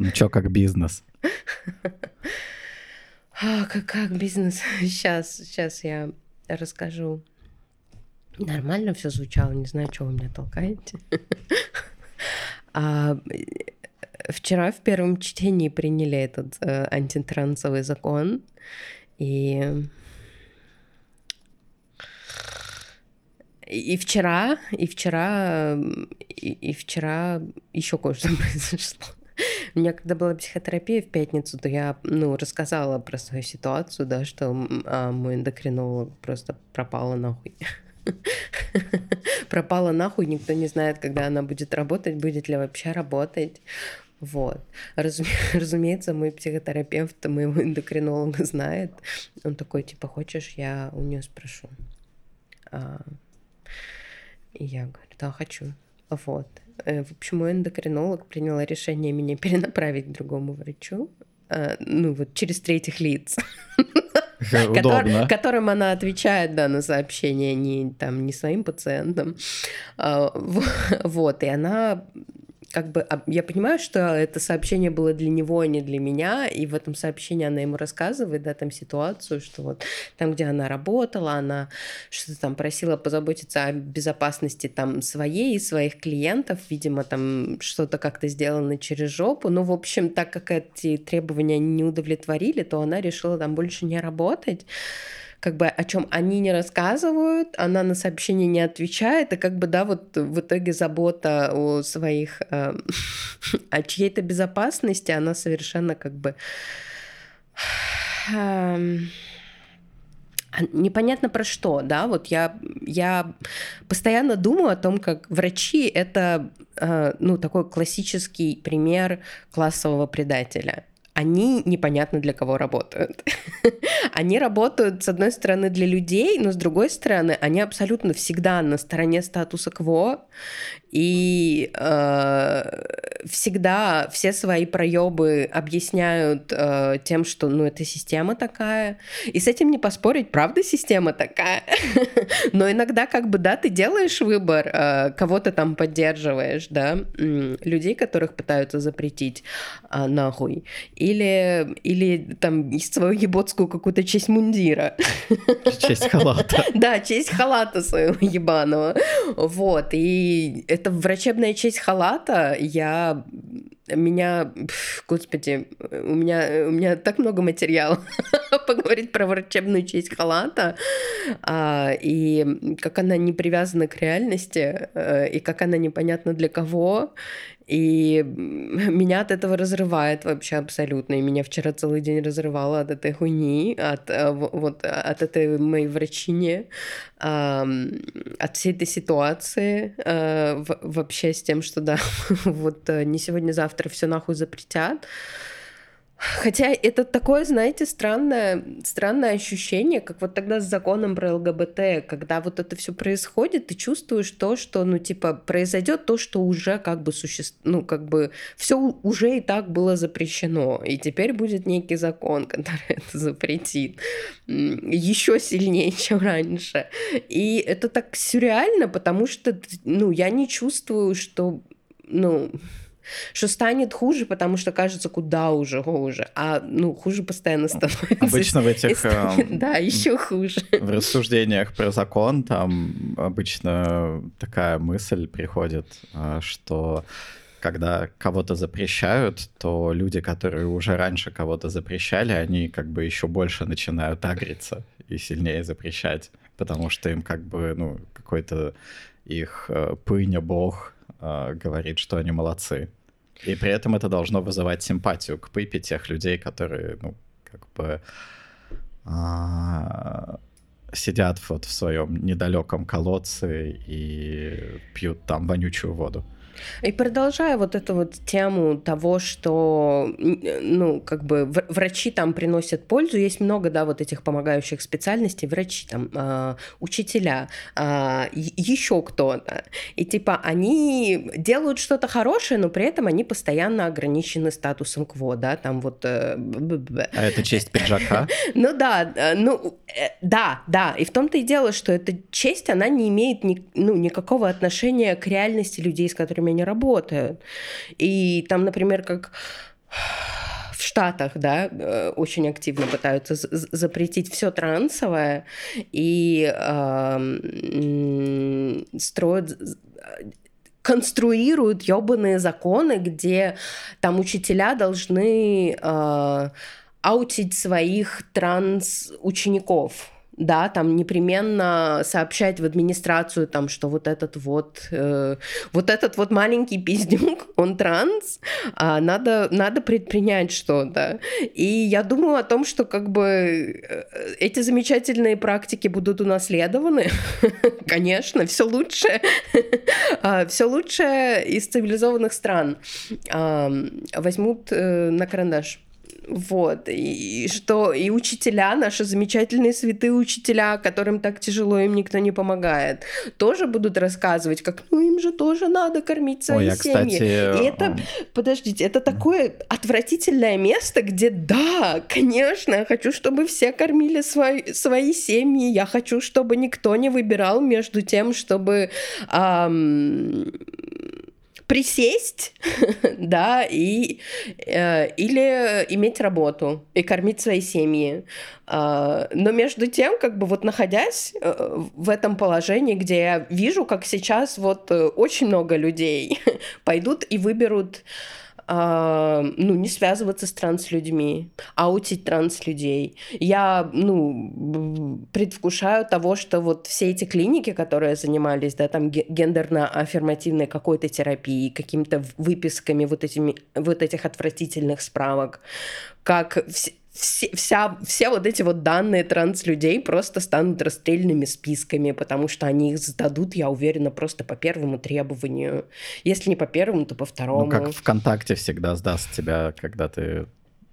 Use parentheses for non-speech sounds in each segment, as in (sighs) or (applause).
Ну чё, как бизнес? (laughs) А, как, как бизнес? (laughs) Сейчас, сейчас я расскажу. Нормально все звучало, не знаю, что вы меня толкаете. (laughs) А, вчера в первом чтении приняли этот э, антитрансовый закон, и и вчера, и вчера, и, и вчера еще кое-что произошло. У меня когда была психотерапия в пятницу, то я, ну, рассказала про свою ситуацию, да, что а, мой эндокринолог просто пропала нахуй. (laughs) Пропала нахуй, никто не знает, когда она будет работать, будет ли вообще работать. Вот. Разуме... (laughs) Разумеется, мой психотерапевт моего эндокринолога знает. Он такой, типа, хочешь, я у нее спрошу. А... И я говорю, да, хочу. Вот. Э, в общем, мой эндокринолог приняла решение меня (laughs) перенаправить к другому врачу. А, ну, вот через третьих лиц. (laughs) Удобно. которым она отвечает, да, на сообщения, не, там, не своим пациентам. А, (laughs) вот, и она как бы я понимаю, что это сообщение было для него, а не для меня, и в этом сообщении она ему рассказывает, да, там ситуацию, что вот там, где она работала, она что-то там просила позаботиться о безопасности там своей и своих клиентов, видимо, там что-то как-то сделано через жопу, ну, в общем, так как эти требования не удовлетворили, то она решила там больше не работать, как бы о чем они не рассказывают, она на сообщение не отвечает, и как бы, да, вот в итоге забота о своих, э, (laughs) о чьей-то безопасности, она совершенно как бы... Э, непонятно про что, да, вот я, я постоянно думаю о том, как врачи — это, э, ну, такой классический пример классового предателя они непонятно для кого работают. (laughs) они работают, с одной стороны, для людей, но с другой стороны, они абсолютно всегда на стороне статуса кво, и э, всегда все свои проебы объясняют э, тем, что ну эта система такая. И с этим не поспорить, правда система такая. (laughs) Но иногда как бы да, ты делаешь выбор, э, кого ты там поддерживаешь, да, людей, которых пытаются запретить э, нахуй, или или там свою еботскую какую-то честь мундира. Честь халата. (laughs) Да, честь халата своего ебаного. Вот, и это врачебная честь халата, я меня, господи, у меня, у меня так много материала (laughs) поговорить про врачебную честь халата, а, и как она не привязана к реальности, а, и как она непонятна для кого, и (laughs) меня от этого разрывает вообще абсолютно. И меня вчера целый день разрывало от этой хуйни, от, э, вот, от этой моей врачине, от всей этой ситуации, э, вообще с тем, что да, (laughs) вот э, не сегодня-завтра все нахуй запретят. Хотя это такое, знаете, странное, странное ощущение, как вот тогда с законом про ЛГБТ, когда вот это все происходит, ты чувствуешь то, что, ну, типа, произойдет то, что уже как бы существует, ну, как бы все уже и так было запрещено, и теперь будет некий закон, (laughs) который это запретит еще сильнее, чем раньше. И это так сюрреально, потому что, ну, я не чувствую, что, ну, что станет хуже, потому что кажется, куда уже хуже, а ну хуже постоянно становится. Обычно в этих... Эм, (laughs) да, еще хуже. В рассуждениях про закон там обычно такая мысль приходит, а, что когда кого-то запрещают, то люди, которые уже раньше кого-то запрещали, они как бы еще больше начинают агриться и сильнее запрещать, потому что им как бы, ну, какой-то их э, пыня бог э, говорит, что они молодцы. И при этом это должно вызывать симпатию к пыпе тех людей, которые, ну, как бы а, сидят вот в своем недалеком колодце и пьют там вонючую воду. И продолжая вот эту вот тему того, что, ну, как бы врачи там приносят пользу, есть много, да, вот этих помогающих специальностей, врачи там, э, учителя, э, еще кто-то. И типа они делают что-то хорошее, но при этом они постоянно ограничены статусом КВО, да, там вот... Э, а это честь пиджака? (laughs) Ну да, э, ну э, да, да. И в том-то и дело, что эта честь, она не имеет ну, никакого отношения к реальности людей, с которыми они работают. И там, например, как в Штатах, да, э, очень активно пытаются запретить все трансовое и э, строят конструируют ебаные законы, где там учителя должны э, аутить своих транс-учеников да, там непременно сообщать в администрацию, там, что вот этот вот, э, вот этот вот маленький пиздюк, (laughs) он транс, а надо, надо предпринять что-то. И я думаю о том, что как бы э, эти замечательные практики будут унаследованы, (laughs) конечно, все лучше, (laughs) а, все лучше из цивилизованных стран возьмут э, на карандаш. Вот, и, что и учителя, наши замечательные святые учителя, которым так тяжело, им никто не помогает, тоже будут рассказывать, как, ну, им же тоже надо кормить свои Ой, семьи. Кстати... И это, подождите, это такое отвратительное место, где, да, конечно, я хочу, чтобы все кормили свои, свои семьи, я хочу, чтобы никто не выбирал между тем, чтобы... Ам присесть, (laughs) да, и, э, или иметь работу и кормить свои семьи. Э, но между тем, как бы вот находясь э, в этом положении, где я вижу, как сейчас вот э, очень много людей (laughs) пойдут и выберут а, ну, не связываться с транслюдьми, аутить транслюдей. Я, ну, предвкушаю того, что вот все эти клиники, которые занимались, да, там гендерно-аффирмативной какой-то терапией, какими-то выписками вот, этими, вот этих отвратительных справок, как все, вся, все вот эти вот данные транслюдей просто станут расстрельными списками, потому что они их сдадут, я уверена, просто по первому требованию. Если не по первому, то по второму. Ну, как ВКонтакте всегда сдаст тебя, когда ты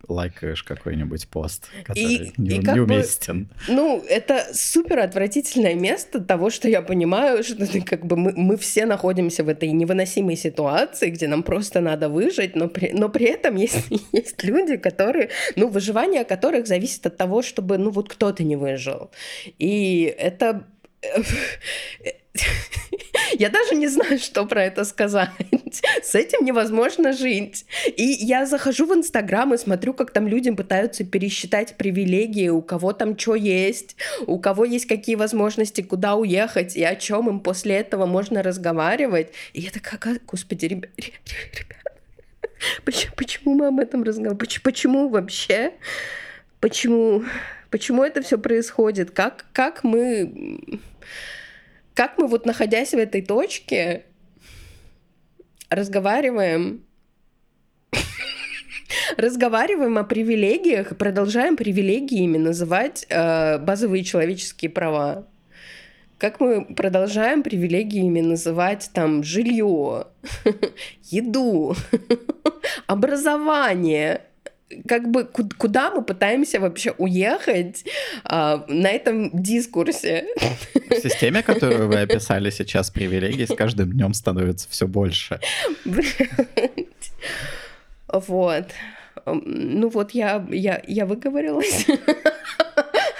лайкаешь какой-нибудь пост, который и, не, и неуместен. Бы, ну, это супер отвратительное место того, что я понимаю, (laughs) что как бы мы, мы все находимся в этой невыносимой ситуации, где нам просто надо выжить, но при, но при этом есть, (laughs) есть люди, которые, ну, выживание которых зависит от того, чтобы, ну, вот кто-то не выжил. И это (laughs) Я даже не знаю, что про это сказать. С этим невозможно жить. И я захожу в Инстаграм и смотрю, как там людям пытаются пересчитать привилегии, у кого там что есть, у кого есть какие возможности, куда уехать, и о чем им после этого можно разговаривать. И я такая, господи, ребят, почему, почему мы об этом разговариваем? Почему вообще? Почему? Почему это все происходит? Как, как мы как мы вот находясь в этой точке разговариваем (laughs) разговариваем о привилегиях и продолжаем привилегиями называть э, базовые человеческие права. Как мы продолжаем привилегиями называть там жилье, (laughs) еду, (laughs) образование, как бы куда мы пытаемся вообще уехать а, на этом дискурсе? В системе, которую вы описали сейчас, привилегий с каждым днем становится все больше. Вот. Ну вот я, я, я выговорилась.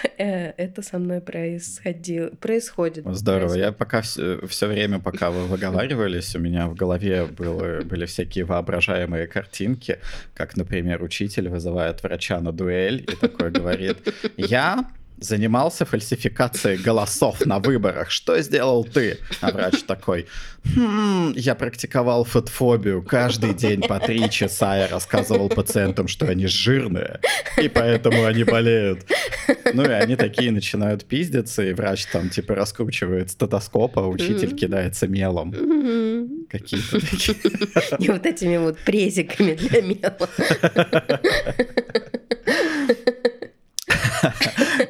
(laughs) Э, это со мной происходило, происходит. Здорово. Происходит. Я пока все, все время, пока вы выговаривались, у меня в голове было, были всякие воображаемые картинки, как, например, учитель вызывает врача на дуэль и такой говорит, я занимался фальсификацией голосов на выборах. Что сделал ты? А врач такой, хм, я практиковал фотофобию. Каждый день по три часа я рассказывал пациентам, что они жирные, и поэтому они болеют. Ну и они такие начинают пиздиться, и врач там типа раскручивает стетоскоп, а учитель кидается мелом. Какие-то такие. И вот этими вот презиками для мела.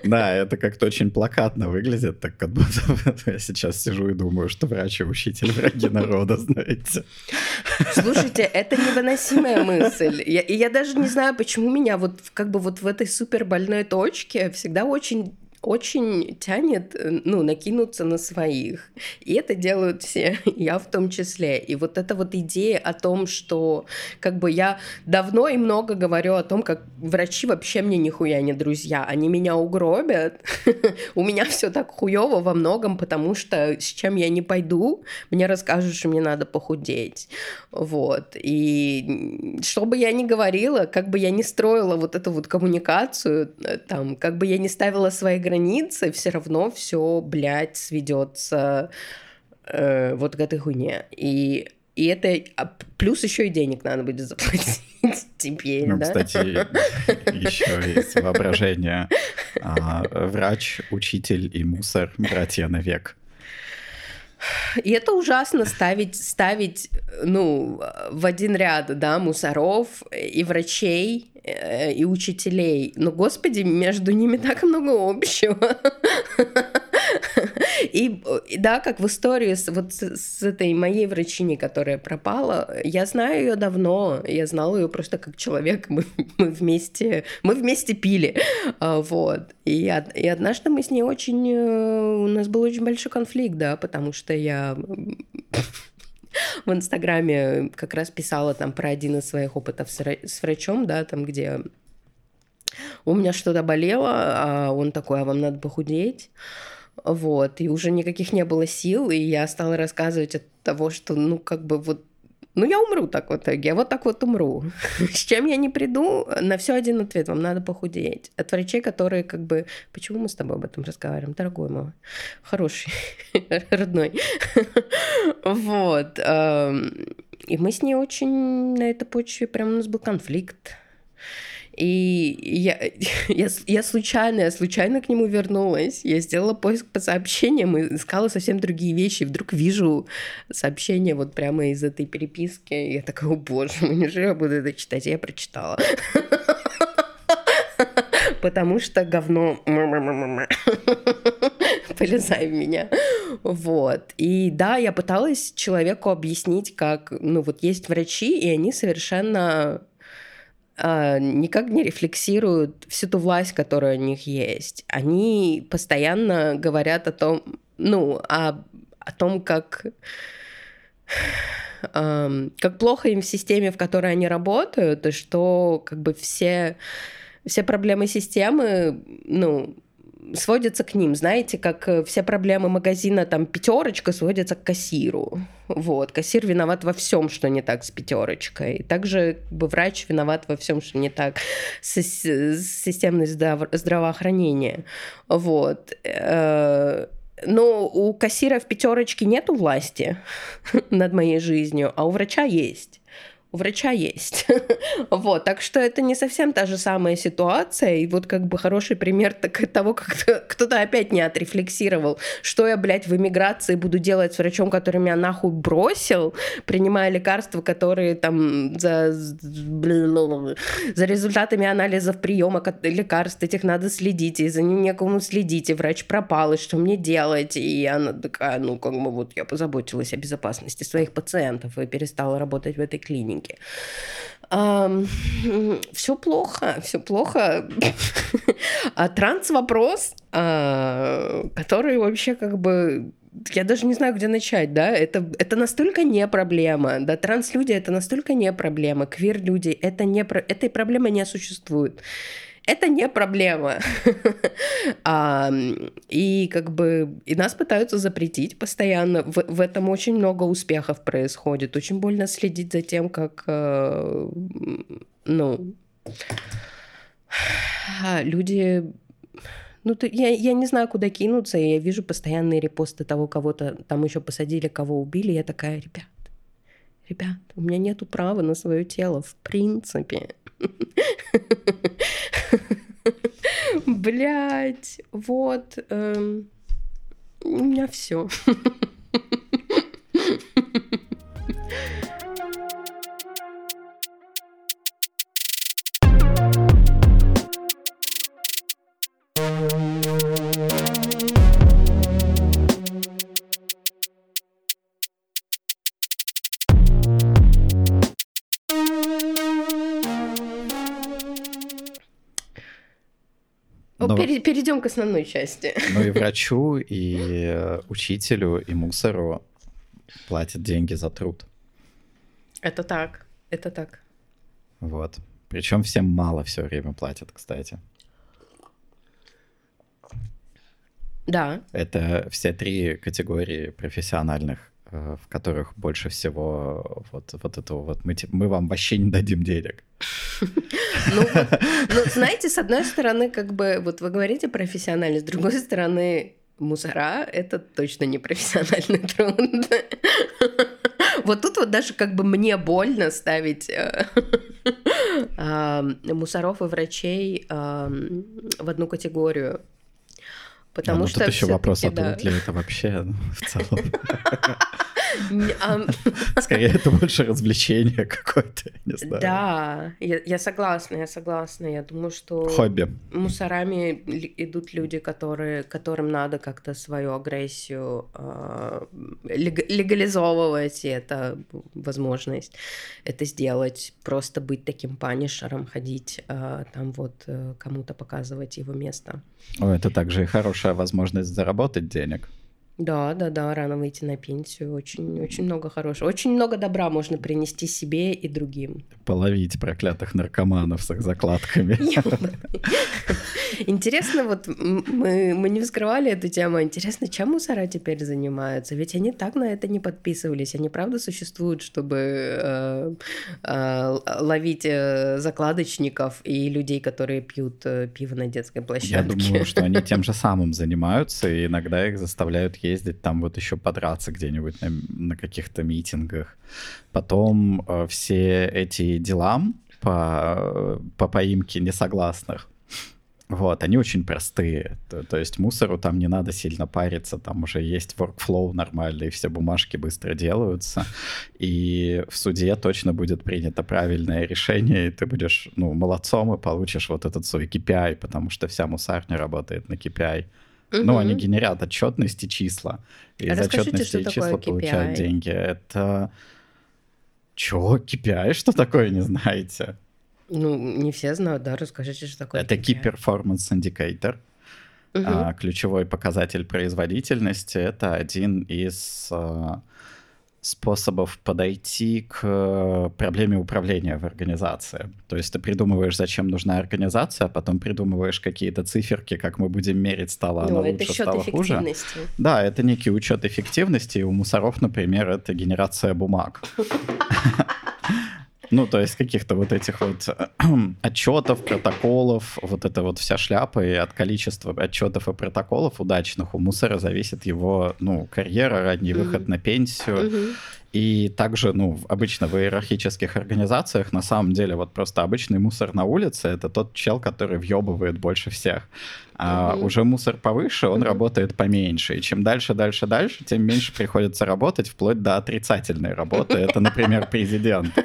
Да, это как-то очень плакатно выглядит, так как будто (laughs) я сейчас сижу и думаю, что врач и учитель враги народа, знаете. Слушайте, это невыносимая мысль. Я, и я даже не знаю, почему меня вот как бы вот в этой супер больной точке всегда очень очень тянет, э, ну, накинуться на своих. И это делают все, (laughs) я в том числе. И вот эта вот идея о том, что как бы я давно и много говорю о том, как врачи вообще мне нихуя не друзья, они меня угробят. (laughs) У меня все так хуево во многом, потому что с чем я не пойду, мне расскажут, что мне надо похудеть. Вот. И что бы я ни говорила, как бы я ни строила вот эту вот коммуникацию, э, там, как бы я ни ставила свои границы, все равно все, блядь, сведется э, вот к этой хуйне. И и это а плюс еще и денег надо будет заплатить (laughs) теперь, ну, да? Кстати, еще есть воображение. А, врач, учитель и мусор, братья навек. И это ужасно ставить, ставить, ну, в один ряд, да, мусоров и врачей, и учителей. Но, господи, между ними так много общего. И да, как в истории с, вот с, с этой моей врачиней, которая пропала, я знаю ее давно, я знала ее просто как человек, мы, мы вместе, мы вместе пили, а, вот. И, и однажды мы с ней очень, э, у нас был очень большой конфликт, да, потому что я (laughs) в Инстаграме как раз писала там про один из своих опытов с врачом, да, там где у меня что-то болело, а он такой, а вам надо похудеть. Вот, и уже никаких не было сил, и я стала рассказывать от того, что, ну, как бы вот ну, я умру так в итоге, я вот так вот умру. (laughs) С чем я не приду, на все один ответ, вам надо похудеть. От врачей, которые как бы... Почему мы с тобой об этом разговариваем, дорогой мой? Хороший, (laughs) родной. (laughs) Вот. И мы с ней очень на этой почве, прям у нас был конфликт. И я, (laughs) я, я случайно, я случайно к нему вернулась. Я сделала поиск по сообщениям и искала совсем другие вещи. И вдруг вижу сообщение вот прямо из этой переписки. Я такая, о боже мой, неужели я буду это читать? И я прочитала. (laughs) Потому что говно (laughs) полезай в меня. Вот. И да, я пыталась человеку объяснить, как, ну вот есть врачи, и они совершенно никак не рефлексируют всю ту власть, которая у них есть. Они постоянно говорят о том, ну, о, о том, как как плохо им в системе, в которой они работают, и что как бы все, все проблемы системы, ну, сводится к ним. Знаете, как э, все проблемы магазина, там, пятерочка сводится к кассиру. Вот, кассир виноват во всем, что не так с пятерочкой. Также как бы, врач виноват во всем, что не так с, с системой здраво- здравоохранения. Вот. Э, но у кассира в пятерочке нету власти (laughs) над моей жизнью, а у врача есть врача есть. (laughs) вот, так что это не совсем та же самая ситуация. И вот как бы хороший пример так, того, как кто-то опять не отрефлексировал, что я, блядь, в эмиграции буду делать с врачом, который меня нахуй бросил, принимая лекарства, которые там за, за результатами анализов приема лекарств этих надо следить, и за ним некому следить, и врач пропал, и что мне делать? И она такая, ну, как бы вот я позаботилась о безопасности своих пациентов и перестала работать в этой клинике деньги. (laughs) все плохо, все плохо. а транс-вопрос, а, который вообще как бы я даже не знаю, где начать, да, это, это настолько не проблема, да, транс-люди это настолько не проблема, квир-люди это не, этой проблемы не существует это не проблема. (laughs) а, и как бы и нас пытаются запретить постоянно. В, в этом очень много успехов происходит. Очень больно следить за тем, как, э, ну, (sighs) люди ну, ты, я, я не знаю, куда кинуться, и я вижу постоянные репосты того, кого-то там еще посадили, кого убили. Я такая, ребят, ребят, у меня нету права на свое тело, в принципе. Блять, вот. Эм, у меня все. thank you перейдем к основной части. (laughs) Ну и врачу, и учителю, и мусору платят деньги за труд. Это так, это так. Вот. Причем всем мало все время платят, кстати. Да. Это все три категории профессиональных, э, в которых больше всего вот, вот этого вот мы, мы вам вообще не дадим денег. Ну, ну, знаете, с одной стороны, как бы, вот вы говорите профессионально, с другой стороны, мусора — это точно не профессиональный (laughs) труд. Вот тут вот даже как бы мне больно ставить э, мусоров и врачей в одну категорию. Потому а, ну, что тут еще вопрос, а да. ли это вообще ну, в целом? (laughs) (laughs) Скорее, это больше развлечение какое-то, не знаю. Да, я, я согласна, я согласна. Я думаю, что... Хобби. Мусорами идут люди, которые, которым надо как-то свою агрессию э, легализовывать, и это возможность это сделать, просто быть таким панишером, ходить э, там вот э, кому-то показывать его место. О, это также и хорошая возможность заработать денег. Да, да, да, рано выйти на пенсию. Очень, очень много хорошего. Очень много добра можно принести себе и другим. Половить проклятых наркоманов с их закладками. (laughs) Интересно, вот мы, мы не вскрывали эту тему. Интересно, чем мусора теперь занимаются? Ведь они так на это не подписывались. Они правда существуют, чтобы э, э, ловить э, закладочников и людей, которые пьют э, пиво на детской площадке. Я думаю, что они тем (laughs) же самым занимаются, и иногда их заставляют ездить там вот еще подраться где-нибудь на, на каких-то митингах. Потом э, все эти дела по, по поимке несогласных, вот, они очень простые. То, то есть мусору там не надо сильно париться, там уже есть workflow нормальный, все бумажки быстро делаются, и в суде точно будет принято правильное решение, и ты будешь, ну, молодцом и получишь вот этот свой KPI, потому что вся мусарня работает на KPI. Угу. Ну, они генерят отчетности числа. И из отчетности числа получают деньги. Это... Чё, KPI? Что такое, не знаете? Ну, не все знают, да, расскажите, что такое Это Key Performance Indicator. Угу. А, ключевой показатель производительности — это один из а, способов подойти к э, проблеме управления в организации. То есть ты придумываешь, зачем нужна организация, а потом придумываешь какие-то циферки, как мы будем мерить, стало ну, она лучше, стало хуже. Да, это некий учет эффективности. У мусоров, например, это генерация бумаг. (laughs) Ну, то есть каких-то вот этих вот (clears throat) отчетов, протоколов, вот эта вот вся шляпа, и от количества отчетов и протоколов удачных у мусора зависит его, ну, карьера, ранний mm-hmm. выход на пенсию. Mm-hmm. И также, ну, обычно в иерархических организациях на самом деле вот просто обычный мусор на улице — это тот чел, который въебывает больше всех. А mm-hmm. уже мусор повыше, он mm-hmm. работает поменьше. И чем дальше, дальше, дальше, тем меньше приходится работать, вплоть до отрицательной работы. Это, например, президент. (laughs)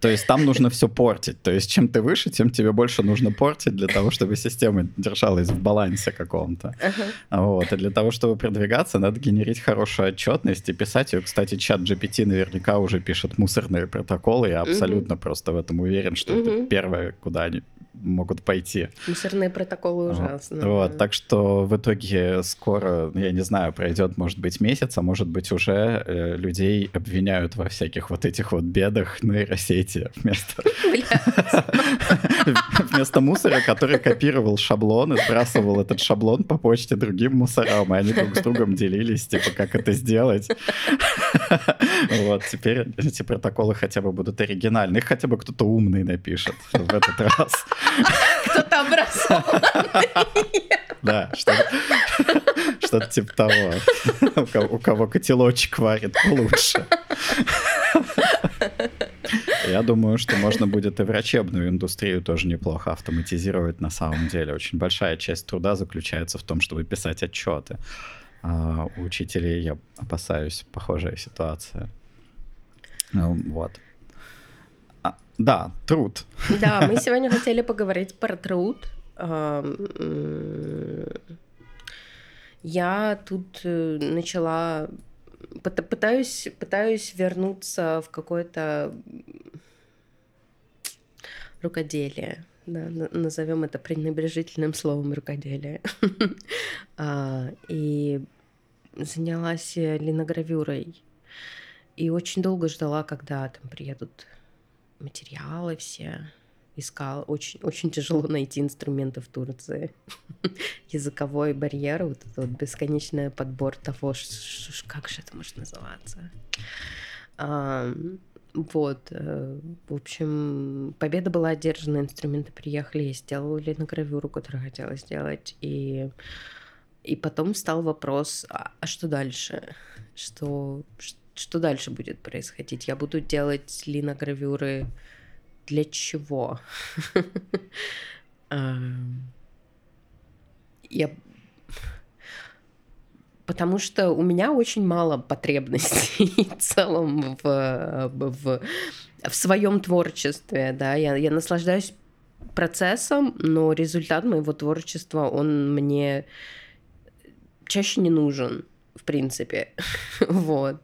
То есть там нужно все портить. То есть чем ты выше, тем тебе больше нужно портить для того, чтобы система держалась в балансе каком-то. Uh-huh. Вот. И для того, чтобы продвигаться, надо генерить хорошую отчетность и писать ее. Кстати, чат GPT наверняка уже пишет мусорные протоколы. Я абсолютно uh-huh. просто в этом уверен, что uh-huh. это первое, куда они могут пойти. Мусорные протоколы ужасно. Вот, так что в итоге скоро, я не знаю, пройдет, может быть, месяц, а может быть, уже э, людей обвиняют во всяких вот этих вот бедах нейросети вместо... (laughs) (laughs) Вместо мусора, который копировал шаблон и сбрасывал этот шаблон по почте другим мусорам, и они друг с другом делились, типа, как это сделать. (laughs) Вот, теперь эти протоколы хотя бы будут оригинальны. Их хотя бы кто-то умный напишет в этот раз. Кто-то образованный. Да, что-то типа того. У кого котелочек варит получше. Я думаю, что можно будет и врачебную индустрию тоже неплохо автоматизировать на самом деле. Очень большая часть труда заключается в том, чтобы писать отчеты. А у учителей, я опасаюсь, похожая ситуация. Ну, вот. Да, труд. Да, мы (laughs) сегодня хотели поговорить про труд. Я тут э, начала пытаюсь пытаюсь вернуться в какой-то рукоделие. Да, назовем это пренебрежительным словом рукоделие. (laughs) а, и занялась линогравюрой. И очень долго ждала, когда там приедут материалы все. Искал. Очень, очень тяжело найти инструменты в Турции. (laughs) Языковой барьер, вот этот вот бесконечный подбор того, как же это может называться. А, вот, э, в общем, победа была одержана, инструменты приехали, я сделала линогравюру, которую хотела сделать, и, и потом стал вопрос, а, а что дальше? Что, что дальше будет происходить? Я буду делать линогравюры для чего? (laughs) Я потому что у меня очень мало потребностей (laughs) в целом в, в, в своем творчестве, да, я, я наслаждаюсь процессом, но результат моего творчества, он мне чаще не нужен, в принципе, (laughs) вот,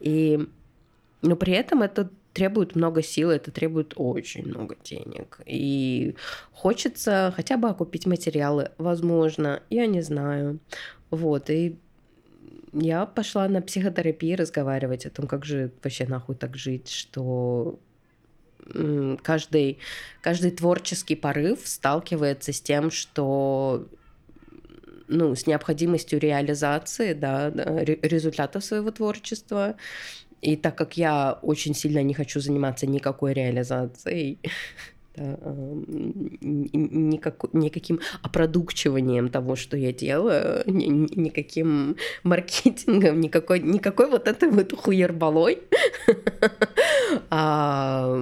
и, но при этом это требует много сил, это требует очень много денег. И хочется хотя бы окупить материалы, возможно, я не знаю. Вот, и я пошла на психотерапию разговаривать о том, как же вообще нахуй так жить, что каждый, каждый творческий порыв сталкивается с тем, что ну, с необходимостью реализации да, результатов своего творчества. И так как я очень сильно не хочу заниматься никакой реализацией, (laughs) никак, никаким опродукчиванием того, что я делаю, ни, никаким маркетингом, никакой, никакой вот этой вот хуербалой. (laughs) а,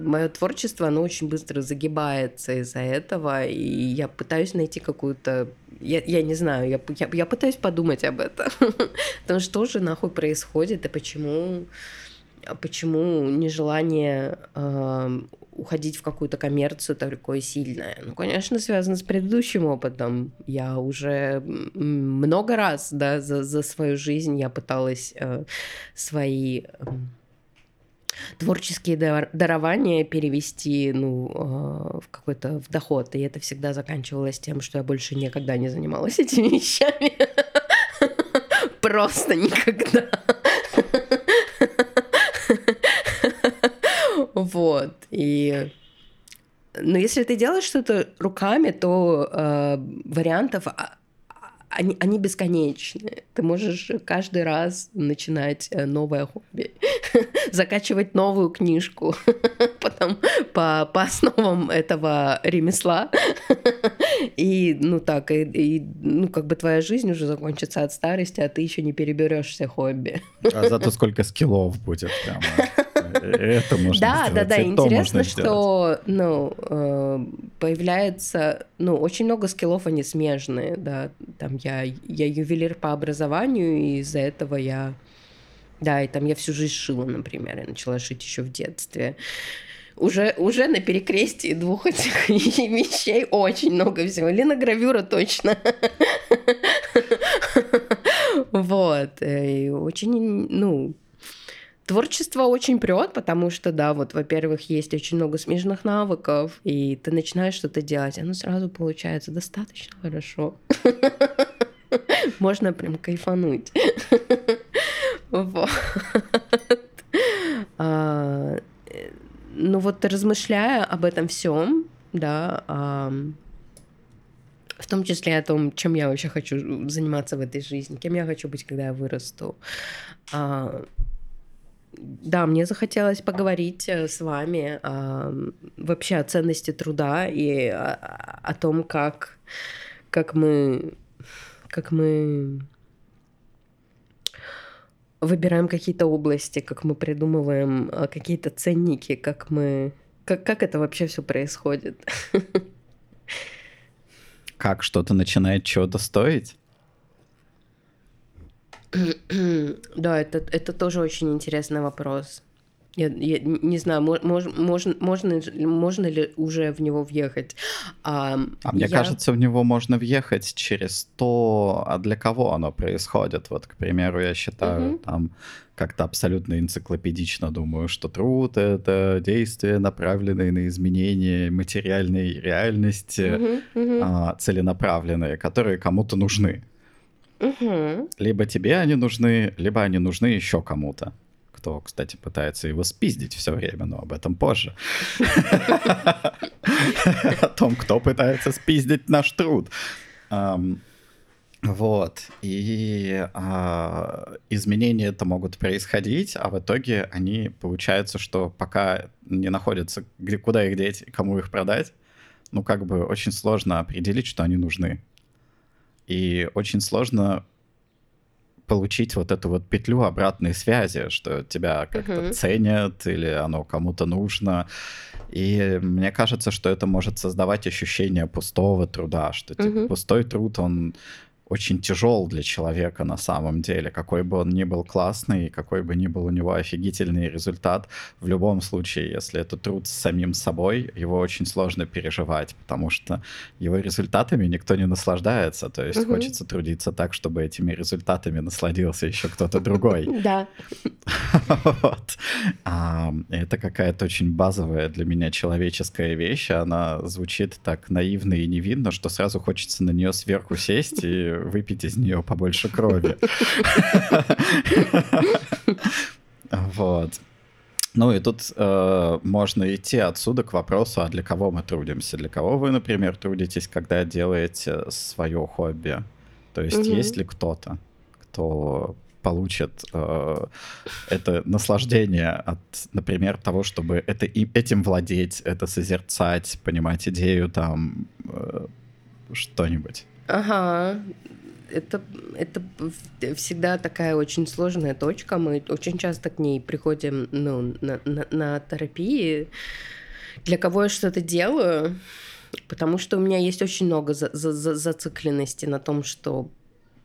мое творчество, оно очень быстро загибается из-за этого, и я пытаюсь найти какую-то... Я, я не знаю, я, я, я пытаюсь подумать об этом. (laughs) Потому что же нахуй происходит, и почему почему нежелание э, уходить в какую-то коммерцию такое сильное? Ну, конечно, связано с предыдущим опытом. Я уже много раз, да, за, за свою жизнь я пыталась э, свои э, творческие дарования перевести, ну, э, в какой-то в доход, и это всегда заканчивалось тем, что я больше никогда не занималась (laughs) этими вещами. Просто никогда. Вот. И но если ты делаешь что-то руками, то э, вариантов а, они, они бесконечны. Ты можешь каждый раз начинать э, новое хобби, (laughs) закачивать новую книжку (laughs) потом по, по основам этого ремесла. (laughs) и, ну так, и, и, ну как бы твоя жизнь уже закончится от старости, а ты еще не переберешься хобби. а зато сколько скиллов будет прямо. Это можно Да, да, да. Интересно, что ну, э, появляется, ну, очень много скиллов, они смежные, да. Там я, я ювелир по образованию, и из-за этого я да, и там я всю жизнь шила, например, я начала шить еще в детстве. Уже, уже на перекрестии двух этих (laughs) вещей очень много всего. Линогравюра точно. (laughs) Вот. И очень, ну, Творчество очень прет, потому что, да, вот, во-первых, есть очень много смежных навыков, и ты начинаешь что-то делать, оно сразу получается достаточно хорошо. Можно прям кайфануть. Вот. А, ну вот размышляя об этом всем, да, в том числе о том, чем я вообще хочу заниматься в этой жизни, кем я хочу быть, когда я вырасту. А, да, мне захотелось поговорить э, с вами а, вообще о ценности труда и о, о том, как, как мы, как мы выбираем какие-то области, как мы придумываем а, какие-то ценники, как мы, как, как это вообще все происходит. (laughs) Как что-то начинает чего-то стоить? (clears throat) Да, это, это тоже очень интересный вопрос. Я, я не знаю, мож, можно, можно, можно ли уже в него въехать. А, а мне я... кажется, в него можно въехать через то, а для кого оно происходит. Вот, к примеру, я считаю, угу. там как-то абсолютно энциклопедично думаю, что труд — это действия, направленные на изменение материальной реальности, угу, угу. А, целенаправленные, которые кому-то нужны. Угу. Либо тебе они нужны, либо они нужны еще кому-то кто, кстати, пытается его спиздить все время, но об этом позже. (laughs) О том, кто пытается спиздить наш труд. Вот. И а, изменения это могут происходить, а в итоге они, получается, что пока не находятся, где, куда их деть, кому их продать, ну, как бы очень сложно определить, что они нужны. И очень сложно получить вот эту вот петлю обратной связи, что тебя как-то uh-huh. ценят или оно кому-то нужно. И мне кажется, что это может создавать ощущение пустого труда, что типа, uh-huh. пустой труд, он очень тяжел для человека на самом деле. Какой бы он ни был классный, какой бы ни был у него офигительный результат, в любом случае, если это труд с самим собой, его очень сложно переживать, потому что его результатами никто не наслаждается. То есть угу. хочется трудиться так, чтобы этими результатами насладился еще кто-то другой. (laughs) Да. (laughs) Вот. Это какая-то очень базовая для меня человеческая вещь. Она звучит так наивно и невинно, что сразу хочется на нее сверху сесть и выпить из нее побольше крови. Вот. Ну и тут э, можно идти отсюда к вопросу, а для кого мы трудимся? Для кого вы, например, трудитесь, когда делаете свое хобби? То есть угу. есть ли кто-то, кто получит э, это наслаждение от, например, того, чтобы это, и, этим владеть, это созерцать, понимать идею там, э, что-нибудь? Ага, это, это всегда такая очень сложная точка. Мы очень часто к ней приходим ну, на, на, на терапии. Для кого я что-то делаю? Потому что у меня есть очень много за, за, за, зацикленности на том, что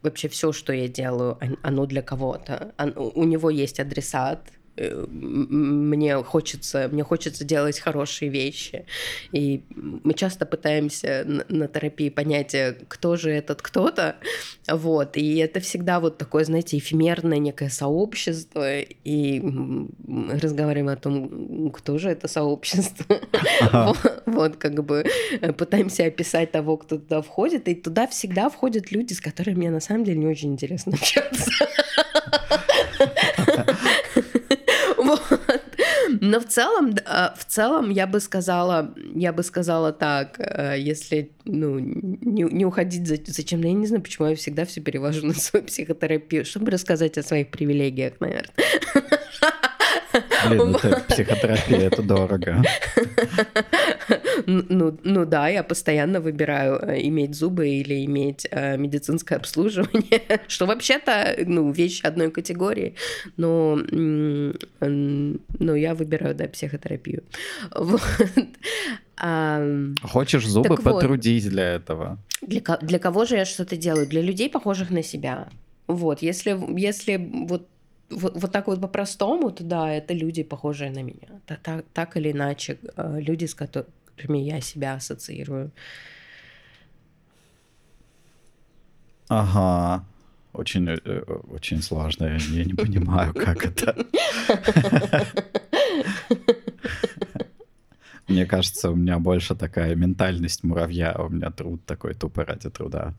вообще все, что я делаю, оно для кого-то. У него есть адресат, мне хочется, мне хочется делать хорошие вещи. И мы часто пытаемся на, на терапии понять, э, кто же этот кто-то. Вот. И это всегда вот такое, знаете, эфемерное некое сообщество. И разговариваем о том, кто же это сообщество. (laughs) Вот, как бы э, пытаемся описать того, кто туда входит. И туда всегда входят люди, с которыми мне на самом деле не очень интересно общаться. (laughs) Но в целом, а, в целом я бы сказала, я бы сказала так, э, если ну, не, не уходить за, зачем, я не знаю, почему я всегда все перевожу (laughs) на свою психотерапию, чтобы рассказать о своих привилегиях, наверное. Блин, это психотерапия, это дорого. (laughs) Ну, ну да, я постоянно выбираю э, иметь зубы или иметь э, медицинское обслуживание, (laughs) что вообще-то, ну, вещь одной категории, но, но я выбираю, да, психотерапию. (laughs) Вот. А, Хочешь зубы, потрудись вот, для этого. Для, для кого же я что-то делаю? Для людей, похожих на себя. Вот, если, если вот вот, вот так вот по-простому, то да, это люди, похожие на меня. Так, так, так или иначе, э, люди, с которыми я себя ассоциирую. Ага. Очень, э, очень сложно. Я не понимаю, как это. Мне кажется, у меня больше такая ментальность муравья, у меня труд такой тупо ради труда.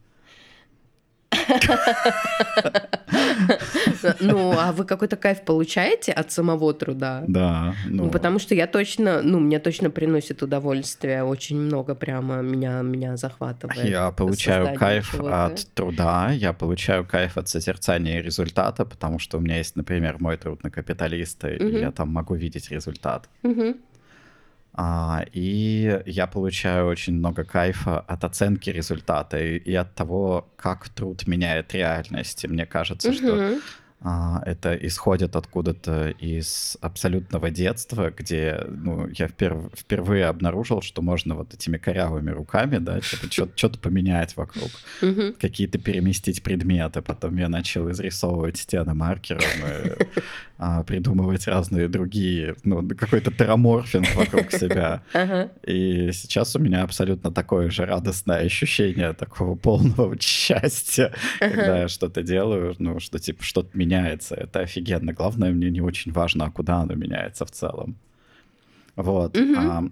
Ну, а вы какой-то кайф получаете от самого труда? Да. Ну, потому что я точно, ну, мне точно приносит удовольствие, очень много прямо меня, меня захватывает. Я получаю кайф от труда, я получаю кайф от созерцания результата, потому что у меня есть, например, мой труд на капиталиста, и я там могу видеть результат. А, и я получаю очень много кайфа от оценки результата и, и от того, как труд меняет реальность. И мне кажется, угу. что это исходит откуда-то из абсолютного детства, где ну, я вперв- впервые обнаружил, что можно вот этими корявыми руками, да, что-то, (laughs) что-то поменять вокруг, какие-то переместить предметы. Потом я начал изрисовывать стены маркером, а, придумывать разные другие, ну, какой-то тераморфинг вокруг (laughs) себя. И сейчас у меня абсолютно такое же радостное ощущение такого полного счастья, когда я что-то делаю, ну, что типа что-то меняется. Это офигенно. Главное, мне не очень важно, а куда оно меняется в целом. Вот. А,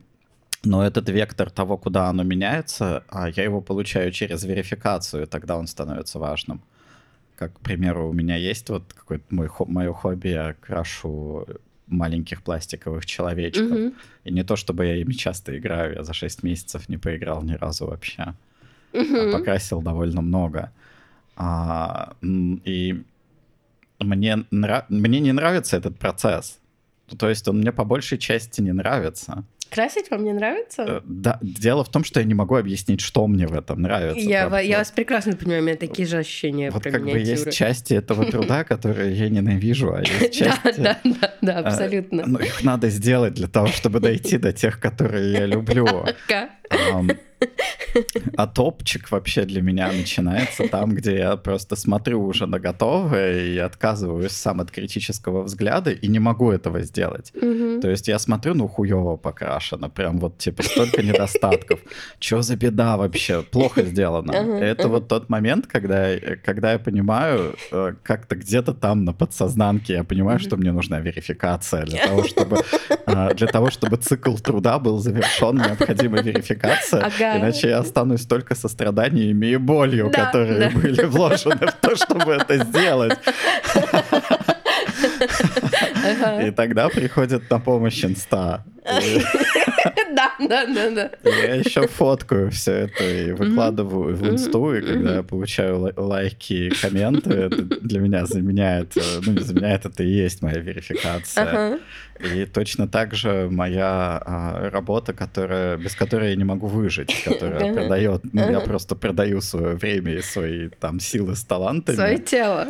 но этот вектор того, куда оно меняется, а я его получаю через верификацию, и тогда он становится важным. Как, к примеру, у меня есть вот какое-то мой, мое хобби, я крашу маленьких пластиковых человечков. Mm-hmm. И не то, чтобы я ими часто играю, я за 6 месяцев не поиграл ни разу вообще. Mm-hmm. А покрасил довольно много. А, и мне, нрав... мне не нравится этот процесс. То есть он мне по большей части не нравится. Красить вам не нравится? Э, да, дело в том, что я не могу объяснить, что мне в этом нравится. Я, в, я вас прекрасно понимаю, у меня такие же ощущения Вот как бы есть части этого труда, (laughs) которые я ненавижу, а есть части... Да, да, да, э, абсолютно. Но их надо сделать для того, чтобы дойти до тех, которые я люблю. А топчик вообще для меня начинается там, где я просто смотрю уже на готовое и отказываюсь сам от критического взгляда и не могу этого сделать. Угу. То есть я смотрю, ну хуево покрашено, прям вот типа столько недостатков. Чё за беда вообще? Плохо сделано. Это вот тот момент, когда, когда я понимаю, э, как-то где-то там на подсознанке я понимаю, что мне нужна верификация для того, чтобы э, для того, чтобы цикл труда был завершен, необходима верификация. Ага. Иначе я останусь только со страданиями и болью, да, которые да. были вложены в то, чтобы это сделать. (laughs) И тогда приходит на помощь инста. (laughs) Да, да, да, да. Я еще фоткаю все это и выкладываю в инсту, и когда я получаю лайки и комменты, это для меня заменяет, э, ну не заменяет, это и есть моя верификация. И точно так же моя а, работа, которая, без которой я не могу выжить, которая продает, ну, я просто продаю свое время и свои там силы с талантами. Свое тело.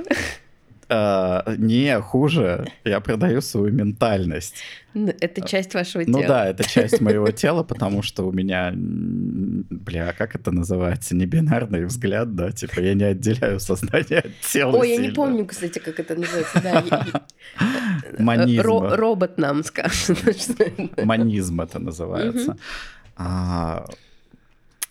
Uh, не, хуже, я продаю свою ментальность. Это часть вашего ну тела. Ну да, это часть моего (laughs) тела, потому что у меня, бля, как это называется, не бинарный взгляд, да, типа я не отделяю сознание от тела Ой, сильно. я не помню, кстати, как это называется, да. (laughs) Манизм. Робот нам скажет. (laughs) Манизм это называется. А,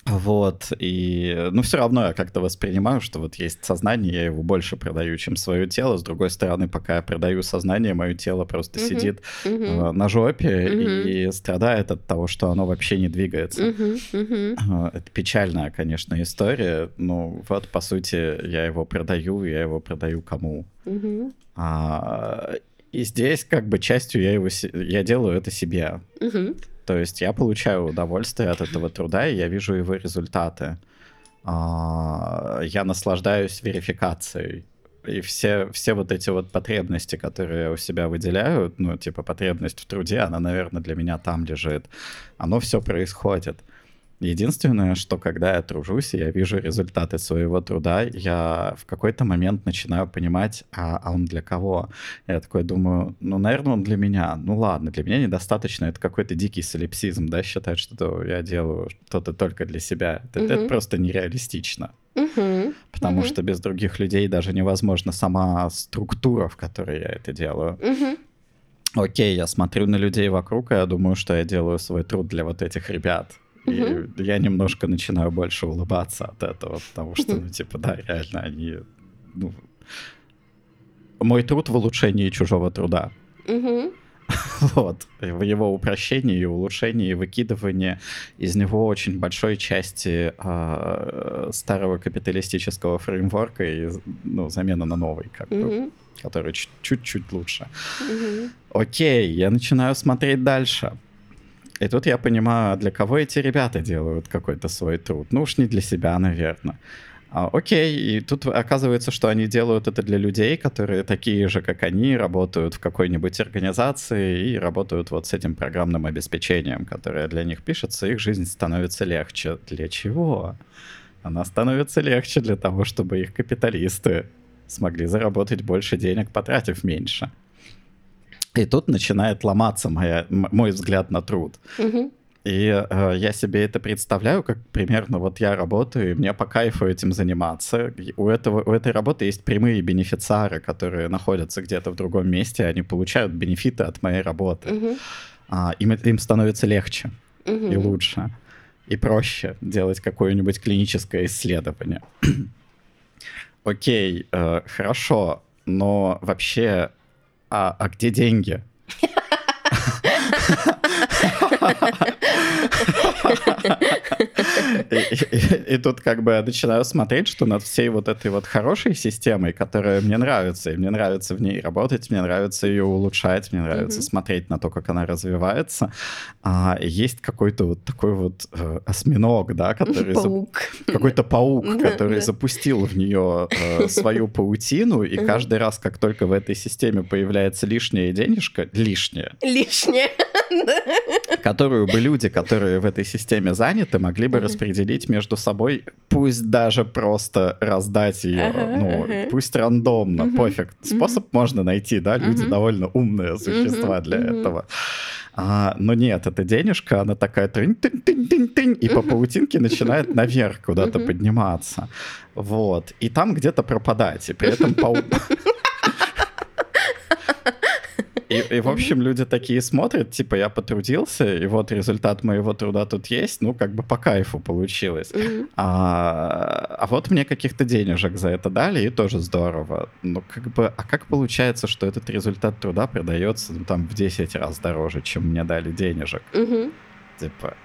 вот, и, ну, все равно я как-то воспринимаю, что вот есть сознание, я его больше продаю, чем свое тело. С другой стороны, пока я продаю сознание, мое тело просто uh-huh. сидит uh-huh. на жопе uh-huh. и страдает от того, что оно вообще не двигается. Uh-huh. Uh-huh. Это печальная, конечно, история. Ну, вот, по сути, я его продаю, я его продаю кому? Uh-huh. А, и здесь, как бы, частью я его, я делаю это себе. Uh-huh. То есть я получаю удовольствие от этого труда, и я вижу его результаты. А, я наслаждаюсь верификацией. И все, все вот эти вот потребности, которые я у себя выделяю, ну, типа потребность в труде, она, наверное, для меня там лежит. Оно все происходит. Единственное, что когда я тружусь, и я вижу результаты своего труда, я в какой-то момент начинаю понимать, а, а он для кого? Я такой думаю, ну, наверное, он для меня. Ну ладно, для меня недостаточно. Это какой-то дикий солипсизм, да, считать, что я делаю что-то только для себя. Это, угу. это просто нереалистично. Угу. Потому угу. что без других людей даже невозможно сама структура, в которой я это делаю. Угу. Окей, я смотрю на людей вокруг, и я думаю, что я делаю свой труд для вот этих ребят. И я немножко начинаю больше улыбаться от этого, потому что, ну, (laughs) типа, да, реально они... Ну, мой труд в улучшении чужого труда. (laughs) Вот. В его упрощении и улучшении, и выкидывании из него очень большой части э, старого капиталистического фреймворка и ну, замена на новый, как бы, который чуть-чуть лучше. Окей, я начинаю смотреть дальше. И тут я понимаю, для кого эти ребята делают какой-то свой труд. Ну уж не для себя, наверное. А, окей, и тут оказывается, что они делают это для людей, которые такие же, как они, работают в какой-нибудь организации и работают вот с этим программным обеспечением, которое для них пишется, их жизнь становится легче. Для чего? Она становится легче для того, чтобы их капиталисты смогли заработать больше денег, потратив меньше. И тут начинает ломаться моя, мой взгляд на труд. Угу. И э, я себе это представляю, как примерно вот я работаю, и мне по кайфу этим заниматься. У, этого, у этой работы есть прямые бенефициары, которые находятся где-то в другом месте, они получают бенефиты от моей работы. Мгм. А, им, им становится легче Мгм. и лучше, и проще делать какое-нибудь клиническое исследование. (clears throat) Окей, э, хорошо, но вообще, а, а где деньги? (laughs) И, тут как бы я начинаю смотреть, что над всей вот этой вот хорошей системой, которая мне нравится, и мне нравится в ней работать, мне нравится ее улучшать, мне нравится смотреть на то, как она развивается, а, есть какой-то вот такой вот э, осьминог, да, (laughs) который какой-то паук, который запустил в нее э, свою паутину, и каждый раз, как только в этой системе появляется лишняя денежка, лишняя, Лишнее. Которую бы люди, которые в этой системе заняты, могли бы распределить между собой, пусть даже просто раздать ее, ну, пусть рандомно, пофиг. Способ можно найти, да, люди довольно умные существа для этого. А, но нет, эта денежка, она такая тынь-тынь-тынь-тынь-тынь, и по паутинке начинает (laughs) наверх куда-то подниматься. Вот. И там где-то пропадать. И при этом паук... (laughs) И, и, в общем, люди такие смотрят, типа, я потрудился, и вот результат моего труда тут есть, ну, как бы по кайфу получилось. А, а вот мне каких-то денежек за это дали, и тоже здорово. Ну, как бы, а как получается, что этот результат труда продается, ну, там, в 10 раз дороже, чем мне дали денежек? Типа,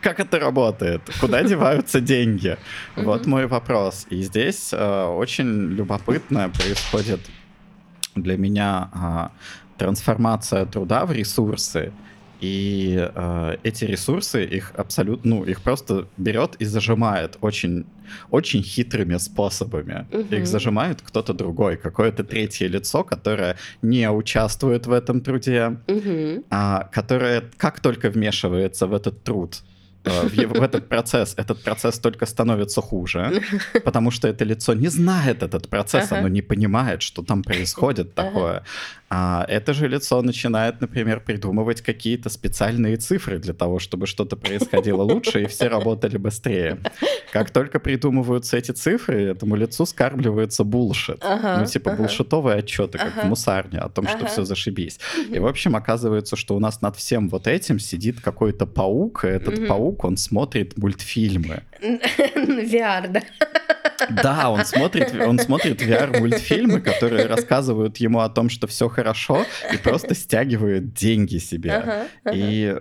как это работает? Куда деваются деньги? (laughs) Вот мой вопрос. И здесь э, очень любопытно происходит для меня а, трансформация труда в ресурсы. И э, эти ресурсы их абсолютно, ну, их просто берет и зажимает очень, очень хитрыми способами. Мгм. Их зажимает кто-то другой, какое-то третье лицо, которое не участвует в этом труде, Мгм. а, которая как только вмешивается в этот труд, э, в, в этот процесс, этот процесс только становится хуже, (laughs) потому что это лицо не знает этот процесс, Ага. оно не понимает, что там (laughs) происходит Ага. А это же лицо начинает, например, придумывать какие-то специальные цифры для того, чтобы что-то происходило лучше и все работали быстрее. Как только придумываются эти цифры, этому лицу скармливается булшит. Ага, Ну, типа ага. булшитовые отчеты, как в мусарне, о том, что все зашибись. И, в общем, оказывается, что у нас над всем вот этим сидит какой-то паук, и этот паук, он смотрит мультфильмы. (laughs) VR, да. Да, он смотрит, он смотрит VR-мультфильмы, которые рассказывают ему о том, что все хорошо, и просто стягивают деньги себе. Ага, ага. И,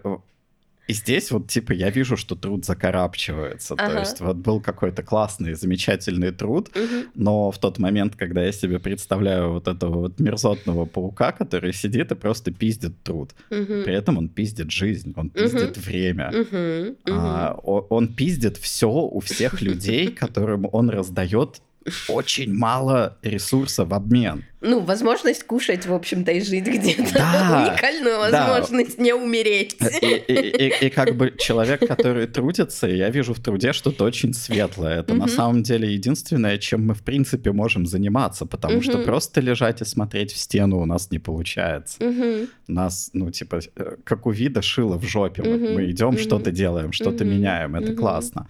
и здесь вот, типа, я вижу, что труд закарабчивается. То Ага. есть вот был какой-то классный, замечательный труд, Мгм. но в тот момент, когда я себе представляю вот этого вот мерзотного паука, который сидит и просто пиздит труд, Мгм. при этом он пиздит жизнь, он пиздит время. Мгм. А, Мгм. о- он пиздит все у всех людей, (laughs) которым он раздает очень мало ресурсов в обмен. Ну, возможность кушать, в общем-то, и жить где-то. Да, (laughs) Уникальную да. возможность не умереть. И, и- и- и как бы человек, который трудится, я вижу в труде что-то очень светлое. Это на Мгм. самом деле единственное, чем мы в принципе можем заниматься, потому что Мгм. просто лежать и смотреть в стену у нас не получается. Мгм. Нас, ну, типа, э, как у вида шило в жопе. Мы, Мгм. мы идем, Мгм. что-то делаем, что-то Мгм. меняем. Это Мгм. классно.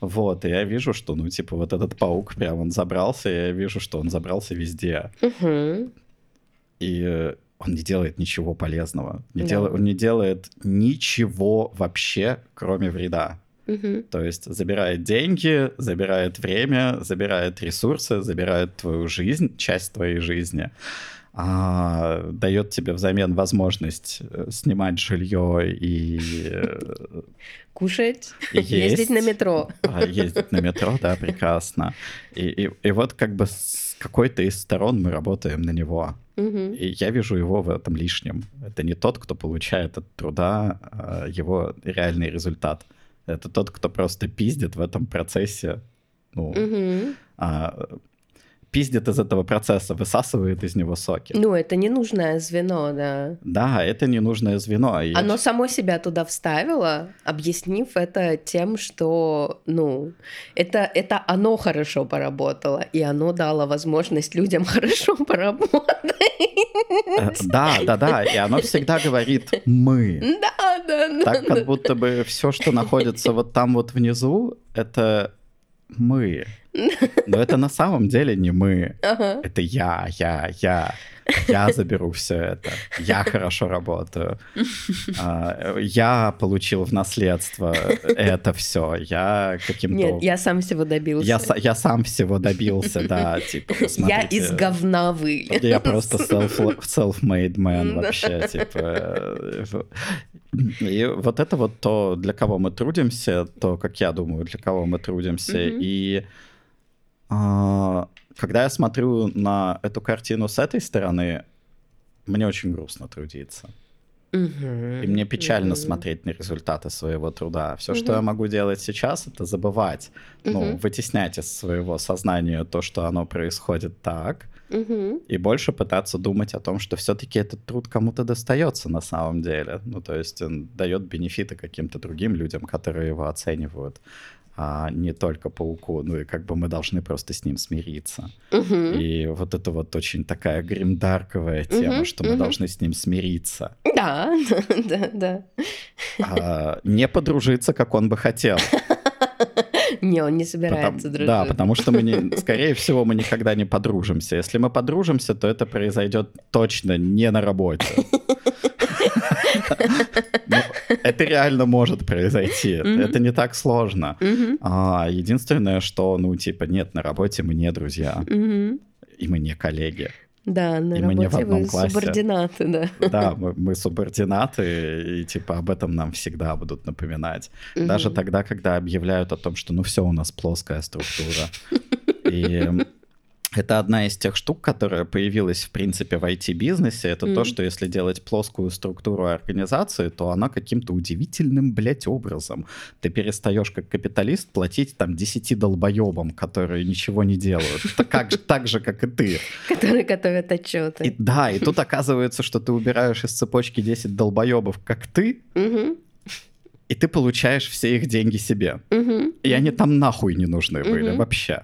Вот, и я вижу, что, ну, типа, вот этот паук прям он забрался, и я вижу, что он забрался везде. И э, он не делает ничего полезного. Не Да. дела- Он не делает ничего вообще, кроме вреда. Мгм. То есть забирает деньги, забирает время, забирает ресурсы, забирает твою жизнь, часть твоей жизни, а, дает тебе взамен возможность э, снимать жилье и э, Кушать, (laughs) ездить на метро. а, ездить на метро, да, прекрасно. И, и, и вот как бы какой-то из сторон мы работаем на него. Мгм. И я вижу его в этом лишнем. Это не тот, кто получает от труда а, его реальный результат. Это тот, кто просто пиздит в этом процессе. Ну, Мгм. а, пиздит из этого процесса, высасывает из него соки. Ну, это ненужное звено, да. Да, это ненужное звено. и- Оно само себя туда вставило, объяснив это тем, что, ну, это, это оно хорошо поработало, и оно дало возможность людям (laughs) хорошо поработать. Э, да, да, да, и оно всегда говорит «мы». Да, да, да. Так, как будто бы все, что находится вот там вот внизу, это мы. Но это на самом деле не мы. Ага. Это я, я, я. Я заберу все это. Я хорошо работаю. А, Я получил в наследство это все. Я каким-то... Нет, я сам всего добился. Я, я сам всего добился, да, типа, Я из говна вылез. Я просто self- self-made man вообще, типа. И вот это вот то, для кого мы трудимся, то, как я думаю, для кого мы трудимся. И когда я смотрю на эту картину с этой стороны, мне очень грустно трудиться. Мгм. И мне печально Мгм. смотреть на результаты своего труда. Все, что Мгм. я могу делать сейчас, это забывать, ну, Мгм. вытеснять из своего сознания то, что оно происходит так, Мгм. и больше пытаться думать о том, что все-таки этот труд кому-то достается на самом деле. Ну, то есть он дает бенефиты каким-то другим людям, которые его оценивают, а не только пауку. Ну и как бы мы должны просто с ним смириться. Мгм. И вот это вот очень такая гримдарковая тема, Мгм, что мы должны с ним смириться. (laughs) Да, да, да. А, не подружиться, как он бы хотел. Не, он не Потому- собирается дружить. да, потому что мы, не, скорее всего, мы никогда не подружимся. Если мы подружимся, то это произойдет точно не на работе. (laughs) (laughs) Это реально может произойти. Это не так сложно. А, единственное, что, ну, типа, нет, на работе мы не друзья, и мы не коллеги. Да, на И мы не в работе одном вы классе. субординаты, да. Да, мы, мы субординаты, и, типа, об этом нам всегда будут напоминать. Даже Мгм. тогда, когда объявляют о том, что ну все, у нас плоская структура. (laughs) И это одна из тех штук, которая появилась, в принципе, в IT-бизнесе. Это то, Мгм. что если делать плоскую структуру организации, то она каким-то удивительным, блядь, образом. Ты перестаешь как капиталист платить там 10 долбоебам, которые ничего не делают. Так же, как и ты. (laughs) Которые готовят отчеты. Да, и тут оказывается, что ты убираешь из цепочки 10 долбоебов, как ты, и ты получаешь все их деньги себе. И они там нахуй не нужны были вообще.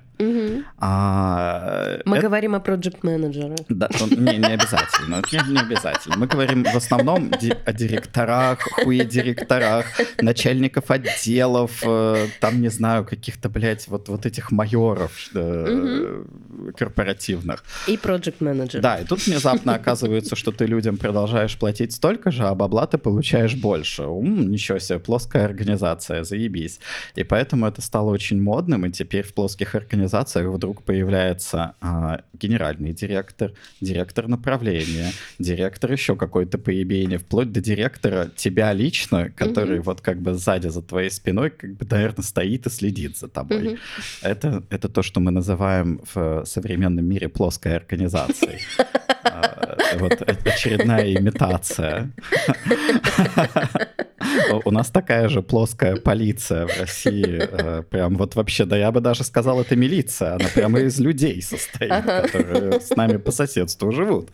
А, Мы это- говорим о проект менеджерах Да, ну, не, не обязательно. (laughs) Не, не обязательно. Мы говорим в основном ди- о директорах, хуе-директорах, начальников отделов, э, там, не знаю, каких-то, блядь, вот, вот этих майоров э, корпоративных. и проект менеджеров. Да, и тут внезапно оказывается, что ты людям продолжаешь платить столько же, а бабла ты получаешь больше. Ум, ничего себе, плоская организация, заебись. И поэтому это стало очень модным, и теперь в плоских организациях вдруг появляется а, генеральный директор, директор направления, директор еще какой-то поебение, вплоть до директора тебя лично, который Мгм. вот как бы сзади за твоей спиной, как бы, наверное, стоит и следит за тобой. Мгм. Это, это то, что мы называем в современном мире плоской организацией. (laughs) Вот очередная имитация. (laughs) У нас такая же плоская полиция в России. э, Прям вот вообще, да я бы даже сказал, это милиция. Она прямо из людей состоит, которые с нами по соседству живут.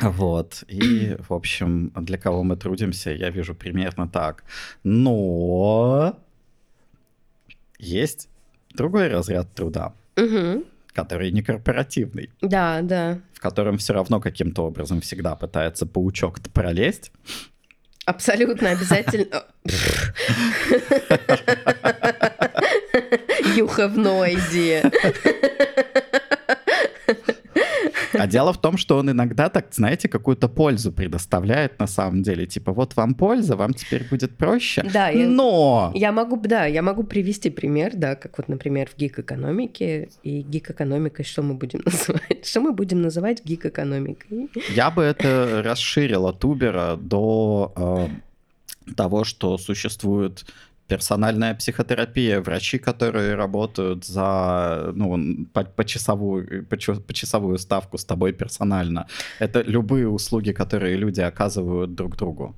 Вот. И, в общем, для кого мы трудимся, я вижу примерно так. Но есть другой разряд труда, Мгм. Который не корпоративный, Да, да. в котором все равно каким-то образом всегда пытается паучок пролезть. Абсолютно обязательно. (laughs) You have no idea. А дело в том, что он иногда так, знаете, какую-то пользу предоставляет на самом деле. Типа, вот вам польза, вам теперь будет проще. Да, я- Но! Я могу, да, я могу привести пример, да, как вот, например, в гик-экономике. И гик-экономикой что мы будем (laughs) называть? Что мы будем называть гик-экономикой? Я бы это расширил от Uber до э, того, что существует персональная психотерапия, врачи, которые работают за ну, по, почасовую, почу- почасовую ставку с тобой персонально. Это любые услуги, которые люди оказывают друг другу.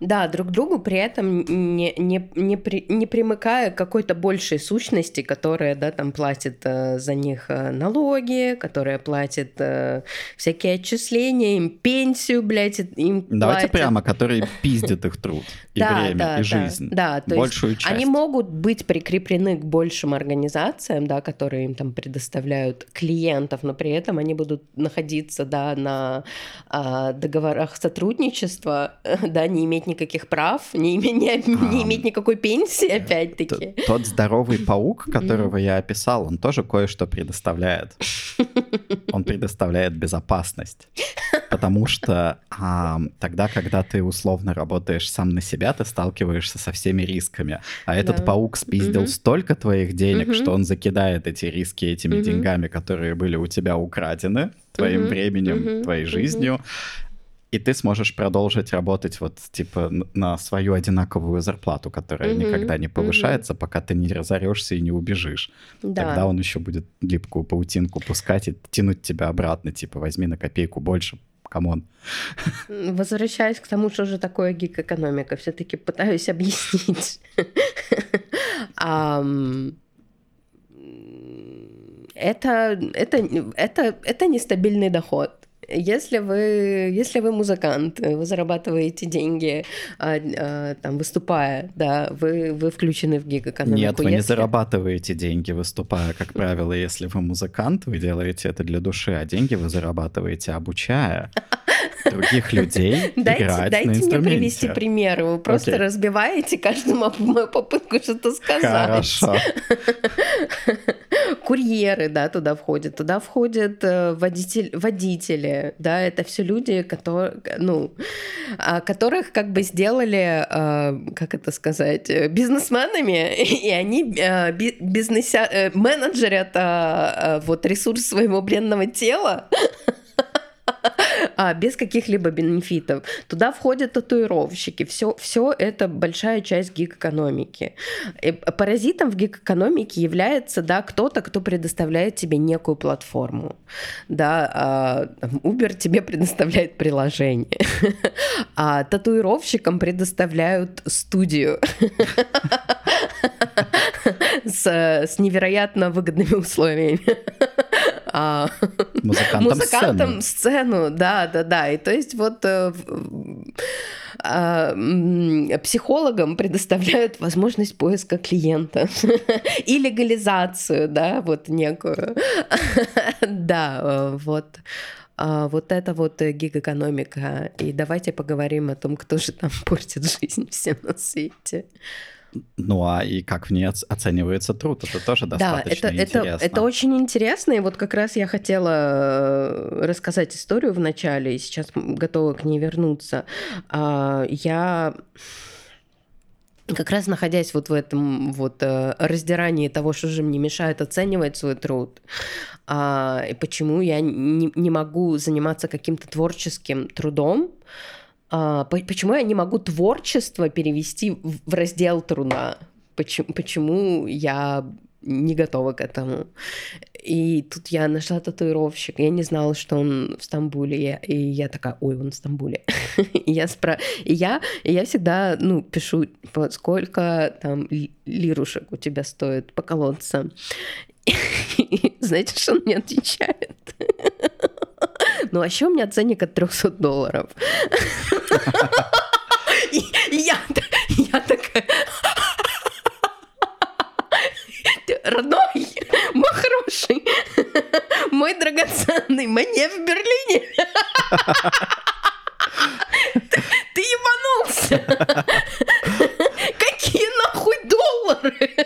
Да, друг другу при этом не, не, не, при, не примыкая к какой-то большей сущности, которая, да, там платит э, за них э, налоги, которая платит э, всякие отчисления, им пенсию, блядь, им Давайте платят. прямо, которые (laughs) пиздят их труд и Да, время, да, и да, жизнь. Да, то Большую есть часть. они могут быть прикреплены к большим организациям, да, которые им там предоставляют клиентов, но при этом они будут находиться, да, на а, договорах сотрудничества, (laughs) да, не иметь никаких прав, не, име- не, не Ам. иметь никакой пенсии, Т- опять-таки. Тот здоровый паук, которого я описал, он тоже кое-что предоставляет. (laughs) Он предоставляет безопасность. (laughs) Потому что а, тогда, когда ты условно работаешь сам на себя, ты сталкиваешься со всеми рисками. А этот Да. паук спиздил Мгм. столько твоих денег, Мгм. что он закидает эти риски этими Мгм. деньгами, которые были у тебя украдены, твоим Мгм. временем, Мгм. твоей жизнью. И ты сможешь продолжить работать вот типа на свою одинаковую зарплату, которая Мгм, никогда не повышается, пока ты не разорешься и не убежишь. Да. Тогда он еще будет липкую паутинку пускать и тянуть тебя обратно, типа возьми на копейку больше, come on. Возвращаясь к тому, что же такое gig -экономика, все-таки пытаюсь объяснить. (laughs) Это, это, это, это нестабильный доход. Если вы, если вы музыкант, вы зарабатываете деньги, а, а, там, выступая, да, вы, вы включены в гиг-экономику. Нет, вы не Если- зарабатываете деньги, выступая, как (laughs) правило, если вы музыкант, вы делаете это для души, а деньги вы зарабатываете, обучая других людей (laughs) Дайте, играть дайте на мне инструменте. привести примеры. Вы просто Окей. разбиваете каждую мо- мою попытку что-то сказать. Хорошо. (laughs) Курьеры, да, туда входят. Туда входят э, водитель, водители, да, это все люди, которые, ну, а, которых как бы сделали, э, как это сказать, э, бизнесменами, (laughs) и они би- бизнеся, э, менеджерят вот ресурс своего бренного тела, а, без каких-либо бенефитов. Туда входят татуировщики. Все, все это большая часть гиг-экономики. И паразитом в гиг-экономике является да, кто-то, кто предоставляет тебе некую платформу. Да, а, Uber тебе предоставляет приложение. (laughs) А татуировщикам предоставляют студию (laughs) с, с невероятно выгодными условиями. (laughs) А, Музыкантам, музыкантам сцену. сцену, да, да, да. И то есть вот э, м, психологам предоставляют возможность поиска клиента (laughs) и легализацию, да, вот некую. (laughs) Да, э, вот. А, Вот это вот э, гиг-экономика. И давайте поговорим о том, кто же там (laughs) портит жизнь всем на свете. Ну а и как в ней оц- оценивается труд, это тоже Да, достаточно это, это, интересно. это очень интересно. И вот как раз я хотела э, рассказать историю в начале, и сейчас готова к ней вернуться. А, Я как раз находясь вот в этом вот э, раздирании того, что же мне мешает оценивать свой труд, а, и почему я не, не могу заниматься каким-то творческим трудом, почему я не могу творчество перевести в раздел труда, почему, почему я не готова к этому. И тут я нашла татуировщик, я не знала, что он в Стамбуле, и я такая, ой, он в Стамбуле. (laughs) И я, спра... и я, и я всегда, ну, пишу, типа, сколько там ли- лирушек у тебя стоит поколоться. (laughs) И знаете, что он мне отвечает? (laughs) (laughs) Ну, а еще у меня ценник от 300 долларов. (laughs) И я, я такая... (laughs) Родной, мой хороший, мой драгоценный, мне в Берлине. Ты ебанулся. Какие нахуй доллары?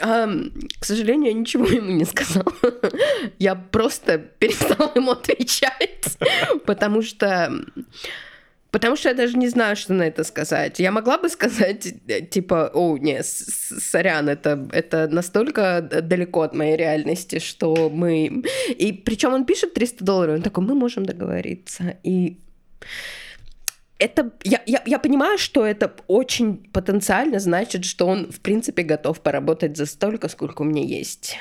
Ам, К сожалению, я ничего ему не сказала. (laughs) Я просто перестала ему отвечать, (laughs) потому что... Потому что я даже не знаю, что на это сказать. Я могла бы сказать, э, типа, о, не, сорян, это, это настолько далеко от моей реальности, что мы... И причем он пишет 300 долларов, он такой, мы можем договориться. И это, я, я, я понимаю, что это очень потенциально значит, что он, в принципе, готов поработать за столько, сколько у меня есть.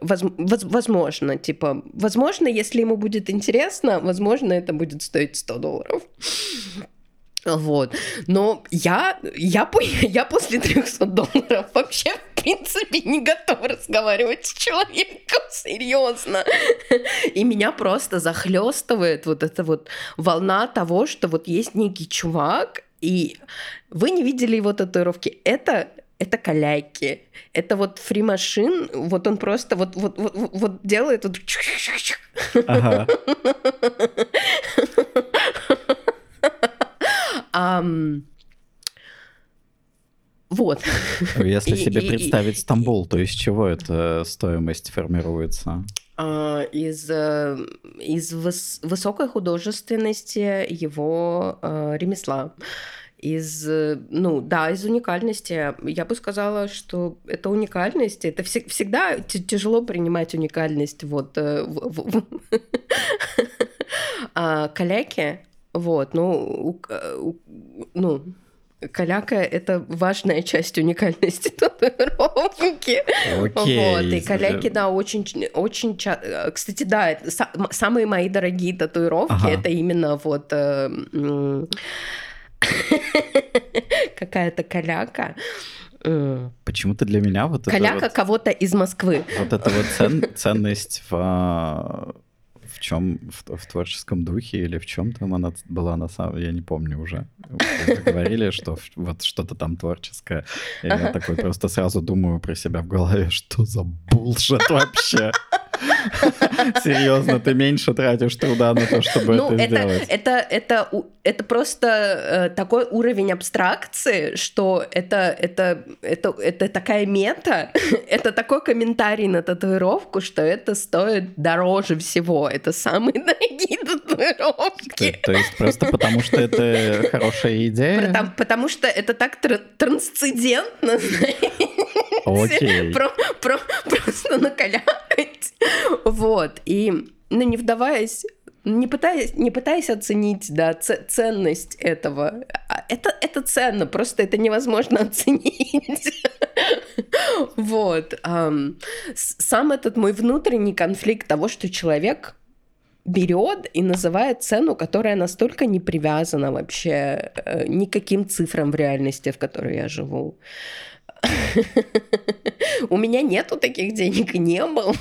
возможно, типа, возможно, если ему будет интересно, возможно, это будет стоить 100 долларов. Вот. Но я, я, (laughs) я после 300 долларов вообще, в принципе, не готова разговаривать с человеком серьезно. (laughs) И меня просто захлестывает вот эта вот волна того, что вот есть некий чувак, и вы не видели его татуировки. Это это каляйки. Это вот фримашин, вот он просто вот, вот, вот, вот делает вот... (laughs) Ага. Um, вот. Если себе представить Стамбул, то из чего эта стоимость формируется? А, из, э, из выс высокой художественности его э, ремесла из, ну, да, из уникальности. Я бы сказала, что это уникальность. Это вс- всегда тяжело принимать уникальность вот э, в, в, в. (laughs) а, каляки, вот, ну, у, у, ну, Каляка — это важная часть уникальности татуировки. Okay, вот, и каляки, да, очень, очень... Кстати, да, самые мои дорогие татуировки ага. — это именно вот... Э, (laughs) какая-то каляка. Почему-то для меня вот Каляка это вот, кого-то из Москвы. Вот эта вот цен, ценность в а, в чем в, в творческом духе или в чем там она была на самом я не помню уже. (laughs) Вы говорили, что вот что-то там творческое. И я такой просто сразу думаю про себя в голове, что за булшит вообще. (laughs) Серьезно, ты меньше тратишь труда на то, чтобы ну, это, это сделать. Это, это, это просто э, такой уровень абстракции, что это, это, это, это такая мета, (laughs) это такой комментарий на татуировку, что это стоит дороже всего. Это самые (laughs) дорогие татуировки. То, то есть просто потому, что это хорошая идея? Потому, потому что это так тр- трансцендентно, Окей. Про, про, просто накалякать. Вот. И, ну, не вдаваясь не пытаясь, не пытаясь оценить, да, ценность этого. А, это, это ценно, просто это невозможно (laughs) оценить. Вот. Сам этот мой внутренний конфликт того, что человек берет и называет цену, которая настолько не привязана вообще э, никаким цифрам в реальности, в которой я живу. У меня нету таких денег не было.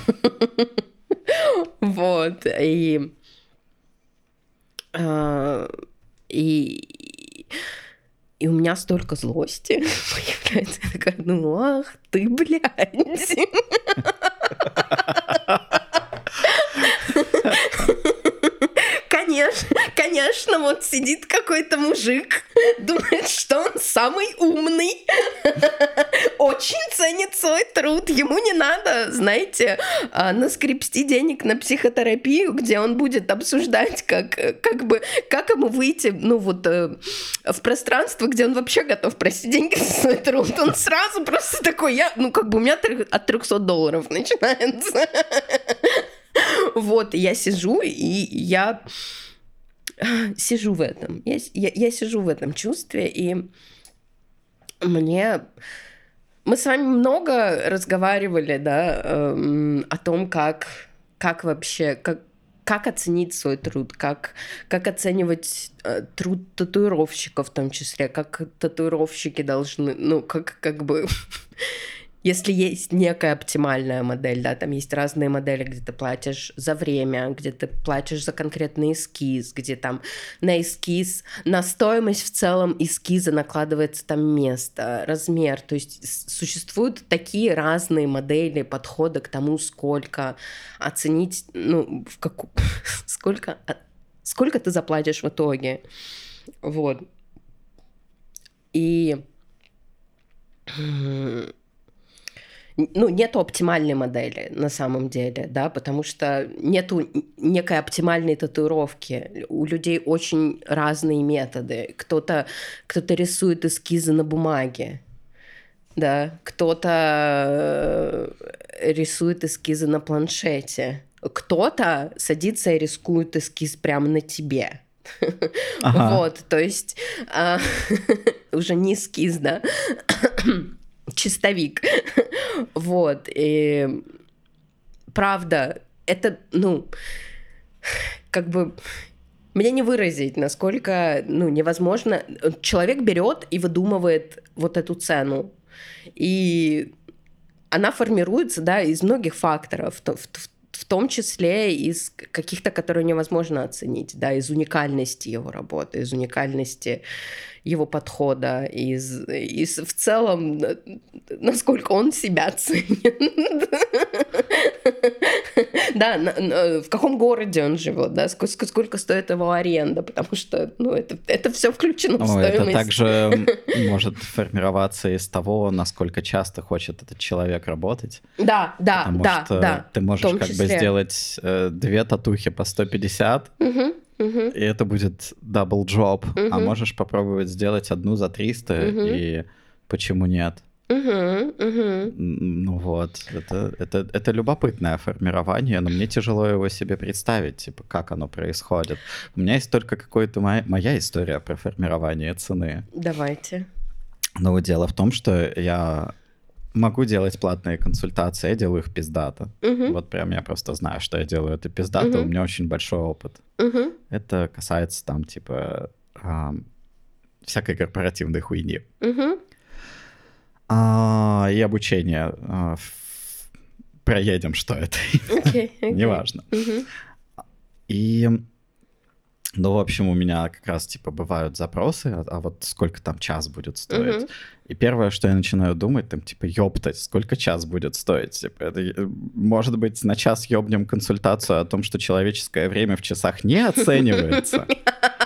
Вот. И... А, и... И у меня столько злости появляется. Я такая, ну ах ты, блядь. Конечно, конечно, вот сидит какой-то мужик, (laughs) думает, что он самый умный, (laughs) очень ценит свой труд, ему не надо, знаете, а, наскрепсти денег на психотерапию, где он будет обсуждать, как, как бы, как ему выйти, ну вот, э, в пространство, где он вообще готов просить деньги за свой труд. Он сразу просто такой, я, ну как бы у меня от 300 долларов начинается. (laughs) Вот, я сижу, и я (laughs) сижу в этом. Я, я, я сижу в этом чувстве, и мне... Мы с вами много разговаривали, да, эм, о том, как, как вообще, как, как оценить свой труд, как, как оценивать э, труд татуировщиков в том числе, как татуировщики должны, ну, как, как бы (laughs) если есть некая оптимальная модель, да, там есть разные модели, где ты платишь за время, где ты платишь за конкретный эскиз, где там на эскиз, на стоимость в целом эскиза накладывается там место, размер, то есть существуют такие разные модели подхода к тому, сколько оценить, ну, в какую, (laughs) сколько, сколько ты заплатишь в итоге, вот. И ну, нету оптимальной модели на самом деле, да, потому что нету некой оптимальной татуировки. У людей очень разные методы. Кто-то кто рисует эскизы на бумаге, да, кто-то э, рисует эскизы на планшете, кто-то садится и рискует эскиз прямо на тебе. (laughs) Ага. Вот, то есть а, (laughs) уже не эскиз, да (clears throat) чистовик. Вот. И правда, это, ну, как бы мне не выразить, насколько ну, невозможно. Человек берет и выдумывает вот эту цену. И она формируется, да, из многих факторов, в, в, том числе из каких-то, которые невозможно оценить, да, из уникальности его работы, из уникальности его подхода, из, из в целом, насколько он себя ценит. (laughs) Да, в каком городе он живет, да, сколько стоит его аренда, потому что, ну, это, это все включено в стоимость. Это также (laughs) может формироваться из того, насколько часто хочет этот человек работать. Да, да, потому да, что да. Ты можешь как бы сделать э, две татухи по 150, угу и это будет double job. А можешь попробовать сделать одну за 300, и почему нет? Ну вот, это, это, это любопытное формирование, но мне тяжело его себе представить, типа, как оно происходит. У меня есть только какая-то моя, моя история про формирование цены. Давайте. Но дело в том, что я могу делать платные консультации, я делаю их пиздато. Угу. Вот прям я просто знаю, что я делаю это пиздато, угу. у меня очень большой опыт. Угу. Это касается там типа а, всякой корпоративной хуйни. Угу. А, и обучение. А, проедем, что это. Okay, (laughs) okay. Неважно. Угу. И ну, в общем, у меня как раз, типа, бывают запросы, а, а вот сколько там час будет стоить. Uh-huh. И первое, что я начинаю думать, там, типа, ёптать, сколько час будет стоить? Типа, это, э, может быть, на час ёбнем консультацию о том, что человеческое время в часах не оценивается? (laughs)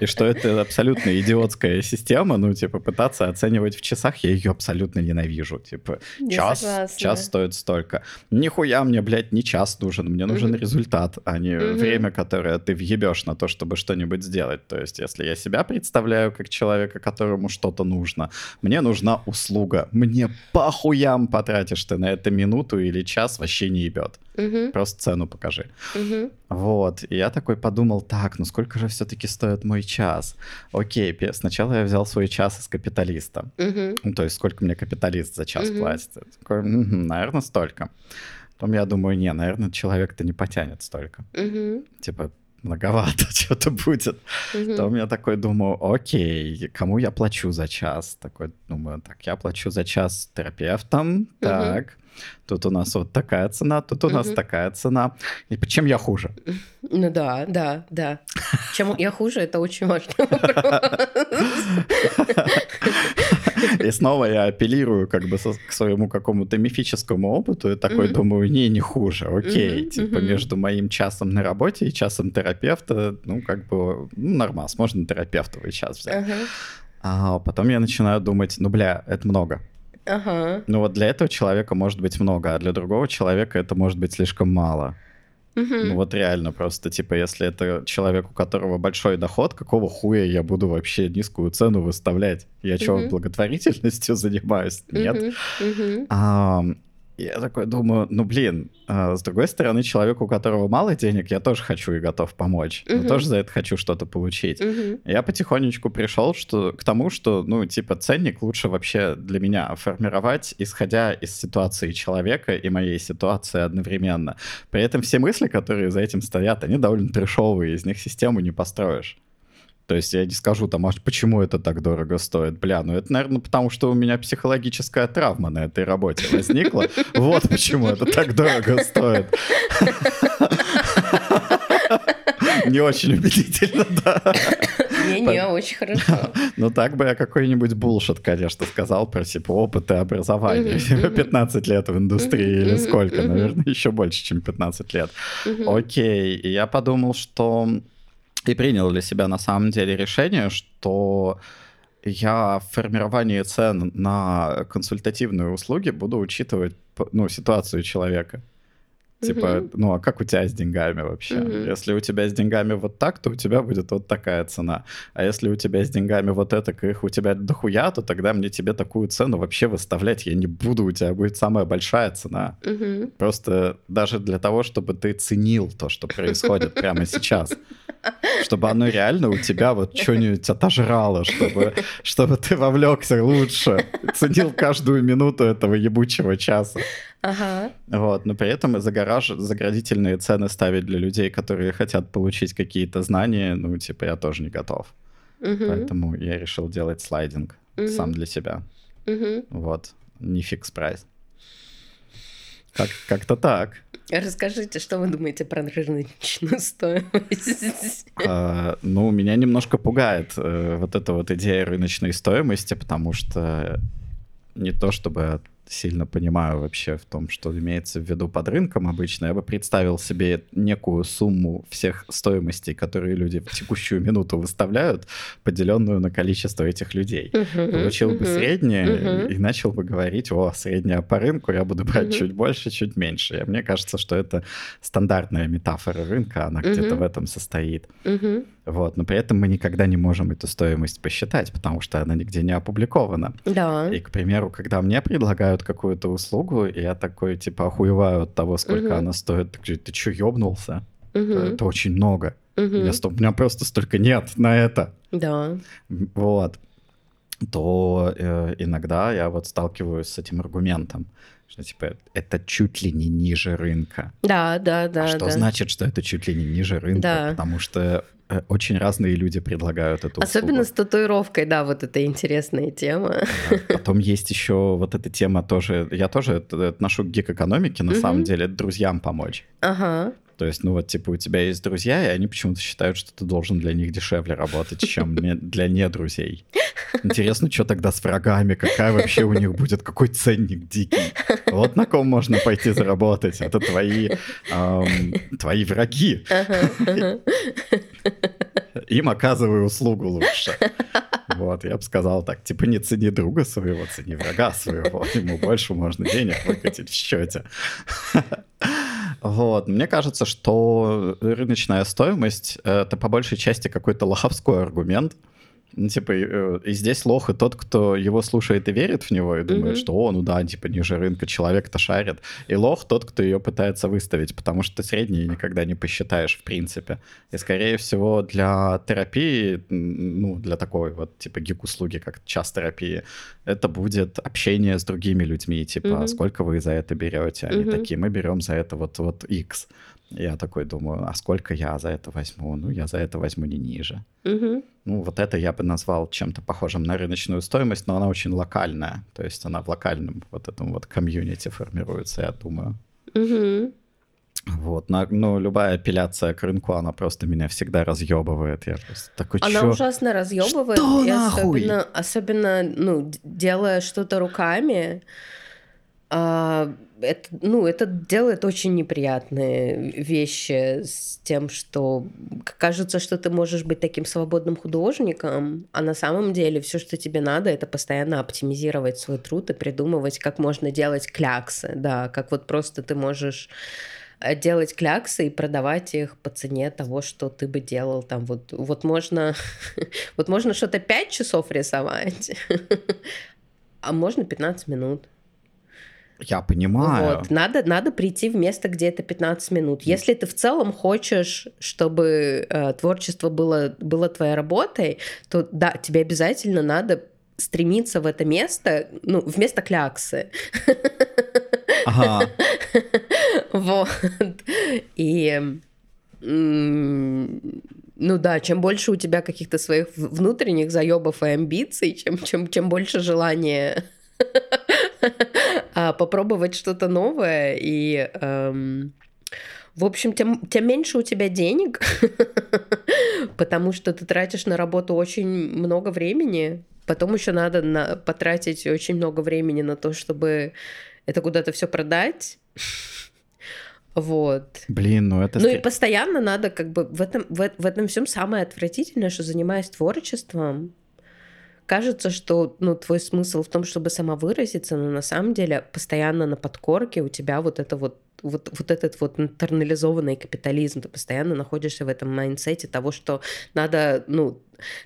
И что это абсолютно идиотская система, ну, типа, пытаться оценивать в часах, я ее абсолютно ненавижу. Типа, я час, согласна. час стоит столько. Нихуя мне, блядь, не час нужен, мне нужен mm-hmm. результат, а не mm-hmm. время, которое ты въебешь на то, чтобы что-нибудь сделать. То есть, если я себя представляю как человека, которому что-то нужно, мне нужна услуга. Мне похуям потратишь ты на это минуту или час, вообще не ебет. Mm-hmm. Просто цену покажи. Mm-hmm. Вот. И я такой подумал, так, ну сколько же все-таки стоит мой час? Окей, сначала я взял свой час из капиталиста. Uh-huh. Ну, то есть сколько мне капиталист за час uh-huh. платит? Я такой, угу, наверное, столько. Потом я думаю, не, наверное, человек-то не потянет столько. Uh-huh. Типа, многовато (laughs) что-то будет. Uh-huh. То я такой думаю, окей, кому я плачу за час? Такой думаю, так, я плачу за час терапевтам, uh-huh. так, Тут у нас вот такая цена, тут у нас такая цена. И чем я хуже? Ну да, да, да. Чем я хуже, это очень важно. И снова я апеллирую как бы к своему какому-то мифическому опыту и такой думаю, не, не хуже, окей. Типа между моим часом на работе и часом терапевта, ну как бы ну, нормас, можно терапевтовый час взять. А потом я начинаю думать, ну бля, это много. Ага. Ну вот для этого человека может быть много, а для другого человека это может быть слишком мало. Угу. Ну вот реально просто, типа, если это человек, у которого большой доход, какого хуя я буду вообще низкую цену выставлять? Я угу. что, благотворительностью (laughs) занимаюсь? Нет. Угу. А, я такой думаю, ну блин, а с другой стороны, человеку, у которого мало денег, я тоже хочу и готов помочь. Uh-huh. Но тоже за это хочу что-то получить. Uh-huh. Я потихонечку пришел что, к тому, что, ну, типа, ценник лучше вообще для меня формировать, исходя из ситуации человека и моей ситуации одновременно. При этом все мысли, которые за этим стоят, они довольно трешовые, из них систему не построишь. То есть я не скажу там, а почему это так дорого стоит. Бля, ну это, наверное, потому что у меня психологическая травма на этой работе возникла. Вот почему это так дорого стоит. Не очень убедительно, да. Не-не, очень хорошо. Ну так бы я какой-нибудь булшит, конечно, сказал про типа опыт и образование. 15 лет в индустрии или сколько? Наверное, еще больше, чем 15 лет. Окей, я подумал, что и принял для себя на самом деле решение, что я в формировании цен на консультативные услуги буду учитывать ну, ситуацию человека. Типа, ну а как у тебя с деньгами вообще? Uh-huh. Если у тебя с деньгами вот так, то у тебя будет вот такая цена. А если у тебя с деньгами вот это, их у тебя дохуя, то тогда мне тебе такую цену вообще выставлять я не буду. У тебя будет самая большая цена. Uh-huh. Просто даже для того, чтобы ты ценил то, что происходит прямо сейчас. чтобы оно реально у тебя вот что-нибудь отожрало, чтобы, чтобы ты вовлекся лучше, ценил каждую минуту этого ебучего часа. Ага. Вот, но при этом загораж... заградительные цены ставить для людей, которые хотят получить какие-то знания, ну, типа, я тоже не готов. Мгм. Поэтому я решил делать слайдинг Мгм. сам для себя. Мгм. Вот, не фикс прайс. Как, как-то так. Расскажите, что вы думаете про рыночную стоимость? (laughs) А, ну, меня немножко пугает э, вот эта вот идея рыночной стоимости, потому что не то чтобы сильно понимаю вообще в том, что имеется в виду под рынком обычно. Я бы представил себе некую сумму всех стоимостей, которые люди в текущую минуту выставляют, поделенную на количество этих людей. Мгм, Получил бы мгм, среднее мгм. и начал бы говорить, о, средняя по рынку, я буду брать Мгм. чуть больше, чуть меньше. И мне кажется, что это стандартная метафора рынка, она где-то Мгм. в этом состоит. Мгм. Вот, но при этом мы никогда не можем эту стоимость посчитать, потому что она нигде не опубликована. Да. И, к примеру, когда мне предлагают какую-то услугу, я такой, типа, охуеваю от того, сколько Мгм. она стоит, так говорю, ты что, ёбнулся? Мгм. Это очень много. Мгм. Я У меня просто столько нет на это. Да. Вот. То э, иногда я вот сталкиваюсь с этим аргументом, что, типа, это чуть ли не ниже рынка. Да, да, да. а что да. значит, что это чуть ли не ниже рынка? Да. Потому что очень разные люди предлагают эту Особенно услугу. с татуировкой, да, вот это интересная тема. Потом есть еще вот эта тема тоже. Я тоже отношу к гик-экономике, на Мгм. самом деле, друзьям помочь. Ага. То есть, ну вот, типа, у тебя есть друзья, и они почему-то считают, что ты должен для них дешевле работать, чем (laughs) не- для недрузей. Интересно, что тогда с врагами? Какая вообще у них будет? Какой ценник дикий? Вот на ком можно пойти заработать. Это твои, ам, твои враги. Им оказывай услугу лучше. Вот, я бы сказал так, типа не цени друга своего, цени врага своего, ему больше можно денег выкатить в счете. Вот, мне кажется, что рыночная стоимость — это по большей части какой-то лоховской аргумент, ну, типа, э, и здесь лох и тот, кто его слушает и верит в него, и думает, что, о, ну да, типа, ниже рынка человек-то шарит. И лох тот, кто ее пытается выставить, потому что ты средние никогда не посчитаешь, в принципе. И, скорее всего, для терапии, ну, для такой вот, типа, гик-услуги, как час терапии, это будет общение с другими людьми, типа, сколько вы за это берете? Они такие, мы берем за это вот, вот X. Я такой думаю, а сколько я за это возьму? Ну, я за это возьму не ниже. Мгм. Ну, вот это я бы назвал чем-то похожим на рыночную стоимость, но она очень локальная. То есть она в локальном вот этом вот комьюнити формируется, я думаю. Мгм. Вот, на- ну, любая апелляция к рынку, она просто меня всегда разъебывает. Я просто такой, Она чё? ужасно разъебывает. Что нахуй? особенно, особенно, ну, делая что-то руками, а, это, ну, это делает очень неприятные вещи с тем, что кажется, что ты можешь быть таким свободным художником, а на самом деле все, что тебе надо, это постоянно оптимизировать свой труд и придумывать, как можно делать кляксы, да, как вот просто ты можешь э, делать кляксы и продавать их по цене того, что ты бы делал там вот вот можно (laughs) вот можно что-то 5 часов рисовать, (laughs) а можно 15 минут. Я понимаю. Вот. Надо, надо прийти в место, где это 15 минут. Если ты в целом хочешь, чтобы э, творчество было, было твоей работой, то да, тебе обязательно надо стремиться в это место, ну, вместо кляксы. Ага. (laughs) Вот. И ну да, чем больше у тебя каких-то своих внутренних заебов и амбиций, чем, чем, чем больше желания (laughs) попробовать что-то новое и эм, в общем, тем, тем меньше у тебя денег, (laughs) потому что ты тратишь на работу очень много времени. Потом еще надо на, потратить очень много времени на то, чтобы это куда-то все продать. (laughs) Вот. Блин, ну это... Ну и постоянно надо как бы в этом, в, в этом всем самое отвратительное, что занимаясь творчеством, кажется, что ну, твой смысл в том, чтобы самовыразиться, но на самом деле постоянно на подкорке у тебя вот это вот вот, вот этот вот интернализованный капитализм, ты постоянно находишься в этом майндсете того, что надо, ну,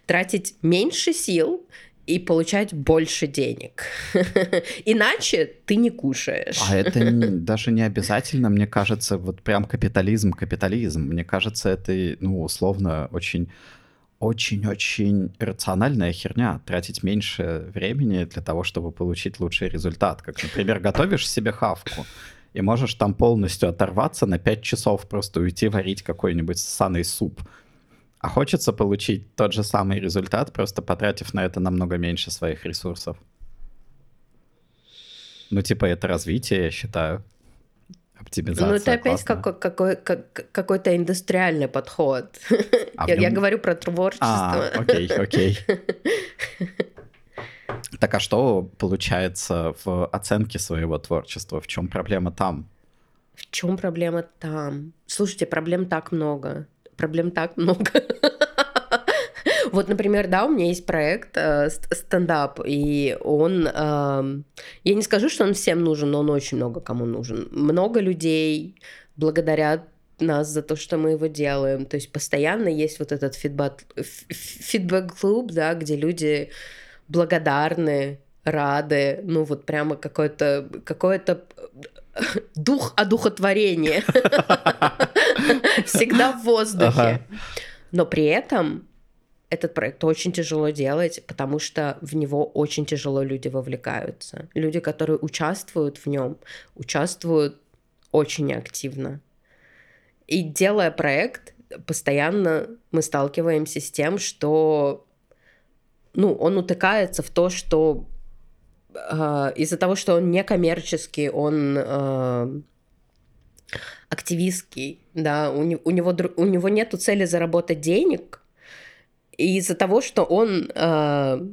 тратить меньше сил и получать больше денег. (laughs) Иначе ты не кушаешь. А это (laughs) не, даже не обязательно, мне кажется, вот прям капитализм, капитализм. Мне кажется, это, ну, условно, очень очень-очень рациональная херня тратить меньше времени для того, чтобы получить лучший результат. Как, например, готовишь себе хавку, и можешь там полностью оторваться на 5 часов, просто уйти варить какой-нибудь ссаный суп. А хочется получить тот же самый результат, просто потратив на это намного меньше своих ресурсов. Ну, типа, это развитие, я считаю. Оптимизация. Ну, это опять какой, какой, как, какой-то индустриальный подход. (laughs) А я, нем... я говорю про творчество. А, окей, окей. (laughs) Так а что получается в оценке своего творчества? В чем проблема там? В чем проблема там? Слушайте, проблем так много проблем так много. (laughs) Вот, например, да, у меня есть проект э, стендап, и он, э, я не скажу, что он всем нужен, но он очень много кому нужен. Много людей благодарят нас за то, что мы его делаем. То есть постоянно есть вот этот фидбэк, фидбэк-клуб, да, где люди благодарны, рады, ну вот прямо какое-то какое-то (laughs) дух одухотворения (laughs) всегда в воздухе. Но при этом этот проект очень тяжело делать, потому что в него очень тяжело люди вовлекаются. Люди, которые участвуют в нем, участвуют очень активно. И делая проект, постоянно мы сталкиваемся с тем, что ну, он утыкается в то, что э, из-за того, что он некоммерческий, он э, активистский, да, у, у, него, у него нету цели заработать денег, из-за того, что он э,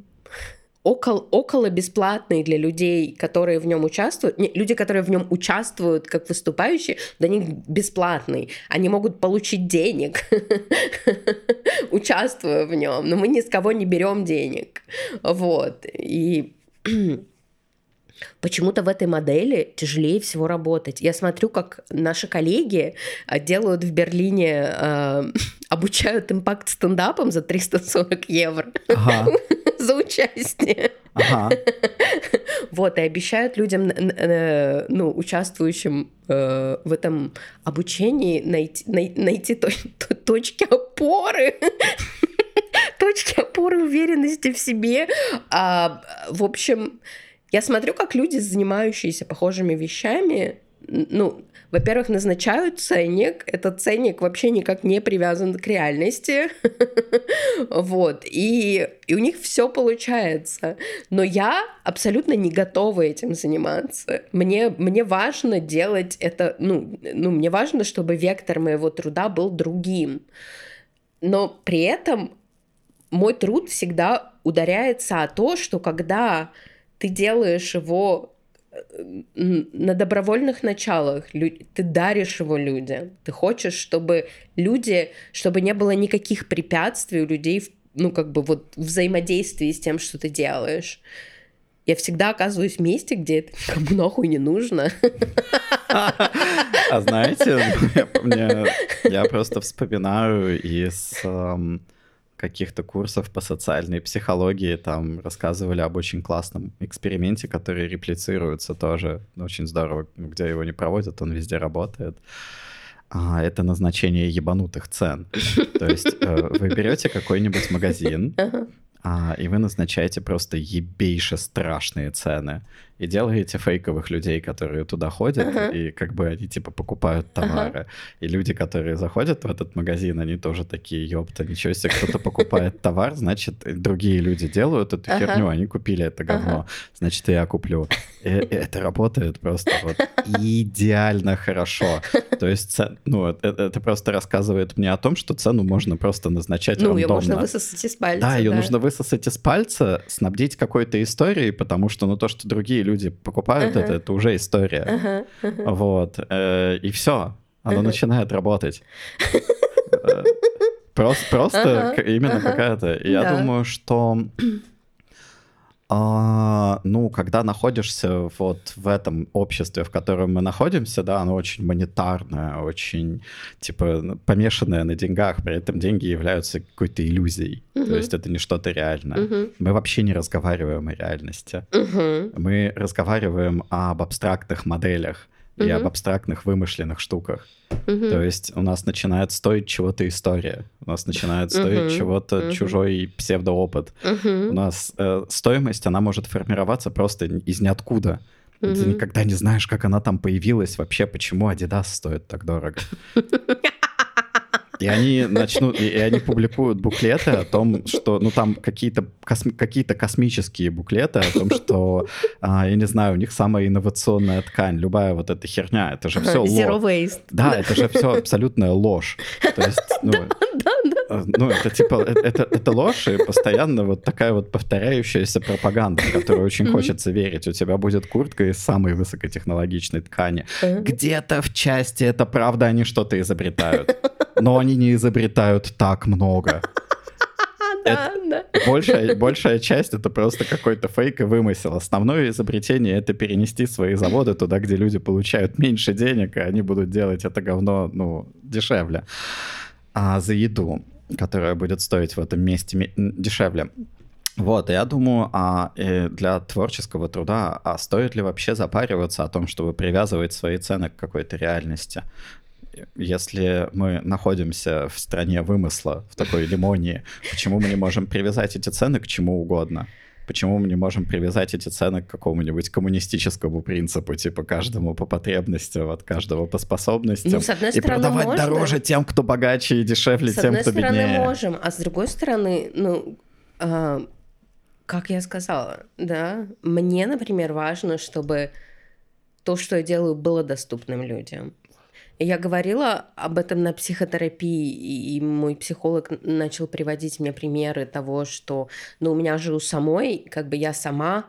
около, около бесплатный для людей, которые в нем участвуют, не, люди, которые в нем участвуют как выступающие, для них бесплатный, они могут получить денег, (laughs) участвуя в нем, но мы ни с кого не берем денег, вот, и (clears throat) Почему-то в этой модели тяжелее всего работать. Я смотрю, как наши коллеги а, делают в Берлине, э, (laughs) обучают импакт-стендапом за 340 евро ага. (laughs) за участие. Ага. (laughs) Вот, и обещают людям, ну, участвующим э, в этом обучении найти, найти точки опоры точки опоры уверенности в себе. А, в общем, я смотрю, как люди, занимающиеся похожими вещами, ну, во-первых, назначают ценник, этот ценник вообще никак не привязан к реальности, (laughs) вот, и, и у них все получается, но я абсолютно не готова этим заниматься, мне, мне важно делать это, ну, ну, мне важно, чтобы вектор моего труда был другим, но при этом мой труд всегда ударяется о то, что когда ты делаешь его э, на добровольных началах, ты даришь его людям, ты хочешь, чтобы люди, чтобы не было никаких препятствий у людей, ну, как бы вот взаимодействии с тем, что ты делаешь. Я всегда оказываюсь в месте, где это (laughs) никому нахуй не нужно. А знаете, (laughs) я просто вспоминаю из каких-то курсов по социальной психологии, там рассказывали об очень классном эксперименте, который реплицируется тоже очень здорово, где его не проводят, он везде работает. А, это назначение ебанутых цен. То есть э, вы берете какой-нибудь магазин, а, и вы назначаете просто ебейше страшные цены и делаете фейковых людей, которые туда ходят, uh-huh. и как бы они типа покупают товары. Uh-huh. И люди, которые заходят в этот магазин, они тоже такие, ёпта, ничего себе, кто-то покупает (laughs) товар, значит, другие люди делают эту uh-huh. херню, они купили это говно, uh-huh. значит, я куплю. И, и это работает просто вот (laughs) идеально хорошо. То есть, ну, это, это просто рассказывает мне о том, что цену можно просто назначать Ну, рандомно. ее можно высосать из пальца. Да, ее да. нужно высосать из пальца, снабдить какой-то историей, потому что, ну, то, что другие люди покупают uh-huh. это, это уже история. Uh-huh. Uh-huh. Вот. Э, и все. Оно uh-huh. начинает работать. (laughs) Э, просто, просто именно какая-то. Я думаю, что А, ну, когда находишься вот в этом обществе, в котором мы находимся, да, оно очень монетарное, очень, типа, помешанное на деньгах, при этом деньги являются какой-то иллюзией. Uh-huh. То есть это не что-то реальное. Uh-huh. Мы вообще не разговариваем о реальности. Uh-huh. Мы разговариваем об абстрактных моделях и об абстрактных вымышленных штуках. То есть у нас начинает стоить чего-то история, у нас начинает стоить чего-то чужой псевдоопыт. У нас э, стоимость, она может формироваться просто из ниоткуда. Ты никогда не знаешь, как она там появилась, вообще, почему Adidas стоит так дорого. (laughs) И они начнут, и, они публикуют буклеты о том, что, ну, там какие-то косми, какие-то космические буклеты о том, что, а, я не знаю, у них самая инновационная ткань, любая вот эта херня, это же все Zero ложь. waste. Да, это же все абсолютная ложь. То есть, ну, (laughs) э, ну, это типа, э, это, это ложь, и постоянно вот такая вот повторяющаяся пропаганда, в которую очень хочется верить. У тебя будет куртка из самой высокотехнологичной ткани. Где-то в части это правда, они что-то изобретают но они не изобретают так много. (laughs) Да, да. Большая, большая часть это просто какой-то фейк и вымысел. Основное изобретение это перенести свои заводы туда, где люди получают меньше денег, и они будут делать это говно, ну, дешевле. А за еду, которая будет стоить в этом месте дешевле. Вот, я думаю, а э, для творческого труда, а стоит ли вообще запариваться о том, чтобы привязывать свои цены к какой-то реальности? если мы находимся в стране вымысла, в такой лимонии, почему мы не можем привязать эти цены к чему угодно? Почему мы не можем привязать эти цены к какому-нибудь коммунистическому принципу, типа каждому по потребностям, от каждого по способностям, ну, с одной и продавать можно. дороже тем, кто богаче, и дешевле с тем, кто беднее? С одной стороны можем, а с другой стороны, ну, э, как я сказала, да, мне, например, важно, чтобы то, что я делаю, было доступным людям. Я говорила об этом на психотерапии, и мой психолог начал приводить мне примеры того, что ну, у меня же у самой, как бы я сама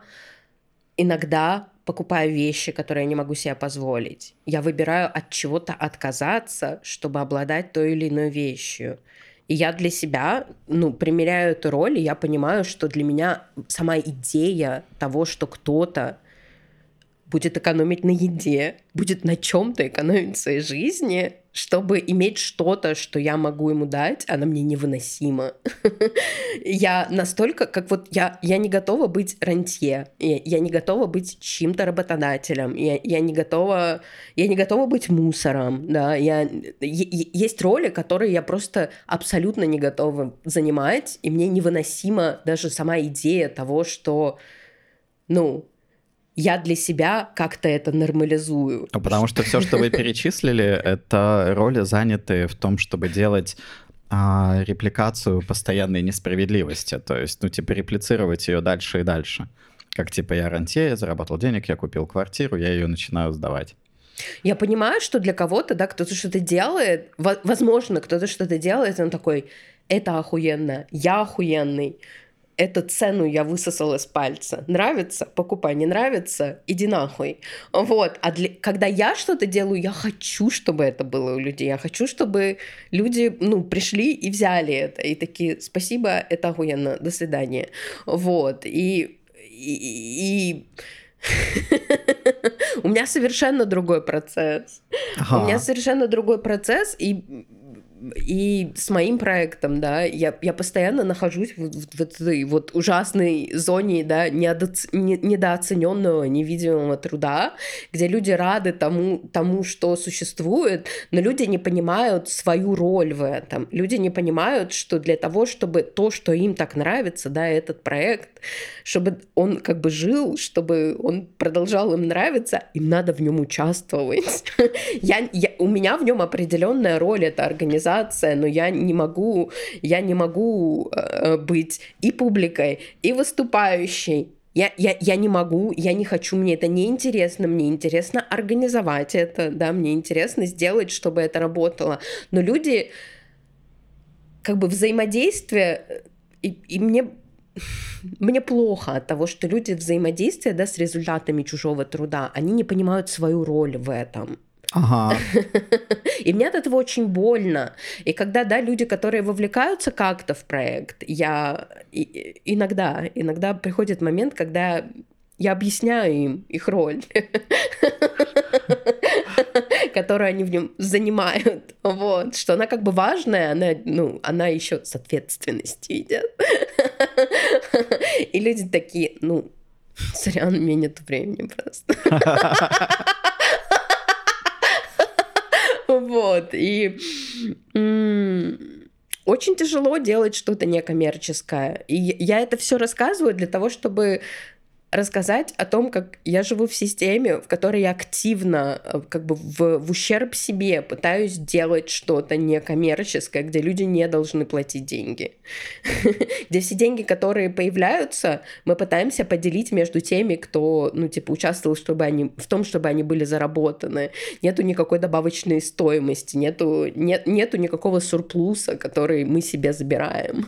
иногда покупаю вещи, которые я не могу себе позволить. Я выбираю от чего-то отказаться, чтобы обладать той или иной вещью. И я для себя, ну, примеряю эту роль, и я понимаю, что для меня сама идея того, что кто-то будет экономить на еде, будет на чем-то экономить в своей жизни, чтобы иметь что-то, что я могу ему дать, она мне невыносима. (laughs) я настолько, как вот я, я не готова быть рантье, я, не готова быть чьим-то работодателем, я, я не готова, я не готова быть мусором, да, я, есть роли, которые я просто абсолютно не готова занимать, и мне невыносима даже сама идея того, что, ну, я для себя как-то это нормализую. Ну, потому что все, что вы (laughs) перечислили, это роли заняты в том, чтобы делать а, репликацию постоянной несправедливости. То есть, ну, типа, реплицировать ее дальше и дальше. Как, типа, я рантье, я заработал денег, я купил квартиру, я ее начинаю сдавать. Я понимаю, что для кого-то, да, кто-то что-то делает, возможно, кто-то что-то делает, он такой, это охуенно, я охуенный, эту цену я высосал из пальца. Нравится? Покупай. Не нравится? Иди нахуй. Вот. А для... когда я что-то делаю, я хочу, чтобы это было у людей. Я хочу, чтобы люди, ну, пришли и взяли это. И такие, спасибо, это охуенно, до свидания. Вот. И... и, и... (laughs) У меня совершенно другой процесс. Ага. У меня совершенно другой процесс, и и с моим проектом, да, я, я постоянно нахожусь в, в, в этой вот ужасной зоне, да, недооц... не, недооцененного, невидимого труда, где люди рады тому, тому, что существует, но люди не понимают свою роль в этом. Люди не понимают, что для того, чтобы то, что им так нравится, да, этот проект, чтобы он как бы жил, чтобы он продолжал им нравиться, им надо в нем участвовать. (laughs) я, я, у меня в нем определенная роль, это организация, но я не могу, я не могу э, быть и публикой, и выступающей, я, я, я не могу, я не хочу, мне это не интересно, мне интересно организовать это, да, мне интересно сделать, чтобы это работало. Но люди, как бы взаимодействие, и, и мне мне плохо от того, что люди взаимодействия да, с результатами чужого труда, они не понимают свою роль в этом. Ага. (laughs) И мне от этого очень больно. И когда, да, люди, которые вовлекаются как-то в проект, я и, иногда, иногда приходит момент, когда я объясняю им их роль, (laughs) которую они в нем занимают, вот, что она как бы важная, она, ну, она еще с ответственностью идет. (laughs) И люди такие, ну, сорян, у меня нет времени просто. Вот, и очень тяжело делать что-то некоммерческое. И я это все рассказываю для того, чтобы рассказать о том, как я живу в системе, в которой я активно, э, как бы в, в ущерб себе пытаюсь делать что-то некоммерческое, где люди не должны платить деньги. (laughs) Где все деньги, которые появляются, мы пытаемся поделить между теми, кто, ну, типа, участвовал чтобы они, в том, чтобы они были заработаны. Нету никакой добавочной стоимости, нету, нет, нету никакого сурплуса, который мы себе забираем.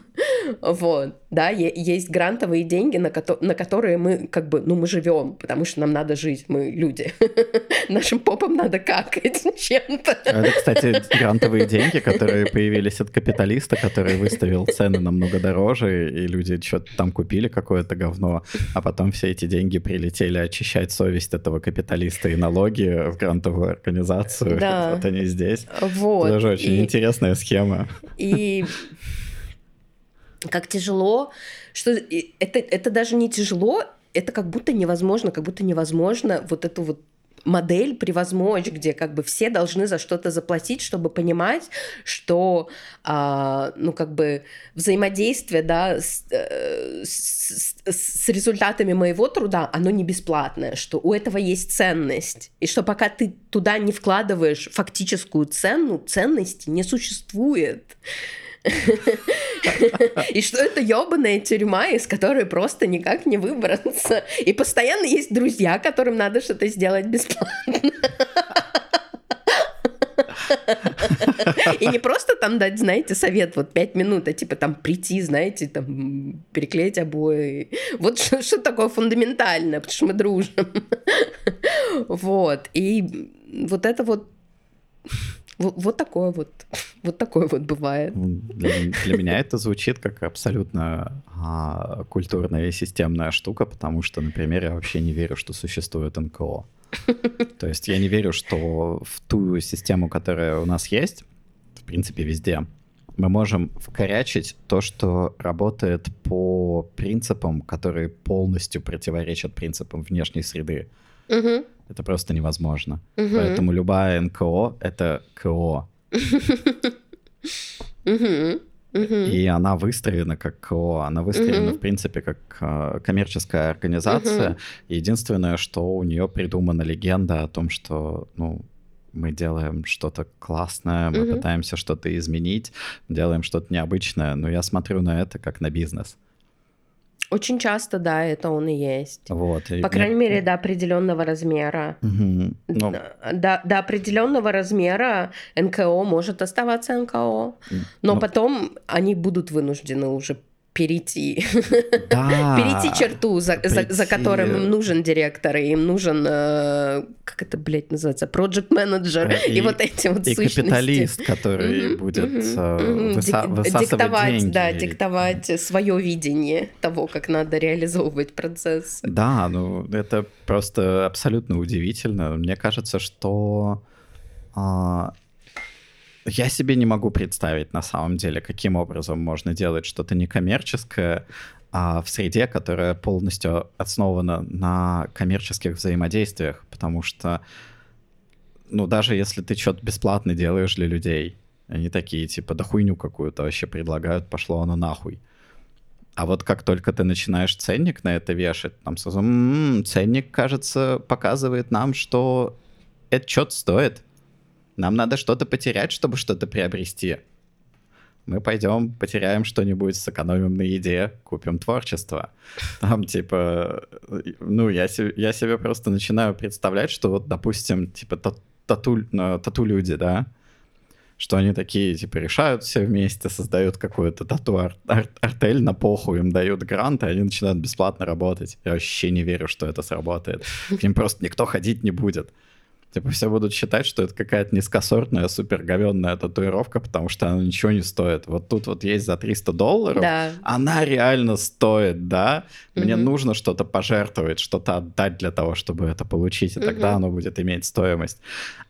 Вот, да, есть грантовые деньги, на, ко- на которые мы как бы, ну, мы живем, потому что нам надо жить, мы люди. (laughs) Нашим попам надо какать (laughs) чем-то. Это, кстати, грантовые деньги, которые появились от капиталиста, который выставил цены намного дороже, и люди что-то там купили, какое-то говно, а потом все эти деньги прилетели очищать совесть этого капиталиста и налоги в грантовую организацию. Да. Вот они здесь. Вот. Это тоже очень и... интересная схема. И как тяжело, что это, это даже не тяжело, это как будто невозможно, как будто невозможно вот эту вот модель превозмочь, где как бы все должны за что-то заплатить, чтобы понимать, что, а, ну, как бы взаимодействие, да, с, э, с, с результатами моего труда, оно не бесплатное, что у этого есть ценность, и что пока ты туда не вкладываешь фактическую цену, ценности не существует. И что это ебаная тюрьма, из которой просто никак не выбраться. И постоянно есть друзья, которым надо что-то сделать бесплатно. И не просто там дать, знаете, совет вот пять минут, а типа там прийти, знаете, там переклеить обои. Вот что, что такое фундаментальное, потому что мы дружим. Вот. И вот это вот вот, вот такое вот, (laughs) вот такое вот бывает. Для, для меня это звучит как абсолютно а, культурная и системная штука, потому что, например, я вообще не верю, что существует НКО. (laughs) То есть я не верю, что в ту систему, которая у нас есть, в принципе, везде, мы можем вкорячить то, что работает по принципам, которые полностью противоречат принципам внешней среды. Угу. Это просто невозможно. Угу. Поэтому любая НКО — это КО. (laughs) И она выстроена как КО, она выстроена, в принципе, как э, коммерческая организация. Единственное, что у нее придумана легенда о том, что, ну, мы делаем что-то классное, мы пытаемся что-то изменить, делаем что-то необычное. Но я смотрю на это как на бизнес. Очень часто, да, это он и есть. Вот. По крайней мере, до определенного размера. Угу. Ну... До, до определенного размера НКО может оставаться НКО, но ну... потом они будут вынуждены уже перейти, да, (laughs) перейти черту, за, за, за которым им нужен директор, и им нужен, э, как это, блядь, называется, project менеджер и, и вот эти вот и сущности. капиталист, который mm-hmm, будет mm-hmm, выса- высасывать диктовать, деньги. Да, диктовать свое видение того, как надо реализовывать процесс. Да, ну это просто абсолютно удивительно. Мне кажется, что а, я себе не могу представить на самом деле, каким образом можно делать что-то некоммерческое а в среде, которая полностью основана на коммерческих взаимодействиях, потому что, ну, даже если ты что-то бесплатно делаешь для людей, они такие, типа, да хуйню какую-то вообще предлагают, пошло оно нахуй. А вот как только ты начинаешь ценник на это вешать, там сразу, м-м, ценник, кажется, показывает нам, что это что-то стоит. Нам надо что-то потерять, чтобы что-то приобрести. Мы пойдем, потеряем что-нибудь, сэкономим на еде, купим творчество. Там, типа, ну, я, я себе просто начинаю представлять, что вот, допустим, типа, тату, э, тату-люди, да, что они такие, типа, решают все вместе, создают какую-то тату-артель на похуй, им дают грант, и они начинают бесплатно работать. Я вообще не верю, что это сработает. К ним просто никто ходить не будет Типа все будут считать, что это какая-то низкосортная, супер говенная татуировка, потому что она ничего не стоит. Вот тут вот есть за 300 долларов, Да. она реально стоит, да? Мне Мгм. нужно что-то пожертвовать, что-то отдать для того, чтобы это получить, и тогда Мгм. оно будет иметь стоимость.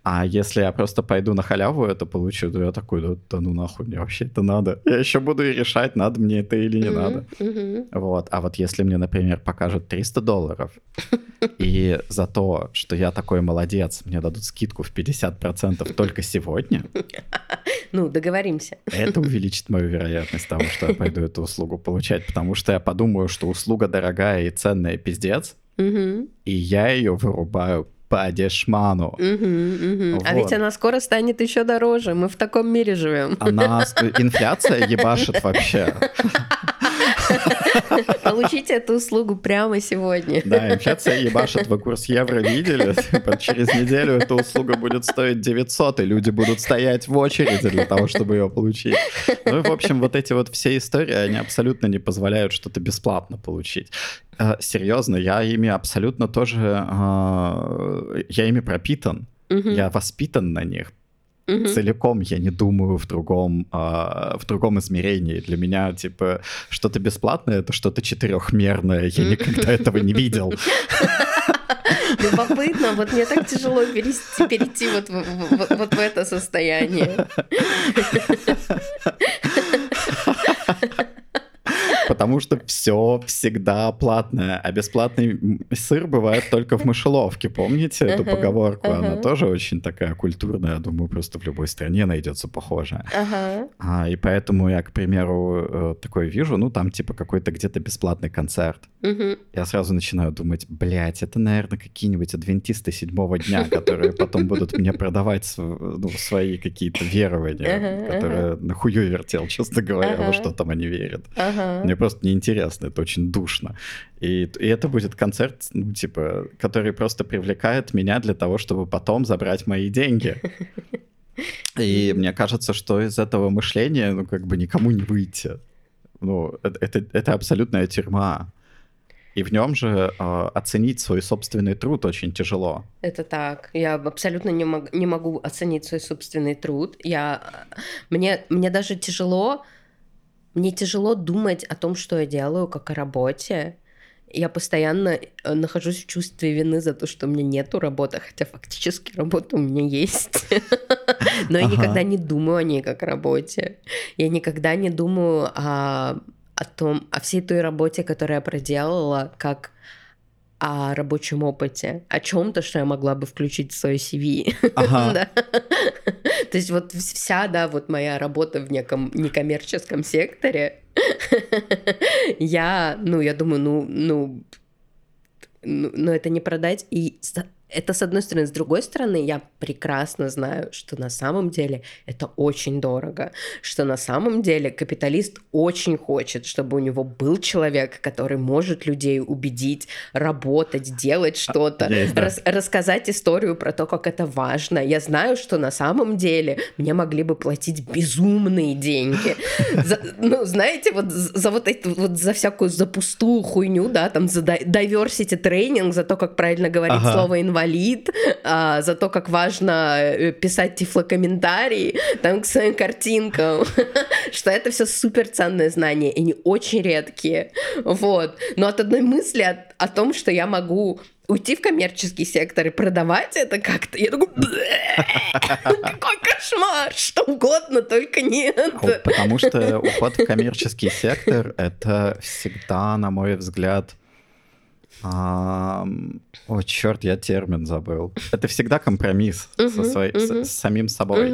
А если я просто пойду на халяву это получу, то я такой, да, да ну нахуй, мне вообще это надо. Я еще буду и решать, надо мне это или не Мгм, надо. мгм. Вот. А вот если мне, например, покажут 300 долларов, (laughs) и за то, что я такой молодец, мне дадут скидку в 50% только сегодня, (laughs) Ну, договоримся. это увеличит мою вероятность того, что я пойду эту услугу получать, потому что я подумаю, что услуга дорогая и ценная пиздец, и я ее вырубаю по дешману. мгм. А Вот. ведь она скоро станет еще дороже. Мы в таком мире живем. Она, (laughs) инфляция ебашит вообще. Получите эту услугу прямо сегодня. Да, инфляция ебашит, вы курс евро видели? Типа, Через неделю эта услуга будет стоить 900, и люди будут стоять в очереди для того, чтобы ее получить. Ну и, в общем, вот эти вот все истории, они абсолютно не позволяют что-то бесплатно получить. Э, Серьезно, я ими абсолютно тоже... э, Я ими пропитан. Мгм, Я воспитан на них. Мгм. Целиком я не думаю в другом, а, в другом измерении. Для меня, типа, что-то бесплатное — это что-то четырехмерное. Я никогда этого не видел. (laughs) Любопытно, вот мне так тяжело перейти, перейти вот, в- вот в это состояние. (laughs) Потому что все всегда платное, а бесплатный сыр бывает только в мышеловке. Помните эту поговорку? Она тоже очень такая культурная. Я думаю, просто в любой стране найдется похожая. А, и поэтому я, к примеру, э, такое вижу, ну, там типа какой-то где-то бесплатный концерт. Я сразу начинаю думать, блядь, это, наверное, какие-нибудь адвентисты седьмого дня, (laughs) которые потом будут мне продавать ну, свои какие-то верования, которые на хую вертел, честно говоря, во что там они верят. Мне просто неинтересно, это очень душно. И, и это будет концерт, ну, типа, который просто привлекает меня для того, чтобы потом забрать мои деньги. И мне кажется, что из этого мышления, ну, как бы никому не выйти. Ну, это, это, это абсолютная тюрьма. И в нем же э, оценить свой собственный труд очень тяжело. Это так. Я абсолютно не, мог- не могу оценить свой собственный труд. Я... Мне, мне даже тяжело... Мне тяжело думать о том, что я делаю, как о работе. Я постоянно э, нахожусь в чувстве вины за то, что у меня нету работы, хотя фактически работа у меня есть. (laughs) Но я никогда не думаю о ней как о работе. Я никогда не думаю о, о том, о всей той работе, которую я проделала, как о рабочем опыте, о чем-то, что я могла бы включить в свое CV. Ага. (laughs) Да. (laughs) То есть вот вся, да, вот моя работа в неком некоммерческом секторе, (laughs) я, ну, я думаю, ну, ну, ну, ну, это не продать. И это с одной стороны. С другой стороны, я прекрасно знаю, что на самом деле это очень дорого. Что на самом деле капиталист очень хочет, чтобы у него был человек, который может людей убедить, работать, делать что-то, есть, да. рас- рассказать историю про то, как это важно. Я знаю, что на самом деле мне могли бы платить безумные деньги. (laughs) За- ну, знаете, вот за вот эту вот за всякую за пустую хуйню, да, там за diversity тренинг, за то, как правильно говорить Ага. слово инвалид, а, за то, как важно э, писать тифлокомментарии там к своим картинкам, (laughs) что это все супер ценные знания, и они очень редкие. Вот. Но от одной мысли о, о том, что я могу уйти в коммерческий сектор и продавать это как-то, я такой, какой кошмар, что угодно, только нет. Ну, Потому что уход в коммерческий сектор — это всегда, на мой взгляд, О, черт, я термин забыл. Это всегда компромисс со своей- с- самим собой.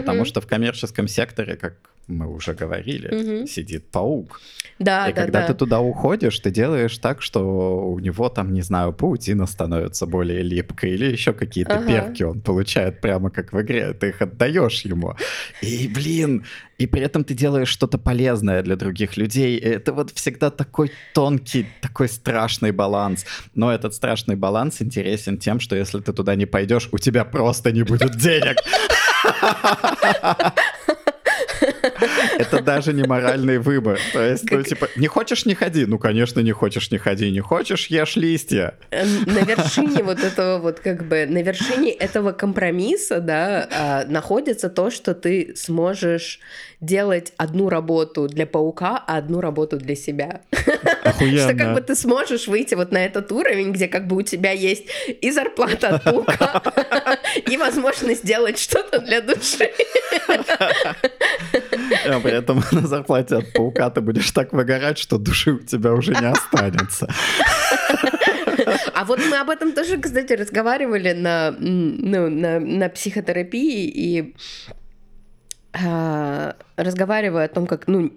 Потому что в коммерческом секторе, как мы уже говорили, Мгм. сидит паук. да, И да, когда да. ты туда уходишь, ты делаешь так, что у него там, не знаю, паутина становится более липкой или еще какие-то Ага. перки он получает прямо как в игре. Ты их отдаешь ему. И, блин, и при этом ты делаешь что-то полезное для других людей. И это вот всегда такой тонкий, такой страшный баланс. Но этот страшный баланс интересен тем, что если ты туда не пойдешь, у тебя просто не будет денег. (laughs) (laughs) Это даже не моральный выбор. То есть, ну, типа, не хочешь, не ходи. Ну, конечно, не хочешь, не ходи. Не хочешь, ешь листья. На вершине вот этого вот как бы, на вершине этого компромисса, да, а, находится то, что ты сможешь делать одну работу для паука, а одну работу для себя. Охуенно. Что как бы ты сможешь выйти вот на этот уровень, где как бы у тебя есть и зарплата от паука, (laughs) и возможность сделать что-то для души. А при этом на зарплате от паука ты будешь так выгорать, что души у тебя уже не останется. А вот мы об этом тоже, кстати, разговаривали на, ну, на, на психотерапии, и разговаривая о том, как, ну,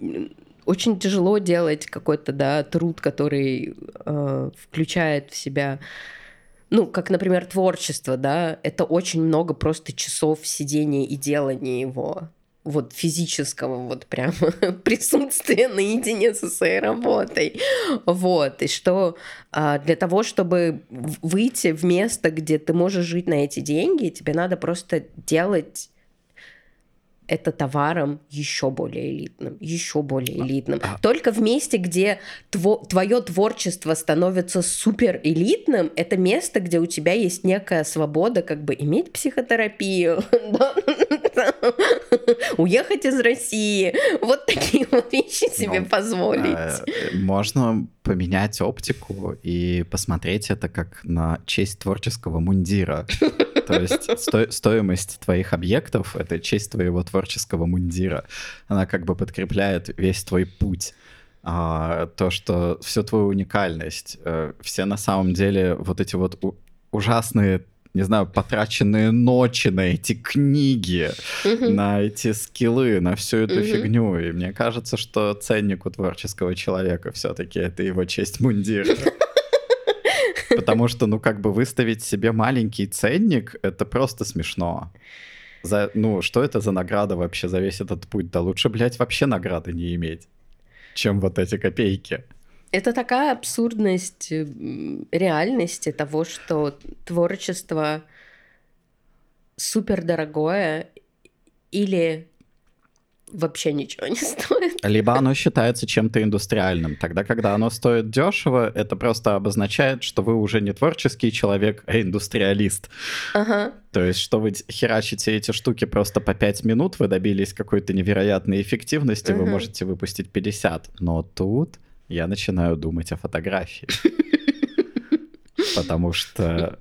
очень тяжело делать какой-то, да, труд, который э, включает в себя ну, как, например, творчество, да, это очень много просто часов сидения и делания его вот физического вот прям (laughs) присутствия наедине со своей работой. Вот. И что а, для того, чтобы выйти в место, где ты можешь жить на эти деньги, тебе надо просто делать это товаром еще более элитным, еще более а, элитным. А... Только в месте, где тво, твое творчество становится супер элитным, это место, где у тебя есть некая свобода, как бы иметь психотерапию, (laughs) уехать из России, вот такие вот вещи себе ну, позволить. Э, можно поменять оптику и посмотреть это как на честь творческого мундира. (laughs) То есть сто, стоимость твоих объектов — это честь твоего творческого мундира. Она как бы подкрепляет весь твой путь. А, то, что всю твою уникальность, а, все на самом деле вот эти вот ужасные не знаю, потраченные ночи на эти книги, uh-huh. на эти скиллы, на всю эту uh-huh. фигню. И мне кажется, что ценник у творческого человека все-таки это его честь мундира. (laughs) Потому что, ну, как бы выставить себе маленький ценник, это просто смешно. За, ну, что это за награда вообще за весь этот путь? Да лучше, блядь, вообще награды не иметь, чем вот эти копейки. Это такая абсурдность реальности того, что творчество супер дорогое или вообще ничего не (laughs) стоит. Либо оно считается чем-то индустриальным. Тогда, когда оно стоит дешево, это просто обозначает, что вы уже не творческий человек, а индустриалист. Ага. То есть, что вы херачите эти штуки просто по 5 минут, вы добились какой-то невероятной эффективности, ага. вы можете выпустить 50. Но тут я начинаю думать о фотографии. (laughs) Потому что,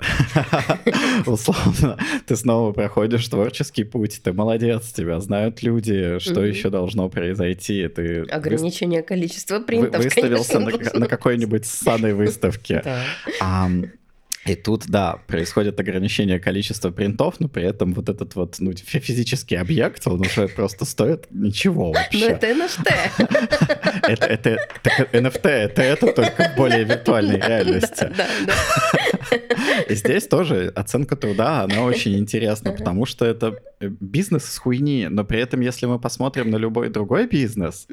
(laughs) условно, ты снова проходишь творческий путь, ты молодец, тебя знают люди, что еще должно произойти. Ты Ограничение количества принтов, Выставился на, какой-нибудь ссаной выставке. И тут, да, происходит ограничение количества принтов, но при этом вот этот вот ну, физический объект, он уже просто стоит ничего (laughs) вообще. Ну это NFT. (laughs) Это, это, NFT, это это только в более виртуальной реальности. Да, да. И здесь тоже оценка труда, она очень интересна, потому что это э, бизнес с хуйни, но при этом, если мы посмотрим на любой другой бизнес,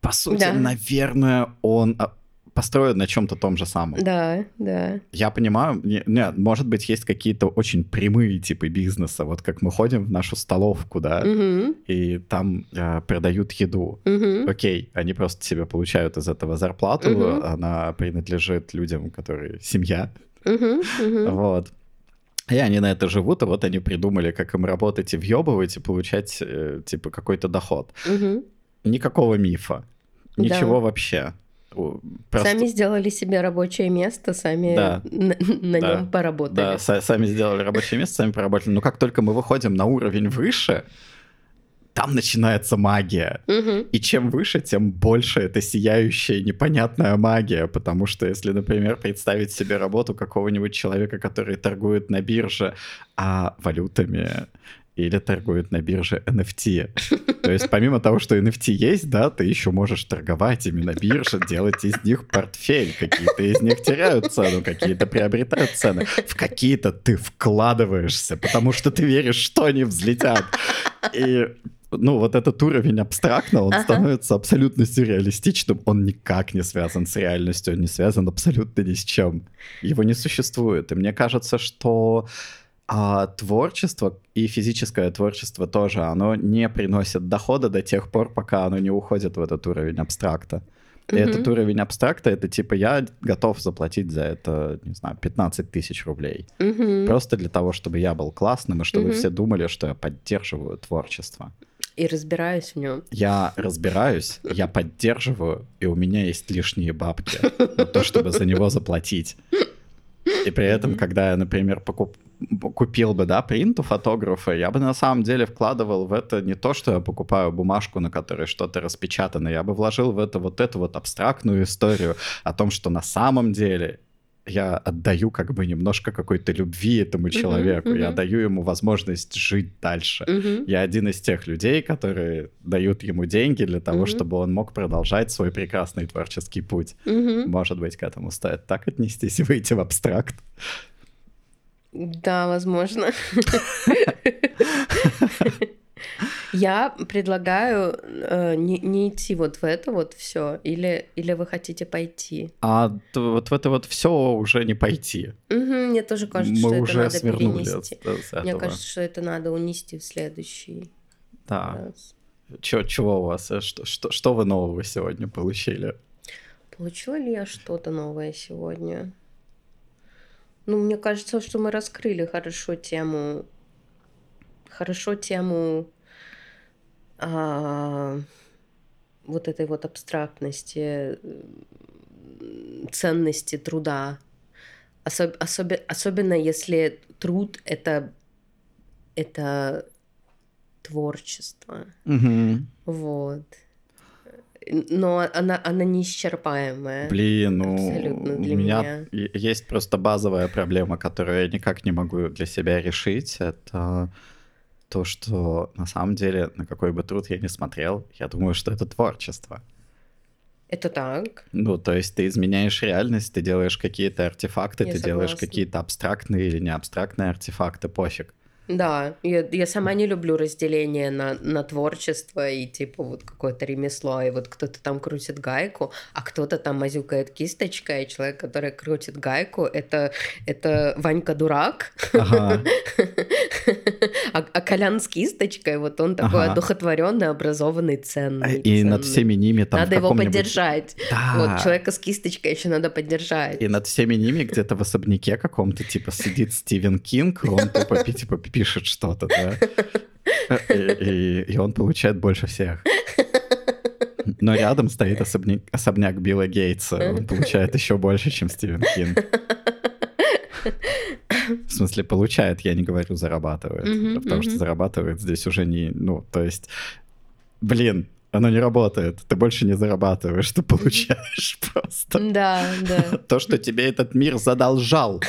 по сути, наверное, он построен на чем-то том же самом. Да, да. Я понимаю, не, не, может быть, есть какие-то очень прямые типы бизнеса, вот как мы ходим в нашу столовку, да, угу. и там э, продают еду. Угу. Окей, они просто себе получают из этого зарплату, угу. она принадлежит людям, которые семья. Угу, угу. Вот. И они на это живут, и вот они придумали, как им работать и въебывать, и получать, э, типа, какой-то доход. Угу. Никакого мифа. Ничего да. вообще. Просто... Сами сделали себе рабочее место, сами да. на, на да. нем поработали. Да, сами сделали рабочее место, сами поработали. Но как только мы выходим на уровень выше, там начинается магия. Угу. И чем выше, тем больше это сияющая непонятная магия. Потому что если, например, представить себе работу какого-нибудь человека, который торгует на бирже а, валютами, или торгуют на бирже NFT. То есть помимо того, что NFT есть, да, ты еще можешь торговать ими на бирже, делать из них портфель. Какие-то из них теряют цену, какие-то приобретают цены. В какие-то ты вкладываешься, потому что ты веришь, что они взлетят. И ну, вот этот уровень абстрактно, он ага. становится абсолютно сюрреалистичным. Он никак не связан с реальностью, он не связан абсолютно ни с чем. Его не существует. И мне кажется, что А творчество и физическое творчество тоже, оно не приносит дохода до тех пор, пока оно не уходит в этот уровень абстракта. И mm-hmm. этот уровень абстракта, это типа я готов заплатить за это, не знаю, 15 тысяч рублей. Mm-hmm. Просто для того, чтобы я был классным, и чтобы mm-hmm. все думали, что я поддерживаю творчество. И разбираюсь в нем. Я разбираюсь, я поддерживаю, и у меня есть лишние бабки на то, чтобы за него заплатить. И при этом, когда я, например, покуп... купил бы, да, принт у фотографа, я бы на самом деле вкладывал в это не то, что я покупаю бумажку, на которой что-то распечатано, я бы вложил в это вот эту вот абстрактную историю о том, что на самом деле я отдаю как бы немножко какой-то любви этому человеку, uh-huh, uh-huh. я даю ему возможность жить дальше. Uh-huh. Я один из тех людей, которые дают ему деньги для того, uh-huh. чтобы он мог продолжать свой прекрасный творческий путь. Uh-huh. Может быть, к этому стоит так отнестись и (laughs) выйти в абстракт. Да, возможно. Я предлагаю э, не, не идти вот в это вот все, или, или вы хотите пойти? А вот в это вот все уже не пойти. Угу, мне тоже кажется, Мы что уже это надо перенести. С, мне кажется, что это надо унести в следующий да. раз. Чё, чего у вас? Э, что, что, что вы нового сегодня получили? Получила ли я что-то новое сегодня? Ну, мне кажется, что мы раскрыли хорошо тему хорошо тему а, вот этой вот абстрактности, ценности труда. Особ, особ, особенно если труд это, это творчество. Угу. Вот. Но она, она неисчерпаемая. Блин, ну, Абсолютно для у меня, меня есть просто базовая проблема, которую я никак не могу для себя решить. Это то, что на самом деле, на какой бы труд я ни смотрел, я думаю, что это творчество. Это так. Ну, то есть ты изменяешь реальность, ты делаешь какие-то артефакты, я ты согласна. делаешь какие-то абстрактные или не абстрактные артефакты, пофиг. Да, я, я сама не люблю разделение на, на творчество и типа вот какое-то ремесло, и вот кто-то там крутит гайку, а кто-то там мазюкает кисточкой, и человек, который крутит гайку, это, это Ванька дурак, ага. (laughs) а, а Колян с кисточкой, вот он такой ага. одухотворенный, образованный, ценный. И ценный. над всеми ними там Надо его поддержать. Да. Вот человека с кисточкой еще надо поддержать. И над всеми ними где-то в особняке каком-то типа сидит Стивен Кинг, он тупо типа пишет что-то, да. И, и, и он получает больше всех. Но рядом стоит особняк, особняк Билла Гейтса. Он получает еще больше, чем Стивен Кинг. (laughs) В смысле, получает, я не говорю зарабатывает. Mm-hmm, потому mm-hmm. что зарабатывает здесь уже не... Ну, то есть, блин, оно не работает. Ты больше не зарабатываешь, ты получаешь (laughs) просто. Да, да. (laughs) То, что тебе этот мир задолжал.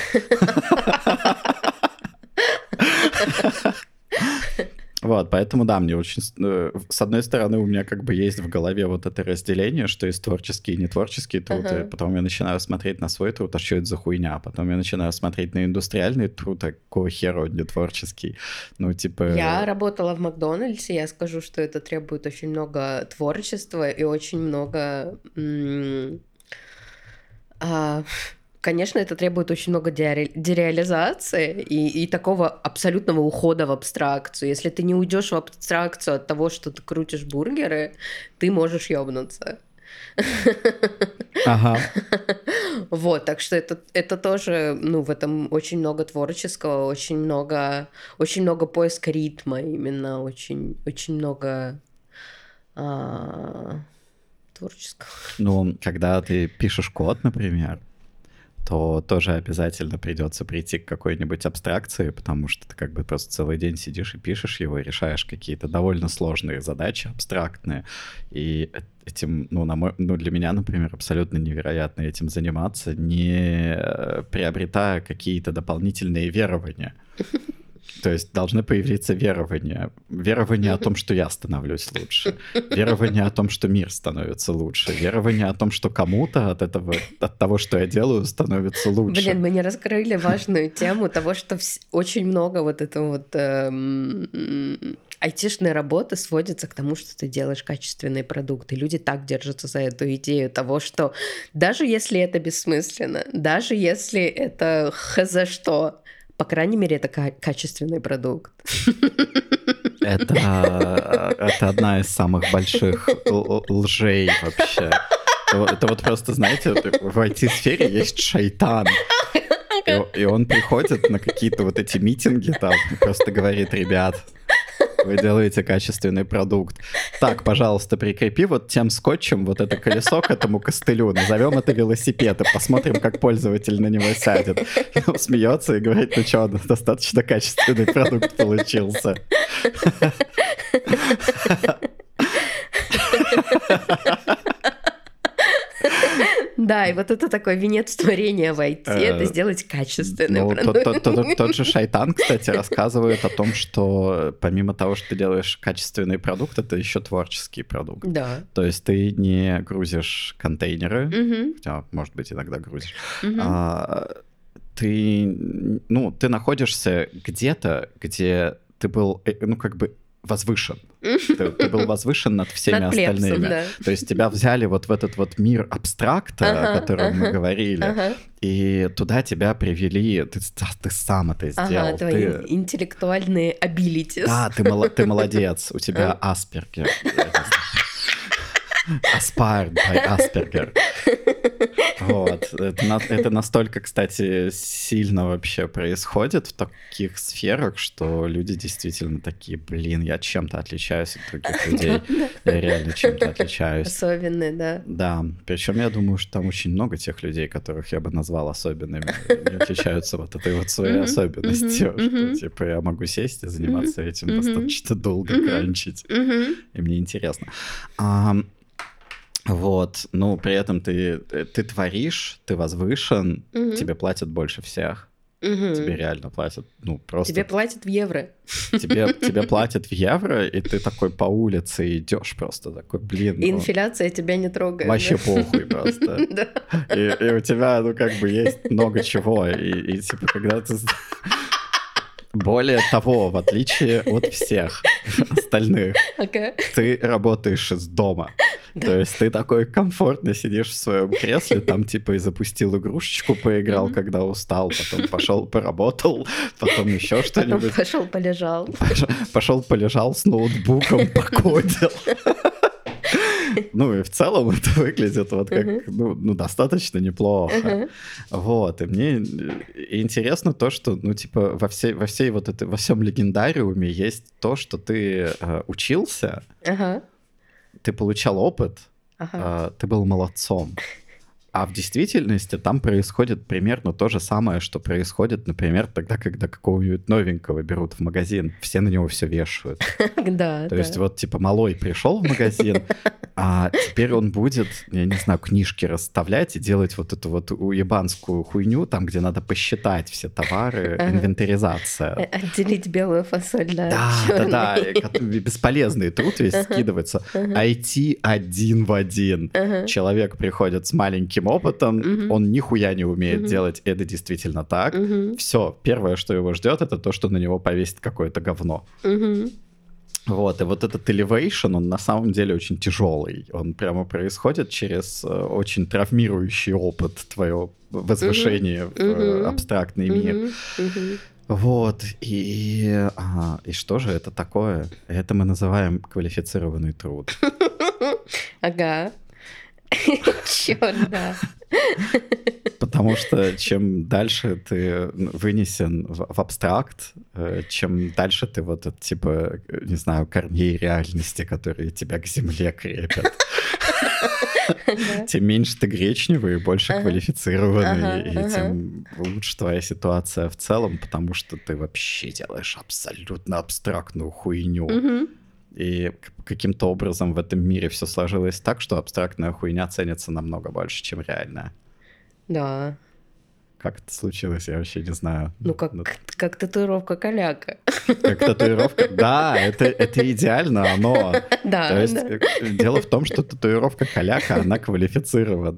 Вот, поэтому да, мне очень... Э, с одной стороны, у меня как бы есть в голове вот это разделение, что есть творческие и нетворческие труды. Uh-huh. Потом я начинаю смотреть на свой труд, а что это за хуйня? Потом я начинаю смотреть на индустриальный труд, а какого хера он не творческий? Ну, типа... Я работала в Макдональдсе, я скажу, что это требует очень много творчества и очень много... М- а, Конечно, это требует очень много дереализации и, и такого абсолютного ухода в абстракцию. Если ты не уйдешь в абстракцию от того, что ты крутишь бургеры, ты можешь ёбнуться. Ага. Вот, так что это, это тоже, ну, в этом очень много творческого, очень много, очень много поиска ритма именно, очень, очень много а, творческого. Ну, когда ты пишешь код, например, то тоже обязательно придется прийти к какой-нибудь абстракции, потому что ты как бы просто целый день сидишь и пишешь его, и решаешь какие-то довольно сложные задачи, абстрактные. И этим, ну, на мой, ну, для меня, например, абсолютно невероятно этим заниматься, не э, приобретая какие-то дополнительные верования. То есть должны появиться верования. Верование о том, что я становлюсь лучше. Верование о том, что мир становится лучше. Верование о том, что кому-то от этого, от того, что я делаю, становится лучше. Блин, мы не раскрыли важную тему того, что очень много вот этого вот эм, айтишной работы сводится к тому, что ты делаешь качественный продукт, и люди так держатся за эту идею того, что даже если это бессмысленно, даже если это хз что, По крайней мере, это качественный продукт. Это, это одна из самых больших лжей вообще. Это вот просто, знаете, в IT-сфере есть шайтан. И, и он приходит на какие-то вот эти митинги там просто говорит, ребят, вы делаете качественный продукт. Так, пожалуйста, прикрепи вот тем скотчем вот это колесо к этому костылю, назовем это велосипед и посмотрим, как пользователь на него сядет. Он смеется и говорит, ну что, достаточно качественный продукт получился. Да, и вот это такой венец творения в IT, это э, сделать качественный ну, продукт. Тот же Шайтан, кстати, рассказывает о том, что помимо того, что ты делаешь качественный продукт, это еще творческий продукт. Да. То есть ты не грузишь контейнеры, хотя, может быть, иногда грузишь, а, ты, ну, ты находишься где-то, где ты был, э, ну, как бы возвышен. Ты, ты был возвышен над всеми над остальными. Плепсом, да. То есть тебя взяли вот в этот вот мир абстракта, ага, о котором ага, мы говорили, ага. и туда тебя привели, ты, ты сам это сделал. Ага, твои ты... интеллектуальные abilities. Да, ты, ты молодец, у тебя аспергер. Aspired by Asperger. Вот. Это, это настолько, кстати, сильно вообще происходит в таких сферах, что люди действительно такие, блин, я чем-то отличаюсь от других людей. Я реально чем-то отличаюсь. Особенный, да. Да. Причем я думаю, что там очень много тех людей, которых я бы назвал особенными, не отличаются вот этой вот своей особенностью, что типа я могу сесть и заниматься этим достаточно долго, кранчить. И мне интересно. Вот, ну, при этом ты, ты творишь, ты возвышен, угу. тебе платят больше всех. Угу. Тебе реально платят, ну, просто... Тебе платят в евро. Тебе, (laughs) тебе платят в евро, и ты такой по улице идешь просто такой, блин. Ну, инфляция тебя не трогает. Вообще да? похуй просто. (laughs) И, и у тебя, ну, как бы есть много чего, и, и типа, когда ты более того, в отличие от всех остальных, okay. ты работаешь из дома. Да. То есть ты такой комфортно сидишь в своем кресле, там типа и запустил игрушечку, поиграл, mm-hmm. когда устал, потом пошел поработал, потом еще что-нибудь. Пошел полежал. Пошел полежал с ноутбуком, (laughs) покодил. (laughs) Ну и в целом это выглядит вот как, ну, ну, достаточно неплохо. Вот, и мне интересно то, что, ну, типа, во всей, во всей вот это, во всем легендариуме есть то, что ты э, учился, ты получал опыт, э, ты был молодцом. А в действительности там происходит примерно то же самое, что происходит, например, тогда, когда какого-нибудь новенького берут в магазин, все на него все вешают. (laughs) Да. То есть вот типа малой пришел в магазин, (laughs) а теперь он будет, я не знаю, книжки расставлять и делать вот эту вот уебанскую хуйню, там, где надо посчитать все товары, (laughs) инвентаризация. Э, отделить белую фасоль, да. Да, да, да. Бесполезный труд весь скидывается. IT один в один. Человек приходит с маленьким таким опытом, угу. он нихуя не умеет угу. делать, это действительно так. Угу. Все, первое, что его ждет, это то, что на него повесит какое-то говно. Угу. Вот, и вот этот elevation, он на самом деле очень тяжелый. Он прямо происходит через э, очень травмирующий опыт твоего возвышения uh-huh. в uh-huh. абстрактный uh-huh. мир. Uh-huh. Вот, и, а, и что же это такое? Это мы называем квалифицированный труд. (laughs) Ага. (laughs) Черт, да. Потому что чем дальше ты вынесен в, в абстракт, э, чем дальше ты вот от, типа, не знаю, корней реальности, которые тебя к земле крепят, (laughs) тем меньше ты гречневый, больше квалифицированный, и тем лучше твоя ситуация в целом, потому что ты вообще делаешь абсолютно абстрактную хуйню. И каким-то образом в этом мире все сложилось так, что абстрактная хуйня ценится намного больше, чем реальная. Да. Как это случилось, я вообще не знаю. Ну, как, ну, как татуировка каляка. Как татуировка? Да, это, это идеально, но... Да, То есть да. Дело в том, что татуировка каляка, она квалифицирована.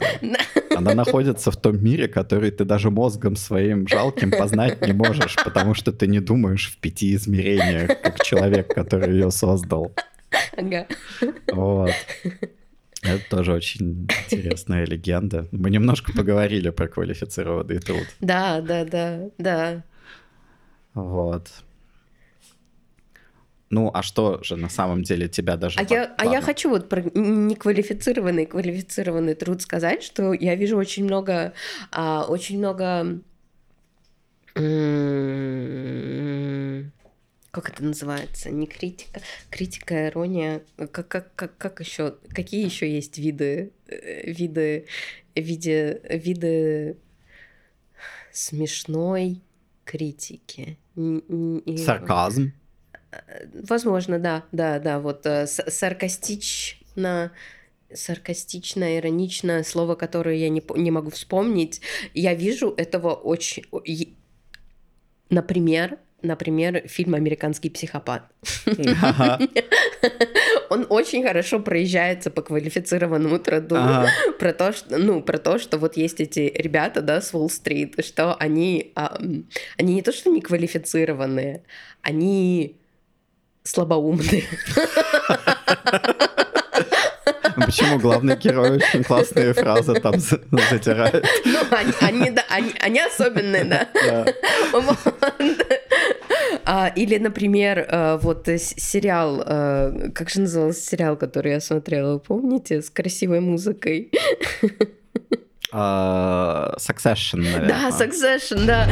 Она находится в том мире, который ты даже мозгом своим жалким познать не можешь, потому что ты не думаешь в пяти измерениях, как человек, который ее создал. Ага. Вот. Это тоже очень интересная легенда. Мы немножко поговорили про квалифицированный труд. Да, да, да, да. Вот. Ну, а что же на самом деле тебя даже... А, я, а я хочу вот про неквалифицированный, квалифицированный труд сказать, что я вижу очень много, а, очень много... Как это называется? Не критика, критика, ирония. Как, как, как, как еще? Какие еще есть виды, э, виды, виде, виды смешной критики? Сарказм. Возможно, да, да, да, вот э, саркастично саркастично, иронично, слово, которое я не, не могу вспомнить. Я вижу этого очень... Например, например, фильм «Американский психопат». (laughs) Он очень хорошо проезжается по квалифицированному труду про то, что, ну, про то, что вот есть эти ребята, да, с Уолл-стрит, что они, они не то, что не квалифицированные, они слабоумные. Ну, почему главный герой очень классные фразы там затирает? Ну, они, они, да, они, они особенные, да. да. (laughs) А, или, например, а, вот сериал, а, как же назывался сериал, который я смотрела, помните, с красивой музыкой? Succession, наверное. Да, Succession, да.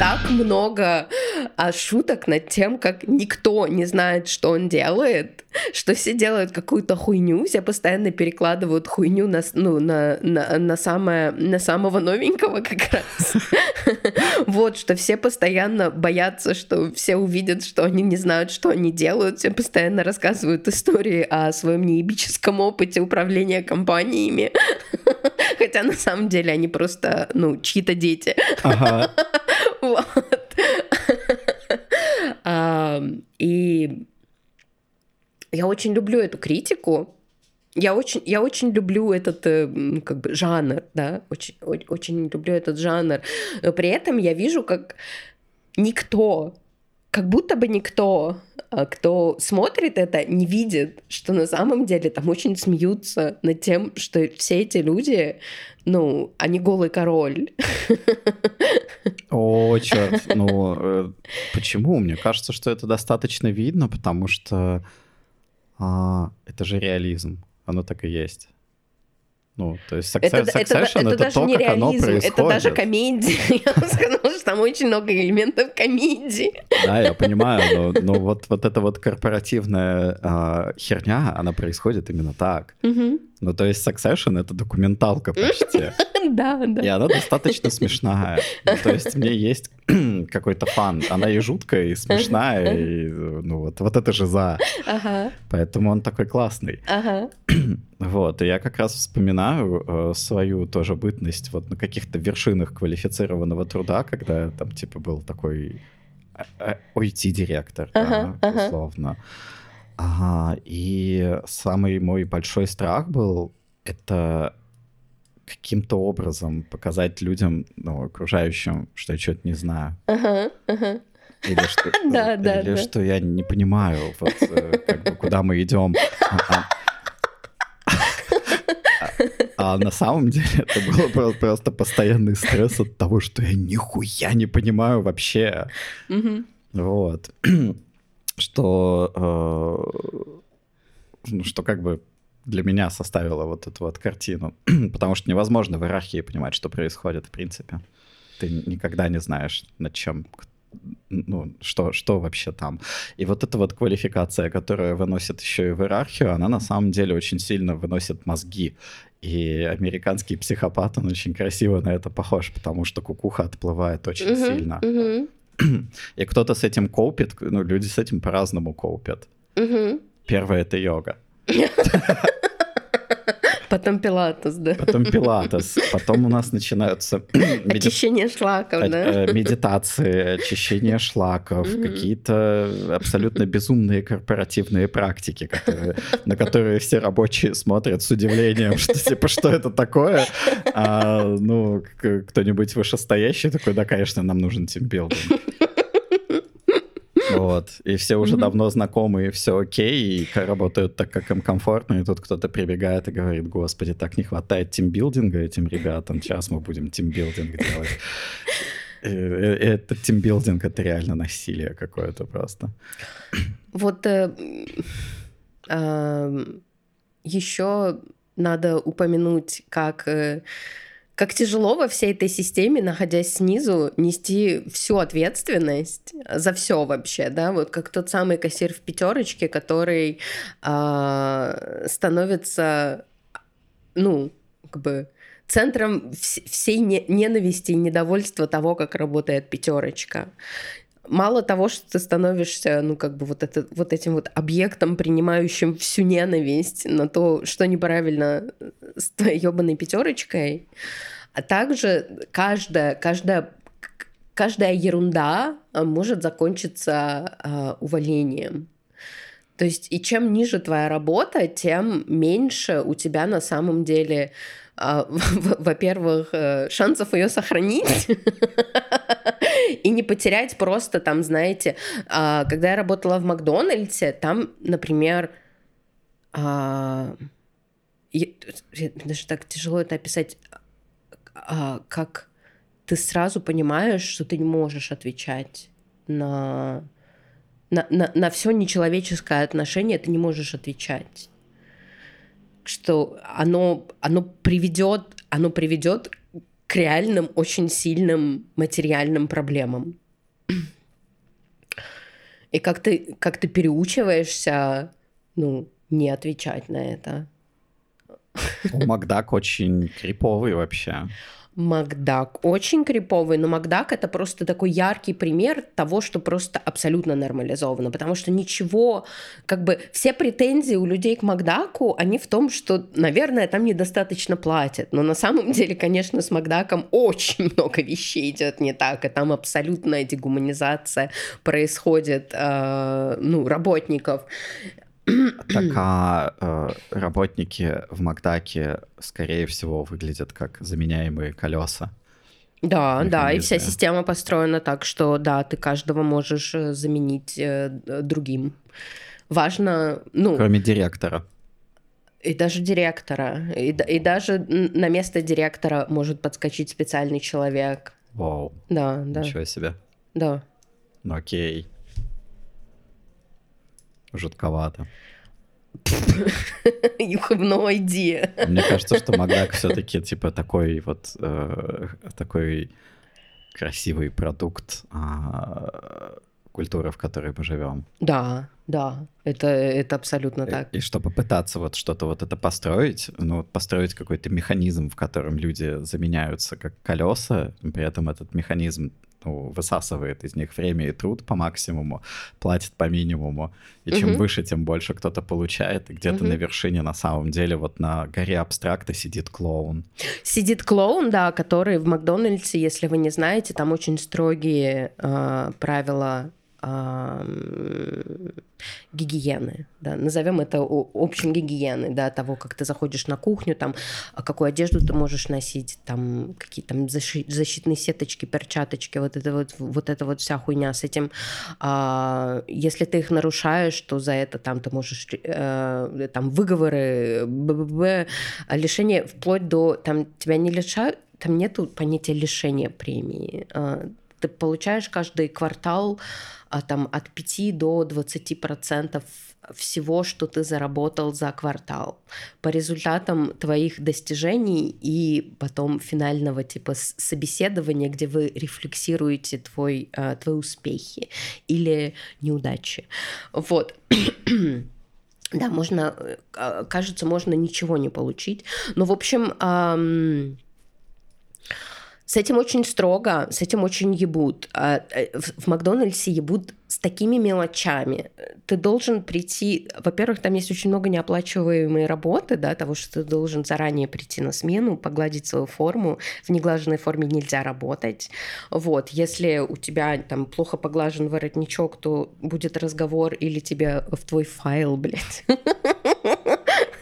так много а, шуток над тем, как никто не знает, что он делает, что все делают какую-то хуйню, все постоянно перекладывают хуйню на, ну, на, на, на, самое, на самого новенького как раз. (laughs) Вот, что все постоянно боятся, что все увидят, что они не знают, что они делают, все постоянно рассказывают истории о своем неебическом опыте управления компаниями, (laughs) хотя на самом деле они просто, ну, чьи-то дети. Ага. (laughs) Вот. И я очень люблю эту критику. Я очень, я очень люблю этот э, как бы жанр, да, очень, очень люблю этот жанр. Но при этом я вижу, как никто, как будто бы никто, а, кто смотрит это, не видит, что на самом деле там очень смеются над тем, что все эти люди, ну, они голый король. О, черт. Ну, э, почему? Мне кажется, что это достаточно видно, потому что а, это же реализм. Оно так и есть. Ну, то есть success, это, Succession это, это, это, это то, как оно происходит. Это даже комедия. (laughs) Я бы сказала, что там очень много элементов комедии. Да, я понимаю, но, но вот, вот эта вот корпоративная а, херня, она происходит именно так. Угу. Ну, то есть Succession — это документалка почти. (laughs) Да, да. И она достаточно смешная. Ну, то есть мне есть (clears throat) какой-то фан. Она и жуткая, и смешная, и ну вот, вот это же за. Ага. Поэтому он такой классный. Ага. (clears throat) Вот, и я как раз вспоминаю э, свою тоже бытность вот на каких-то вершинах квалифицированного труда, когда я там типа был такой OIT-директор, ага, да, ага. условно. Ага, и самый мой большой страх был это каким-то образом показать людям, ну, окружающим, что я что-то не знаю. Ага, ага. Или что, (laughs) да, да, или да. что я не понимаю, вот, э, как бы, куда мы идем. (laughs) А, а на самом деле это было просто постоянный стресс от того, что я нихуя не понимаю вообще. Угу. Вот что, э, ну, что как бы для меня составило вот эту вот картину. (clears throat) Потому что невозможно в иерархии понимать, что происходит в принципе. Ты никогда не знаешь, над чем, ну, что, что вообще там. И вот эта вот квалификация, которая выносит еще и в иерархию, она на самом деле очень сильно выносит мозги. И американский психопат, он очень красиво на это похож, потому что кукуха отплывает очень uh-huh, сильно. Uh-huh. (clears throat) И кто-то с этим копит, ну, люди с этим по-разному копят. Угу. Первое — это йога. (laughs) Потом пилатес, да. Потом пилатес. Потом у нас начинаются... (clears throat) Очищение шлаков, да? Э, медитации, очищение шлаков, какие-то абсолютно безумные корпоративные практики, которые, на которые все рабочие смотрят с удивлением, что типа, что это такое? А, ну, кто-нибудь вышестоящий такой, да, конечно, нам нужен тимбилдинг. Вот. И все уже давно знакомы, и все окей, и работают так, как им комфортно, и тут кто-то прибегает и говорит, господи, так не хватает тимбилдинга этим ребятам, сейчас мы будем тимбилдинг делать. Это тимбилдинг, это реально насилие какое-то просто. Вот э, э, еще надо упомянуть, как э, как тяжело во всей этой системе, находясь снизу, нести всю ответственность за все вообще, да, вот как тот самый кассир в пятерочке, который э, становится, ну, как бы центром вс- всей не- ненависти и недовольства того, как работает пятерочка мало того, что ты становишься, ну, как бы вот, это, вот этим вот объектом, принимающим всю ненависть на то, что неправильно с твоей ебаной пятерочкой, а также каждая, каждая, каждая ерунда а, может закончиться э, увольнением. То есть, и чем ниже твоя работа, тем меньше у тебя на самом деле, э, (laughs) во-первых, э, шансов ее сохранить (laughs) и не потерять просто там, знаете, э, когда я работала в Макдональдсе, там, например, э, даже так тяжело это описать а, как ты сразу понимаешь, что ты не можешь отвечать на, на, на, на все нечеловеческое отношение, ты не можешь отвечать. Что оно, оно приведет, оно приведет к реальным, очень сильным материальным проблемам. И как ты, как ты переучиваешься, ну, не отвечать на это. Макдак очень криповый вообще. Макдак очень криповый, но Макдак это просто такой яркий пример того, что просто абсолютно нормализовано, потому что ничего, как бы все претензии у людей к Макдаку, они в том, что, наверное, там недостаточно платят, но на самом (laughs) деле, конечно, с Макдаком очень много вещей идет не так, и там абсолютная дегуманизация происходит, э, ну, работников. Так а э, работники в Макдаке, скорее всего, выглядят как заменяемые колеса. Да, да, и вся система построена так, что да, ты каждого можешь э, заменить э, другим. Важно, ну... Кроме директора. И даже директора. И, и даже на место директора может подскочить специальный человек. Вау. Да, да. Ничего себе. Да. Ну окей. Жутковато. (laughs) You have no idea. Мне кажется, что Макдак все-таки типа такой вот э, такой красивый продукт э, культуры, в которой мы живем. Да, да, это, это абсолютно и, так. И чтобы пытаться вот что-то вот это построить, ну, построить какой-то механизм, в котором люди заменяются как колеса, при этом этот механизм ну, высасывает из них время и труд по максимуму, платит по минимуму. И чем угу. выше, тем больше кто-то получает. И где-то угу. на вершине, на самом деле, вот на горе абстракта сидит клоун. Сидит клоун, да, который в Макдональдсе, если вы не знаете, там очень строгие э, правила гигиены, да, назовем это общей гигиены, да, того, как ты заходишь на кухню, там, а какую одежду ты можешь носить, там, какие там защитные сеточки, перчаточки, вот это вот, вот эта вот вся хуйня с этим. А, если ты их нарушаешь, то за это там ты можешь, э, там, выговоры, б -б -б, лишение, вплоть до, там, тебя не лишают, там нету понятия лишения премии. А, ты получаешь каждый квартал а, там, от 5 до 20 процентов всего, что ты заработал за квартал. По результатам твоих достижений и потом финального типа собеседования, где вы рефлексируете твой, а, твои успехи или неудачи. Вот. (clears throat) Да, можно, э, кажется, можно ничего не получить. Но, в общем, с этим очень строго, с этим очень ебут. А, э, в Макдональдсе ебут с такими мелочами. Ты должен прийти... Во-первых, там есть очень много неоплачиваемой работы, да, того, что ты должен заранее прийти на смену, погладить свою форму. В неглаженной форме нельзя работать. Вот. Если у тебя там плохо поглажен воротничок, то будет разговор или тебе в твой файл, блядь (laughs)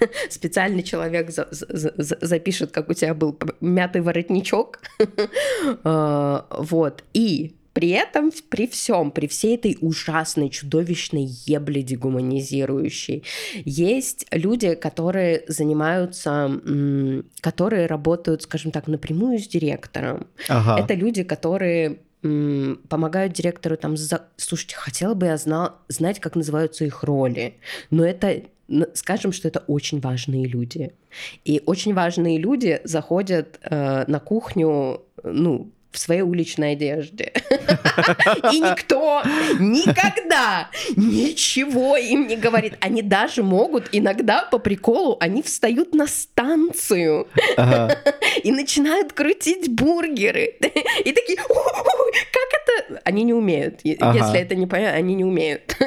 (laughs) специальный человек за, за, за, запишет, как у тебя был мятый воротничок. (laughs) А, вот. И при этом, при всем, при всей этой ужасной, чудовищной ебле дегуманизирующей, есть люди, которые занимаются, которые работают, скажем так, напрямую с директором. Ага. Это люди, которые помогают директору там за... слушайте хотела бы я знал знать как называются их роли но это скажем что это очень важные люди. И очень важные люди заходят э, на кухню ну в своей уличной одежде. (laughs) И никто никогда ничего им не говорит. Они даже могут иногда по приколу, они встают на станцию (laughs) и начинают крутить бургеры. И такие, как это? Они не умеют. Если это не понятно, они не умеют. (laughs)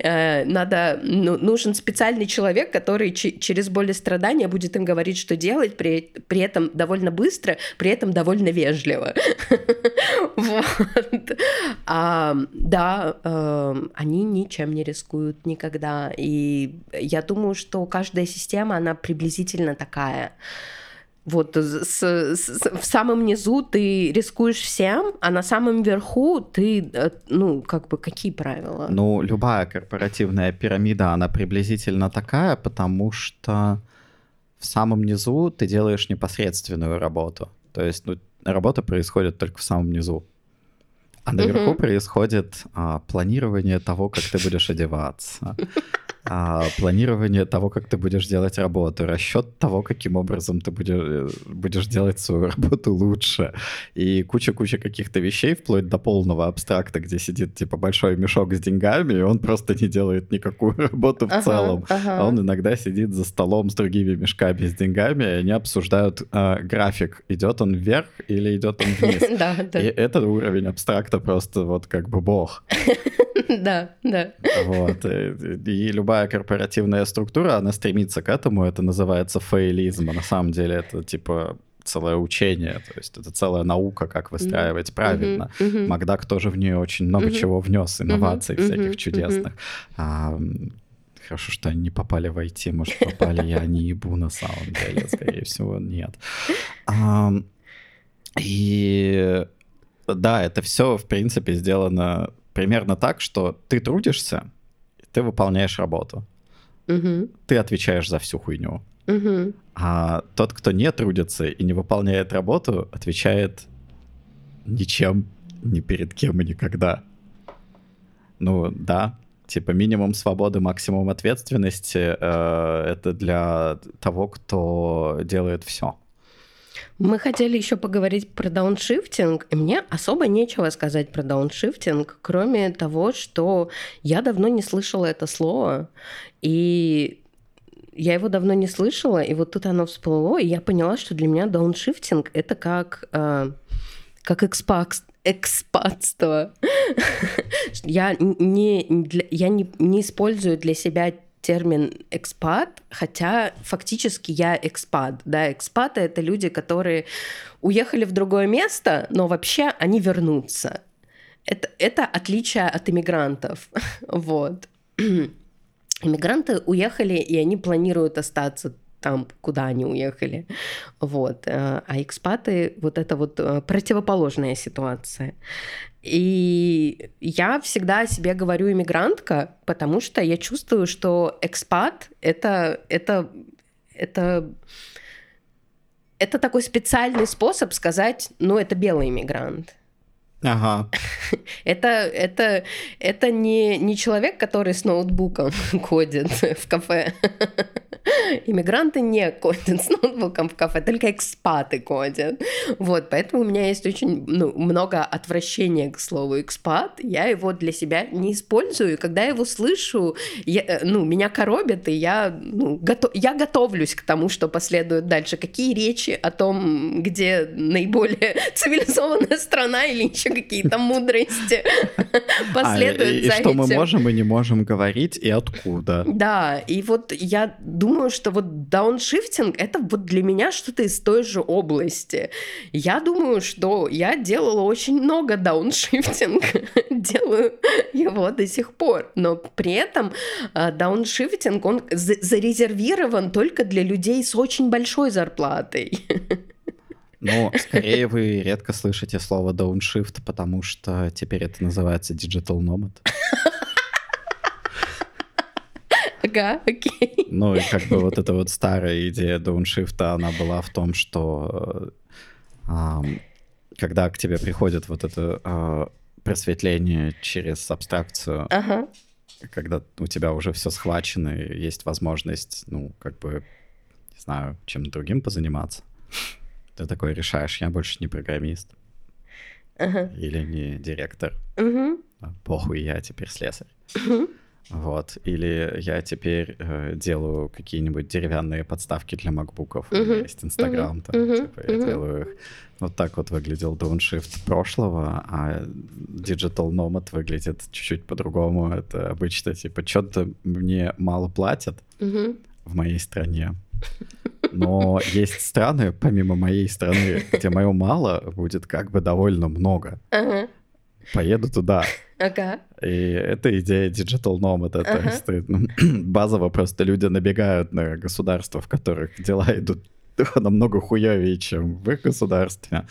Э, надо, ну, нужен специальный человек, который через боль и страдания будет им говорить, что делать, при, при этом довольно быстро, при этом довольно вежливо вежливо. (laughs) вот. а, да, э, они ничем не рискуют никогда. И я думаю, что каждая система, она приблизительно такая. Вот с, с, в самом низу ты рискуешь всем, а на самом верху ты, э, ну, как бы, какие правила? Ну, любая корпоративная пирамида, она приблизительно такая, потому что в самом низу ты делаешь непосредственную работу. То есть, ну, работа происходит только в самом низу. А наверху uh-huh. происходит а, планирование того, как ты будешь одеваться, (laughs) а, планирование того, как ты будешь делать работу, расчет того, каким образом ты будешь, э, будешь делать свою работу лучше. И куча-куча каких-то вещей, вплоть до полного абстракта, где сидит типа большой мешок с деньгами, и он просто не делает никакую (laughs) работу в ага, целом. Ага. А он иногда сидит за столом с другими мешками с деньгами, и они обсуждают э, график, идет он вверх или идет он вниз. (laughs) И этот уровень абстракта просто вот как бы бог. (laughs) Да, да. Вот. И любая корпоративная структура, она стремится к этому, это называется фейлизм, а на самом деле это типа целое учение, то есть это целая наука, как выстраивать mm-hmm. правильно. Mm-hmm. Макдак тоже в нее очень много mm-hmm. чего внес, инноваций mm-hmm. всяких чудесных. Mm-hmm. А, хорошо, что они не попали в IT, может, попали, я не ебу на самом деле, скорее всего, нет. А, и да, это все, в принципе, сделано примерно так, что ты трудишься, ты выполняешь работу. Угу. Ты отвечаешь за всю хуйню. Угу. А тот, кто не трудится и не выполняет работу, отвечает ничем, ни перед кем и никогда. Ну да, типа минимум свободы, максимум ответственности э, это для того, кто делает все. Мы хотели еще поговорить про дауншифтинг, мне особо нечего сказать про дауншифтинг, кроме того, что я давно не слышала это слово, и я его давно не слышала, и вот тут оно всплыло, и я поняла, что для меня дауншифтинг — это как, э, как экспакс, экспатство. (laughs) я не, для, я не, не использую для себя термин экспат, хотя фактически я экспат. Да, экспаты — это люди, которые уехали в другое место, но вообще они вернутся. Это, это отличие от иммигрантов. (laughs) вот. (clears throat) Иммигранты уехали, и они планируют остаться там, куда они уехали. Вот. Э, а экспаты — вот это вот э, противоположная ситуация. И я всегда о себе говорю иммигрантка, потому что я чувствую, что экспат — это, это, это, это такой специальный способ сказать, ну, это белый иммигрант. Ага. (laughs) Это, это, это не, не человек, который с ноутбуком (laughs) кодит в кафе. Иммигранты не кодят с ноутбуком в кафе, только экспаты кодят. Вот, поэтому у меня есть очень ну, много отвращения к слову экспат. Я его для себя не использую. И когда я его слышу, я, э, ну, меня коробит, и я, ну, готов, я готовлюсь к тому, что последует дальше. Какие речи о том, где наиболее (laughs) цивилизованная страна или еще какие-то (laughs) мудрости последуют а, и, что мы можем и не можем говорить, и откуда. Да, и вот я думаю, что вот дауншифтинг — это вот для меня что-то из той же области. Я думаю, что я делала очень много дауншифтинг, (laughs) делаю его до сих пор, но при этом а, дауншифтинг, он зарезервирован только для людей с очень большой зарплатой. (laughs) Ну, скорее вы редко слышите слово downshift, потому что теперь это называется digital nomad. Ага, окей. Ну и как бы вот эта вот старая идея дауншифта, она была в том, что э, когда к тебе приходит вот это э, просветление через абстракцию, ага. когда у тебя уже все схвачено, и есть возможность, ну, как бы, не знаю, чем другим позаниматься, ты такой решаешь, я больше не программист. Ага. Или не директор. Угу. Похуй, я теперь слесарь. Угу. Вот. Или я теперь э, делаю какие-нибудь деревянные подставки для макбуков. У меня есть Инстаграм, uh-huh. там, типа, я uh-huh. делаю их. Вот так вот выглядел Downshift прошлого, а Digital Nomad выглядит чуть-чуть по-другому. Это обычно, типа, что-то мне мало платят uh-huh. в моей стране. Но есть страны, помимо моей страны, где мое мало будет как бы довольно много. Uh-huh. Поеду туда. Ага. И это идея Digital Nomad. Ага. есть, ну, (clears throat) базово просто люди набегают на государства, в которых дела идут (laughs) намного хуевее, чем в их государстве.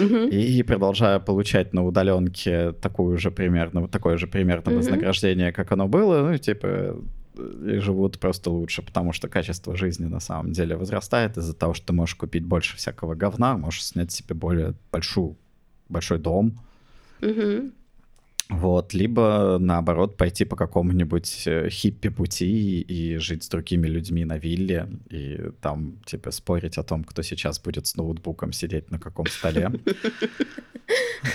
Угу. И продолжая получать на удаленке такую же примерно, такое же примерно угу. вознаграждение, как оно было, ну, типа, и живут просто лучше, потому что качество жизни на самом деле возрастает из-за того, что ты можешь купить больше всякого говна, можешь снять себе более большую, большой дом. Угу. Вот, либо наоборот пойти по какому-нибудь э, хиппи пути и жить с другими людьми на вилле и там типа спорить о том, кто сейчас будет с ноутбуком сидеть на каком столе. (laughs)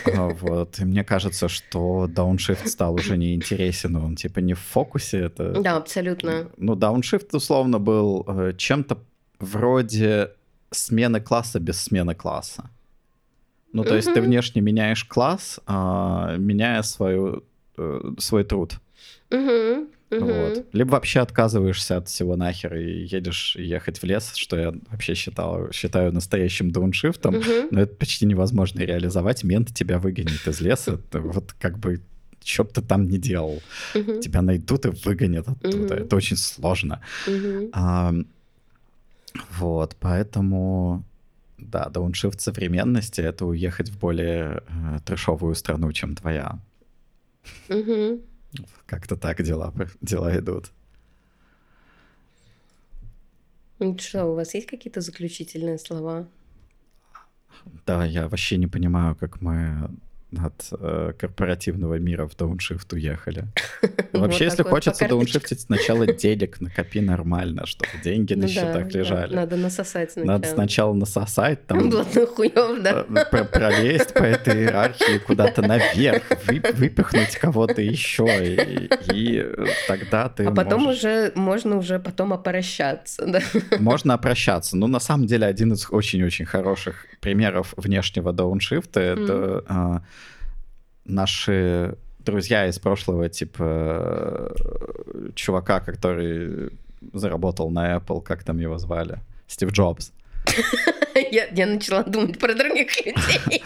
Вот. И мне кажется, что дауншифт стал уже не интересен, он типа не в фокусе. Это... Да, абсолютно. Ну, дауншифт условно был э, чем-то вроде смены класса без смены класса. Ну, то есть ты внешне меняешь класс, а, меняя свою, э, свой труд. Вот. Либо вообще отказываешься от всего нахер и едешь ехать в лес, что я вообще считал, считаю настоящим дауншифтом, но это почти невозможно реализовать. Мент тебя выгонит из леса. вот как бы что бы ты там ни делал, тебя найдут и выгонят оттуда. Это очень сложно. А, вот, поэтому да, дауншифт современности — это уехать в более э, трешовую страну, чем твоя. Угу. Как-то так дела, дела идут. Ну что, у вас есть какие-то заключительные слова? Да, я вообще не понимаю, как мы от э, корпоративного мира в дауншифт уехали. (laughs) Вообще, если хочется дауншифтить, сначала денег накопи нормально, чтобы деньги на ну счетах лежали. Надо насосать сначала. Надо сначала насосать, там... (laughs) Блатных хуев, да. Э, пролезть по этой иерархии куда-то наверх, выпихнуть кого-то еще, и тогда ты А потом уже, можно уже потом опрощаться, да? (laughs) Можно опрощаться. Ну, на самом деле, один из очень-очень хороших примеров внешнего дауншифта — это наши друзья из прошлого, типа чувака, который заработал на Apple, как там его звали? Стив Джобс. (laughs) Я, я начала думать про других людей. (laughs)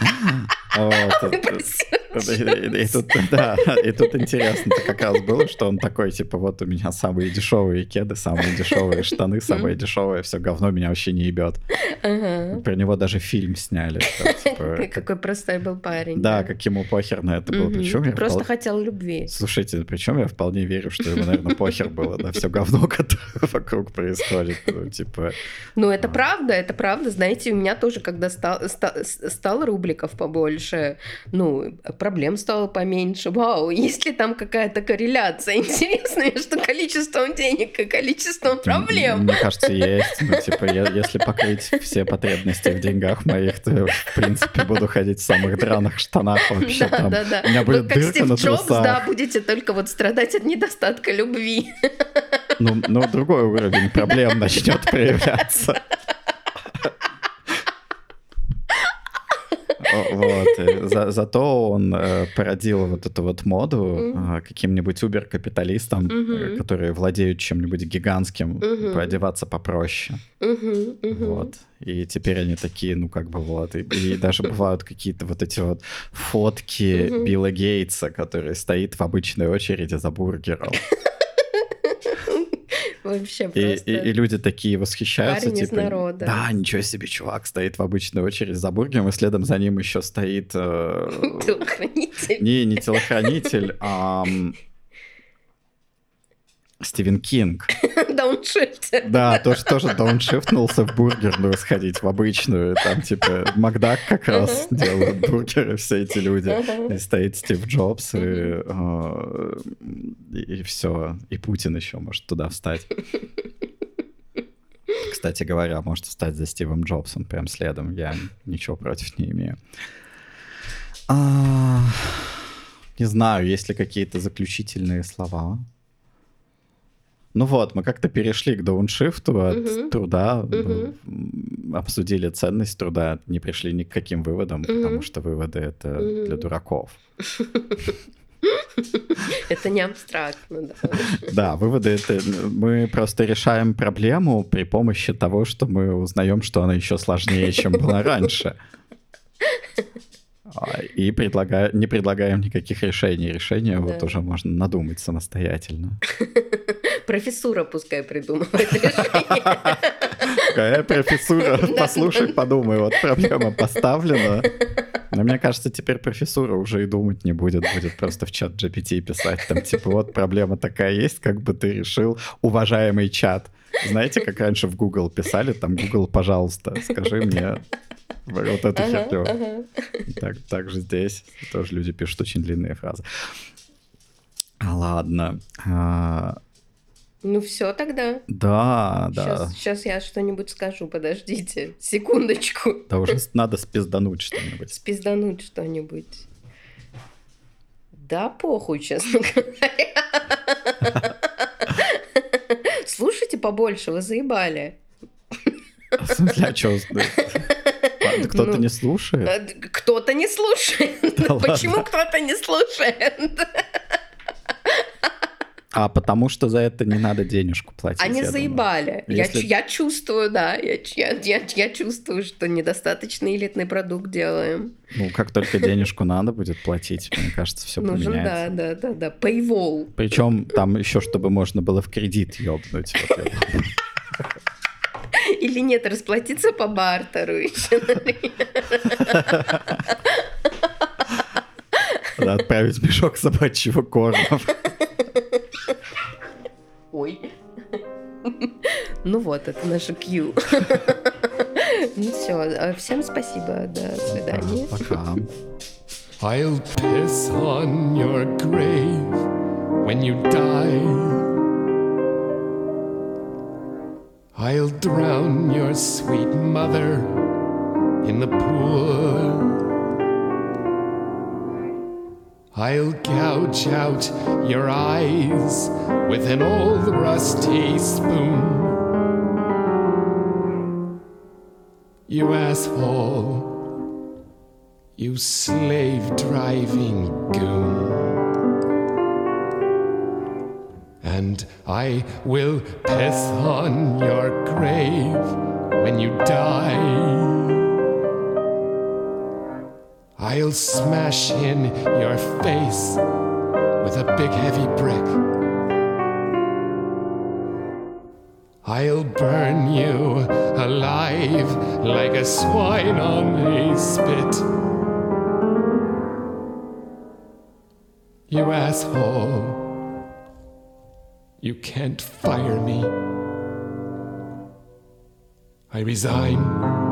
(laughs) (laughs) И тут, (laughs) да, и тут интересно как раз было, что он такой, типа, вот у меня самые дешевые кеды, самые дешевые штаны, самые дешевые, все говно меня вообще не ебет. Про него даже фильм сняли. (laughs) Типа, Какой простой был парень. Да, как ему похер на это было. Причем Просто хотел любви. Слушайте, причем я вполне верю, что ему, наверное, похер было на все говно, которое вокруг происходит. Ну, типа... Ну, это правда, это правда. Знаете, у меня тоже, когда стало рубликов побольше, ну, проблем стало поменьше. Вау, (laughs) есть ли там какая-то корреляция (laughs) интересная между количеством денег и количеством проблем? Мне кажется, есть. Ну, типа, я, если покрыть все потребности в деньгах моих, то я, в принципе, буду ходить в самых драных штанах вообще. Да, там. да, да. У меня будет ну, как Стив на Джобс, трусах. да, будете только вот страдать от недостатка любви. Ну, ну другой уровень проблем (laughs) начнет проявляться. Вот. За, зато он э, породил вот эту вот моду mm-hmm. э, каким-нибудь убер-капиталистам, mm-hmm. э, которые владеют чем-нибудь гигантским, mm-hmm. поодеваться попроще. Mm-hmm. Mm-hmm. Вот. И теперь они такие, ну как бы вот. И, и даже (laughs) бывают какие-то вот эти вот фотки mm-hmm. Билла Гейтса, который стоит в обычной очереди за бургером. (laughs) Вообще И, просто. и, и люди такие восхищаются, Парень из типа, народа. да, ничего себе, чувак стоит в обычной очереди за бургером, и следом за ним еще стоит э, (laughs) Телохранитель. не, не телохранитель, а Стивен Кинг. (laughs) Дауншифтер. Да, тоже, тоже дауншифтнулся в бургерную сходить, в обычную. Там, типа, Макдак как раз делают бургеры, все эти люди. И стоит Стив Джобс, и, э, и все. И Путин еще может туда встать. Кстати говоря, может встать за Стивом Джобсом прям следом. Я ничего против не имею. А, Не знаю, есть ли какие-то заключительные слова. Ну вот, мы как-то перешли к дауншифту от Мгм. труда, м, обсудили ценность труда, не пришли ни к каким выводам, потому Мгм. что выводы это Мгм. для дураков. (laughs) Это не абстрактно, да. Да, выводы это мы просто решаем проблему при помощи того, что мы узнаем, что она еще сложнее, чем была раньше. А, И предлагая, не предлагаем никаких решений. Решения вот Да. уже можно надумать самостоятельно. (laughs) Профессура пускай придумывает. (laughs) Какая профессура? Послушай, подумай, вот проблема поставлена. Но мне кажется, теперь профессура уже и думать не будет, будет просто в чат GPT писать, там, типа, вот проблема такая есть, как бы ты решил, уважаемый чат. Знаете, как раньше в Google писали, там, Google, пожалуйста, скажи мне вот эту Ага, херню. ага. Так, так же здесь тоже люди пишут очень длинные фразы. Ладно. А, Ну все тогда. да, да. Сейчас, я что-нибудь скажу, подождите. Секундочку. Да уже надо спиздануть что-нибудь. Спиздануть что-нибудь. Да, похуй, честно говоря. Слушайте побольше, вы заебали. В смысле, а чё? Кто-то Ну, не слушает? А, Кто-то не слушает. Да Почему кто-то не слушает? А потому что за это не надо денежку платить. Они я заебали. Я, Если- ч- я чувствую, да. Я, я, я, я чувствую, что недостаточно элитный продукт делаем. Ну, как только денежку надо будет платить, мне кажется, все Нужен, да, поменяется. да, да, да. Paywall. Причем там еще, чтобы можно было в кредит ёбнуть. Я. Или нет, расплатиться по бартеру еще. Отправить мешок собачьего корма. Ой. Ну вот, это наша Q. Ну все, всем спасибо, до свидания. Пока. I'll piss on your grave when you die. I'll drown your sweet mother in the pool. I'll gouge out your eyes with an old rusty spoon. You asshole. You slave driving goon. And I will piss on your grave when you die. I'll smash in your face with a big heavy brick. I'll burn you alive like a swine on a spit. You asshole. You can't fire me. I resign.